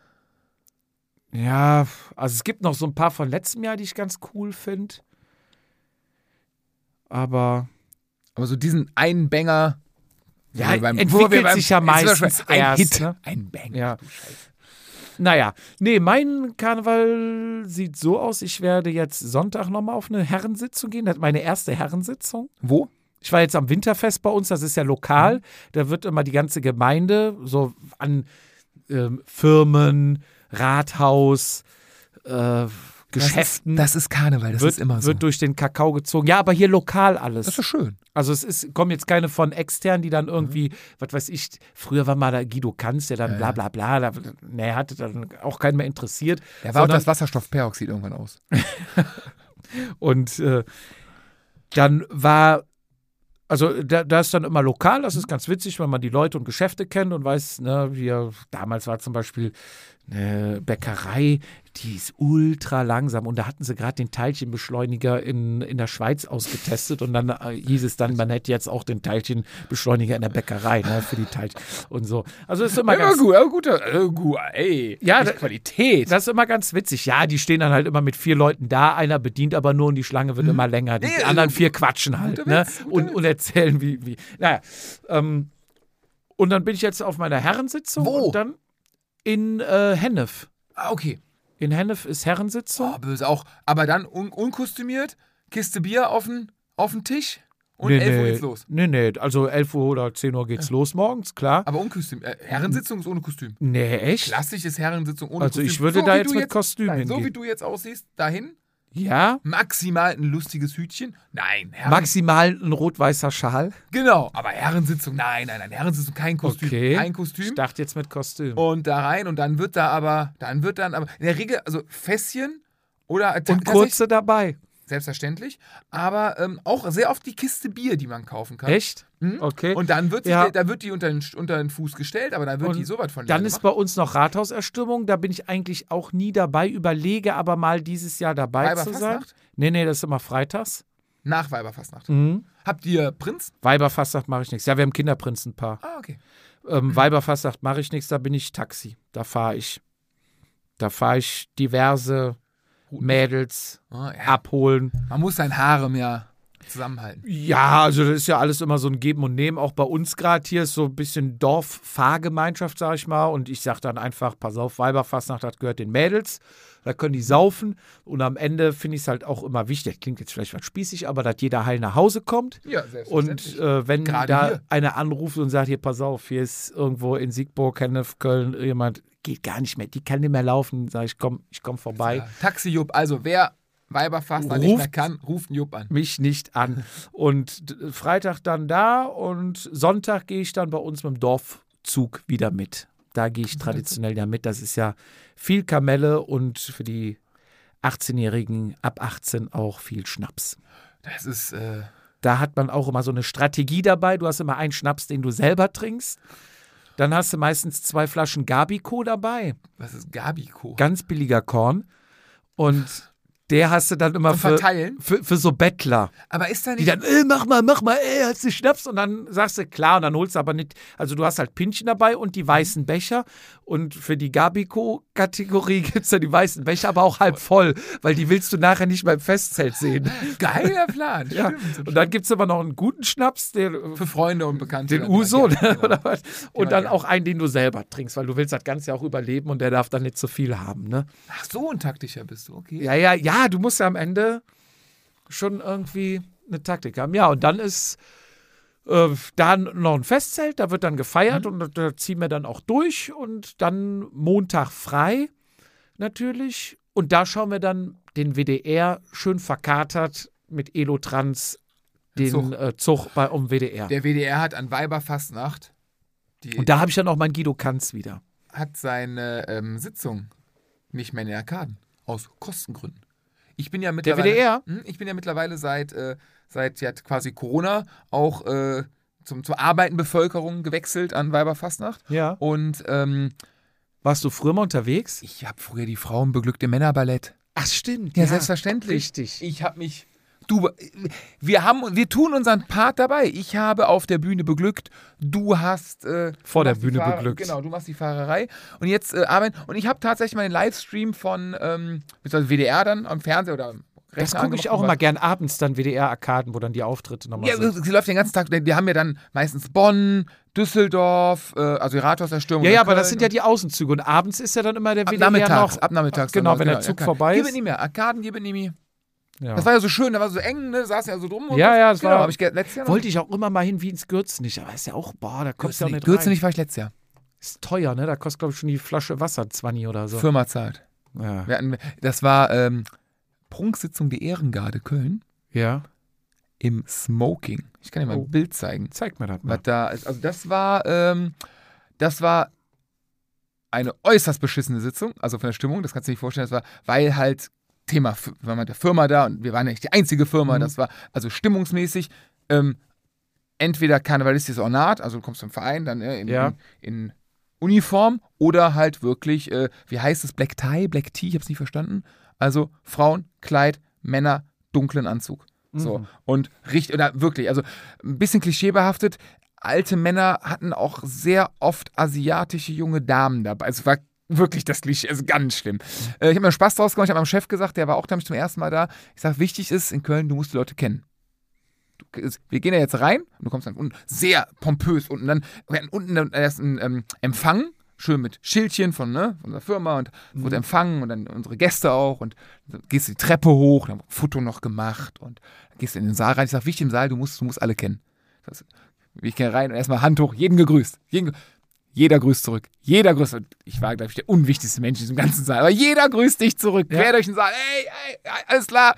Ja, also es gibt noch so ein paar von letztem Jahr, die ich ganz cool finde. Aber Aber so diesen einen Banger. Ja, entwickelt wir beim- sich ja meistens ein erst, Hit, ne? ein Banger. Ja. Naja, nee, mein Karneval sieht so aus, ich werde jetzt Sonntag nochmal auf eine Herrensitzung gehen. Das ist meine erste Herrensitzung. Wo? Ich war jetzt am Winterfest bei uns, das ist ja lokal. Da wird immer die ganze Gemeinde so an ähm, Firmen, Rathaus, äh, Geschäften. Das ist, das ist Karneval, das wird, ist immer so. wird durch den Kakao gezogen. Ja, aber hier lokal alles. das ist schön. Also es ist, kommen jetzt keine von extern, die dann irgendwie, was weiß ich, früher war mal da Guido Kanz, der dann bla bla bla, da, nee, hatte dann auch keinen mehr interessiert. Der war auch sondern- das Wasserstoffperoxid irgendwann aus. Und äh, dann war, also da, da ist dann immer lokal, das ist ganz witzig, wenn man die Leute und Geschäfte kennt und weiß, ne, wir, damals war zum Beispiel eine Bäckerei, die ist ultra langsam und da hatten sie gerade den Teilchenbeschleuniger in, in der Schweiz ausgetestet und dann äh, hieß es dann, man hätte jetzt auch den Teilchenbeschleuniger in der Bäckerei, ne, für die Teilchen und so. Also ist immer ganz, gut, ja, gut, äh, gut, ey. Ja, da- Qualität. das ist immer ganz witzig. Ja, die stehen dann halt immer mit vier Leuten da. Einer bedient aber nur und die Schlange wird immer länger. Die. Nee, also, anderen vier quatschen halt ne? Witz, guter und, und erzählen, wie. wie. Naja. Ähm, und dann bin ich jetzt auf meiner Herrensitzung. Wo? Und dann in äh, Hennef. ah, okay. In Hennef ist Herrensitzung. Oh, böse auch. Aber dann un unkostümiert, Kiste Bier auf den auf den Tisch und nee, 11 Uhr nee, geht's los. Nee, nee. Also 11 Uhr oder 10 Uhr geht's los morgens, klar. Aber unkostümiert. Äh, Herrensitzung ist ohne Kostüm. Nee, echt? Klassisches Herrensitzung ohne Also Kostüm. ich würde So da jetzt mit Kostüm nein, So hingehen. wie du jetzt aussiehst, dahin. Ja. Maximal ein lustiges Hütchen. Nein, Herren Maximal ein rot-weißer Schal. Genau, aber Herrensitzung, nein, nein, nein, Herrensitzung, kein Kostüm. Okay. Kein Ich Kostüm. dachte jetzt mit Kostüm. Und da rein und dann wird da aber, dann wird dann aber, in der Regel, also Fässchen oder Und kurze dabei. Selbstverständlich, aber ähm, auch sehr oft die Kiste Bier, die man kaufen kann. Echt? Mhm. Okay. Und dann wird, sie, Ja. da wird die unter den, unter den Fuß gestellt, aber dann wird Und die so weit von Dann ist bei uns noch Rathauserstürmung. Da bin ich eigentlich auch nie dabei. Überlege aber mal dieses Jahr dabei zu sein. Weiberfastnacht? Nee, nee, das ist immer freitags. Nach Weiberfastnacht. Mhm. Habt ihr Prinz? Weiberfastnacht mache ich nichts. Ja, wir haben Kinderprinzenpaar. Ah, okay. Ähm, Weiberfastnacht mache ich nichts. Da bin ich Taxi. Da fahre ich. Da fahre ich diverse Mädels Ah, ja. abholen. Man muss sein Harem ja zusammenhalten. Ja, also das ist ja alles immer so ein Geben und Nehmen. Auch bei uns gerade hier ist so ein bisschen Dorf-Fahrgemeinschaft, sag ich mal. Und ich sag dann einfach, pass auf, Weiberfastnacht, das gehört den Mädels. Da können die saufen. Und am Ende finde ich es halt auch immer wichtig, klingt jetzt vielleicht was spießig, aber dass jeder heil nach Hause kommt. Ja, Und selbstverständlich. äh, wenn Gerade da hier. einer anruft und sagt, hier, pass auf, hier ist irgendwo in Siegburg, Hennef, Köln, jemand, geht gar nicht mehr, die kann nicht mehr laufen, sage ich, komm, ich komm vorbei. ja. Taxi Jupp, also wer Weiberfastnacht nicht Ruft- mehr kann, ruft einen Jupp an. mich nicht an. Und Freitag dann da und Sonntag gehe ich dann bei uns mit dem Dorfzug wieder mit. Da gehe ich traditionell ja mit. Das ist ja viel Kamelle und für die 18-Jährigen ab 18 auch viel Schnaps. Das ist, äh, Da hat man auch immer so eine Strategie dabei. Du hast immer einen Schnaps, den du selber trinkst. Dann hast du meistens zwei Flaschen Gabico dabei. was ist Gabiko? Ganz billiger Korn. Und der hast du dann immer für, Verteilen? für, für so Bettler. Aber ist da Die nicht. dann, äh, mach mal, mach mal, ey, hast du Schnaps? Und dann sagst du, klar, und dann holst du aber nicht, also du hast halt Pinchen dabei und die weißen Becher. Und für die Gabico-Kategorie gibt es dann die weißen Becher, aber auch halb voll, weil die willst du nachher nicht beim Festzelt sehen. Geiler Plan. Ja. Stimmt. Und dann gibt es aber noch einen guten Schnaps, den, Für Freunde und Bekannte. den Uso, Ja, ne, genau. oder was? Und dann ja. auch einen, den du selber trinkst, weil du willst das Ganze ja auch überleben und der darf dann nicht zu viel haben, ne? Ach, so ein taktischer bist du, okay. Ja, ja, ja, du musst ja am Ende schon irgendwie eine Taktik haben. Ja, und dann ist äh, da noch ein Festzelt, da wird dann gefeiert und da ziehen wir dann auch durch und dann Montag frei natürlich. Und da schauen wir dann den WDR schön verkatert mit Elotrans den Zug. Äh, Zug bei, um WDR. Der WDR hat an Weiberfastnacht, und da habe ich dann auch mein Guido Kanz wieder. hat seine ähm, Sitzung nicht mehr in den Arkaden. Aus Kostengründen. Ich bin ja mittlerweile. WDR? Hm, Ich bin ja mittlerweile seit, äh, seit hat quasi Corona auch äh, zum, zur arbeitenden Bevölkerung gewechselt an Weiberfastnacht. Ja. Und ähm, Warst du früher mal unterwegs? ich habe früher die Frauen beglückt im Männerballett. Ach, stimmt. Ja, selbstverständlich. Richtig. Ich habe mich. Du, wir haben, wir tun unseren Part dabei. Ich habe auf der Bühne beglückt. Du hast äh, Vor du der Bühne Fahrer- beglückt. Genau, du machst die Fahrerei und jetzt äh, arbeiten. Und ich habe tatsächlich mal den Livestream von ähm, WDR dann am Fernseher oder am Das Rechner gucke ich auch immer gern abends dann WDR-Arkaden, wo dann die Auftritte nochmal Ja, sind. sie läuft den ganzen Tag. Die haben ja dann meistens Bonn, Düsseldorf, äh, also die Rathauserstürmung. Ja, ja, aber das sind ja die Außenzüge und abends ist ja dann immer der ab WDR nachmittags, noch. ab nachmittags. Genau, wenn der Zug ja, vorbei ist. nicht mehr. Arkaden, nicht mehr. Ja. Das war ja so schön, da war so eng, ne? Saßen ja so drum. Und Ja, so. ja, das genau, war- ich letztes Jahr. Wollte ich auch immer mal hin wie ins Gürzenich, aber ist ja auch, boah, da kommst du ja nicht Gürzenich war ich letztes Jahr. Ist teuer, ne? Da kostet, glaube ich, schon die Flasche Wasser 20 oder so. Firma zahlt. Ja. Wir hatten, das war ähm, Prunksitzung der Ehrengarde Köln ja. im Smoking. Ich kann dir mal Oh. ein Bild zeigen. Zeig mir das Was mal. da ist. Also das war, ähm, das war eine äußerst beschissene Sitzung, also von der Stimmung, das kannst du dir nicht vorstellen, das war, weil halt Thema, wir waren mit der Firma da und wir waren ja nicht die einzige Firma, Mhm. das war also stimmungsmäßig ähm, entweder karnevalistisches Ornat, also du kommst zum Verein dann äh, in, Ja. in, in Uniform oder halt wirklich, äh, wie heißt es, Black Tie, Black Tee, ich hab's nicht verstanden, also Frauen, Kleid, Männer, dunklen Anzug. So. Mhm. Und richtig, oder wirklich, also ein bisschen klischeebehaftet. Alte Männer hatten auch sehr oft asiatische junge Damen dabei. Also es war wirklich das Klischee, also ganz schlimm. Äh, ich habe mir Spaß draus gemacht, ich habe meinem Chef gesagt, der war auch nämlich zum ersten Mal da. Ich sage, wichtig ist in Köln, du musst die Leute kennen. Wir gehen ja jetzt rein und du kommst dann unten sehr pompös unten dann, wir hatten unten erst einen ähm, Empfang, schön mit Schildchen von, ne, von unserer Firma und wurde empfangen und dann unsere Gäste auch und dann gehst du die Treppe hoch, dann haben wir ein Foto noch gemacht und dann gehst du in den Saal rein. Ich sage, wichtig im Saal, du musst, du musst alle kennen. Das, ich gehe rein und erstmal Hand hoch, jeden gegrüßt. Jeden, jeder grüßt zurück. Jeder grüßt. Ich war, glaube ich, der unwichtigste Mensch in diesem ganzen Saal. Aber jeder grüßt dich zurück. Ja. Quer durch den Saal. Ey, ey, alles klar.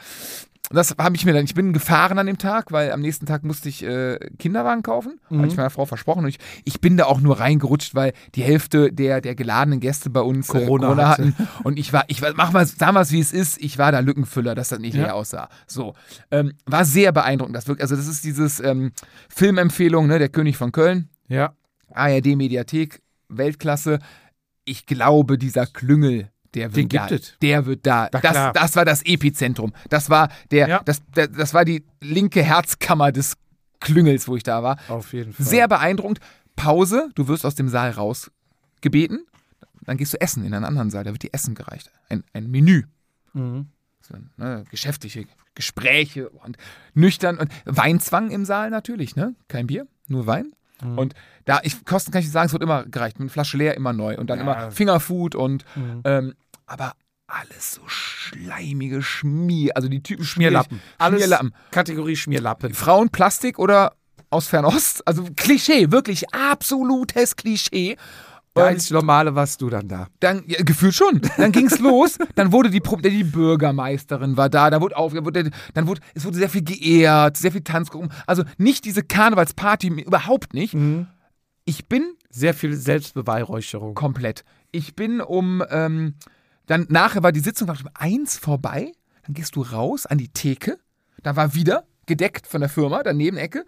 Das habe ich mir dann, ich bin gefahren an dem Tag, weil am nächsten Tag musste ich äh, Kinderwagen kaufen. Mhm. Habe ich meiner Frau versprochen. Und ich, ich bin da auch nur reingerutscht, weil die Hälfte der, der geladenen Gäste bei uns äh, Corona Corona hatte. hatten. Und ich war, ich war, mach mal, sag mal, wie es ist. Ich war da Lückenfüller, dass das nicht Ja. leer aussah. So. Ähm, war sehr beeindruckend. Das wirkt, also, das ist dieses ähm, Filmempfehlung, ne, der König von Köln. Ja. ARD Mediathek, Weltklasse. Ich glaube, dieser Klüngel, der wird Den da, gibt es. der wird da. Na Das, das war das Epizentrum. Das war der, Ja. das, der, das war die linke Herzkammer des Klüngels, wo ich da war. Auf jeden Fall. Sehr beeindruckend. Pause, du wirst aus dem Saal rausgebeten. Dann gehst du essen in einen anderen Saal, da wird dir Essen gereicht. Ein, ein Menü. Mhm. So, ne, geschäftliche Gespräche und nüchtern und Weinzwang im Saal natürlich, ne? Kein Bier, nur Wein. Mhm. Und da, ich Kosten kann ich nicht sagen, es wird immer gereicht. Mit einer Flasche leer immer neu und dann Ja. immer Fingerfood und Mhm. ähm, aber alles so schleimige Schmier, also die Typen Schmierlappen. Alles Schmierlappen. Kategorie Schmierlappen. Frauen Plastik oder aus Fernost, also Klischee, wirklich absolutes Klischee. Ganz normale warst du dann da. Dann, ja, gefühlt schon. Dann ging's los. Dann wurde die, Pro- die Bürgermeisterin war da. Da wurde auf, da wurde, dann wurde, es wurde sehr viel geehrt, sehr viel Tanzgruppen. Also nicht diese Karnevalsparty, überhaupt nicht. Mhm. Ich bin Sehr viel Selbstbeweihräucherung. komplett. Ich bin um, ähm, dann nachher war die Sitzung war um eins vorbei. Dann gehst du raus an die Theke. Da war wieder gedeckt von der Firma, daneben Ecke.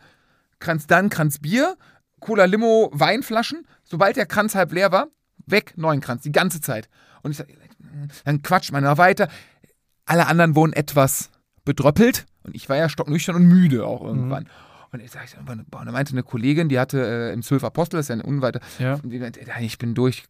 Kranz dann, Kranz Bier, Cola Limo, Weinflaschen. Sobald der Kranz halb leer war, weg, neuen Kranz, die ganze Zeit. Und ich sag, dann quatscht man da weiter. Alle anderen wurden etwas bedröppelt und ich war ja stocknüchtern und müde auch irgendwann. Und ich sag, und da meinte eine Kollegin, die hatte äh, im Zwölf Apostel, das ist ja eine unweite, Ja. und die meinte, "Ey, ich bin durch.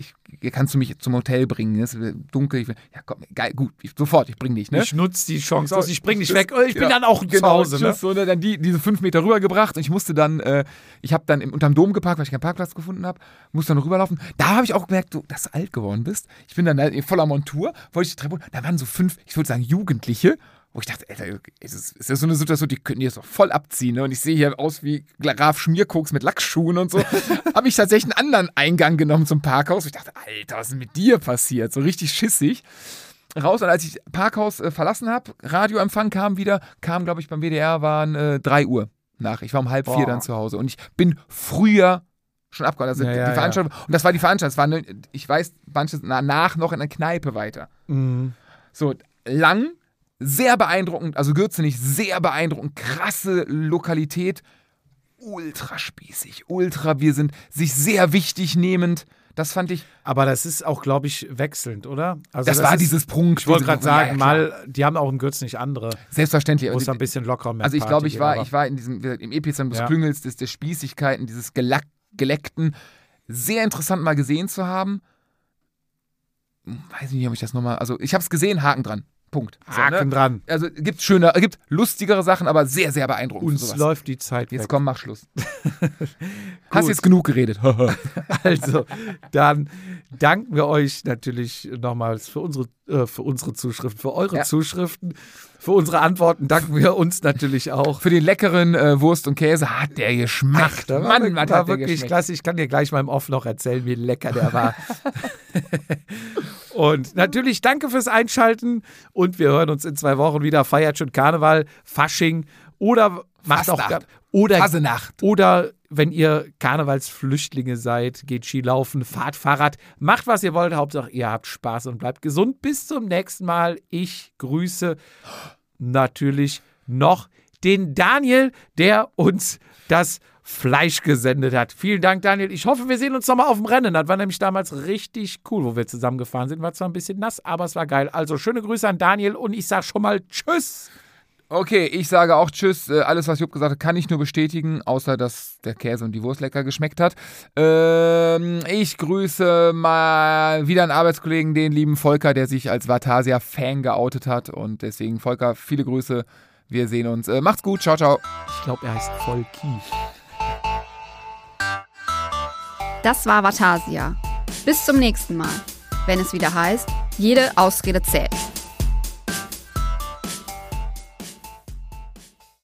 Ich, kannst du mich zum Hotel bringen? Es ist dunkel. Ich will, ja, komm, geil, gut, ich, sofort, ich bring dich, ne? Ich nutze die Chance aus, ich bring dich weg. Ich bin Ja, dann auch zu genau, Hause. Ne? tschüss, so, ne, dann die, diese fünf Meter rübergebracht und ich musste dann, äh, ich habe dann im, unterm Dom geparkt, weil ich keinen Parkplatz gefunden habe, musste dann rüberlaufen. Da habe ich auch gemerkt, du, dass du alt geworden bist. Ich bin dann halt in voller Montur, wollte ich die Treppe da waren so fünf, ich würde sagen Jugendliche, wo ich dachte, Alter, es ist, ist so eine Situation, die könnten jetzt doch voll abziehen. Ne? Und ich sehe hier aus wie Graf Schmierkoks mit Lackschuhen und so. habe ich tatsächlich einen anderen Eingang genommen zum Parkhaus. Ich dachte, Alter, was ist mit dir passiert? So richtig schissig raus. Und als ich Parkhaus äh, verlassen habe, Radioempfang kam wieder, kam, glaube ich, beim WDR waren äh, 3 Uhr nach. Ich war um halb vier Boah. dann zu Hause. Und ich bin früher schon abgehauen. Also Ja, die ja, ja. Veranstaltung, und das war die Veranstaltung. Das war eine, ich weiß, manche danach noch in der Kneipe weiter. Mhm. So, lang, sehr beeindruckend, also Gürzenich sehr beeindruckend, krasse Lokalität, ultra spießig, ultra, wir sind sich sehr wichtig nehmend. Das fand ich, Aber das ist auch, glaube ich, wechselnd, oder? Also das, war ist, dieses Prunk. Ich wollte gerade sagen, ja, mal, die haben auch einen Gürz nicht andere, Selbstverständlich. wo es Also, ein bisschen lockerer mehr also ich glaube, ich war, aber- ich war in diesem, gesagt, im Epizentrum des Ja. Klüngels, des, der Spießigkeiten, dieses Gelack, Geleckten. Sehr interessant mal gesehen zu haben. Hm, Weiß nicht, ob ich das nochmal, also ich habe es gesehen, Haken dran. Punkt. So, Haken ne? dran. Also gibt schöne, gibt lustigere Sachen, aber sehr, sehr beeindruckend. Uns sowas. läuft die Zeit Jetzt weg. komm, mach Schluss. Hast jetzt genug geredet. Also, dann danken wir euch natürlich nochmals für unsere, äh, für unsere Zuschriften, für eure Ja. Zuschriften, für unsere Antworten danken wir uns natürlich auch. Für den leckeren äh, Wurst und Käse hat der geschmeckt. da war, Mann, war der wirklich klasse. Ich kann dir gleich mal im Off noch erzählen, wie lecker der war. und natürlich danke fürs Einschalten und wir hören uns in zwei Wochen wieder. Feiert schon Karneval, Fasching oder macht auch Fastnacht. oder Fasenacht. oder wenn ihr Karnevalsflüchtlinge seid, geht Skilaufen, fahrt Fahrrad, macht was ihr wollt, Hauptsache ihr habt Spaß und bleibt gesund. Bis zum nächsten Mal. Ich grüße natürlich noch den Daniel, der uns das Fleisch gesendet hat. Vielen Dank, Daniel. Ich hoffe, wir sehen uns nochmal auf dem Rennen. Das war nämlich damals richtig cool, wo wir zusammengefahren sind. War zwar ein bisschen nass, aber es war geil. Also schöne Grüße an Daniel und ich sage schon mal Tschüss. Okay, ich sage auch Tschüss. Äh, Alles, was Jupp gesagt hat, kann ich nur bestätigen, außer dass der Käse und die Wurst lecker geschmeckt hat. Ähm, ich grüße mal wieder einen Arbeitskollegen, den lieben Volker, der sich als Vatasia-Fan geoutet hat. Und deswegen, Volker, viele Grüße. Wir sehen uns. Äh, macht's gut. Ciao, ciao. Ich glaube, er heißt Volki. Das war Vatasia. Bis zum nächsten Mal, wenn es wieder heißt, jede Ausrede zählt.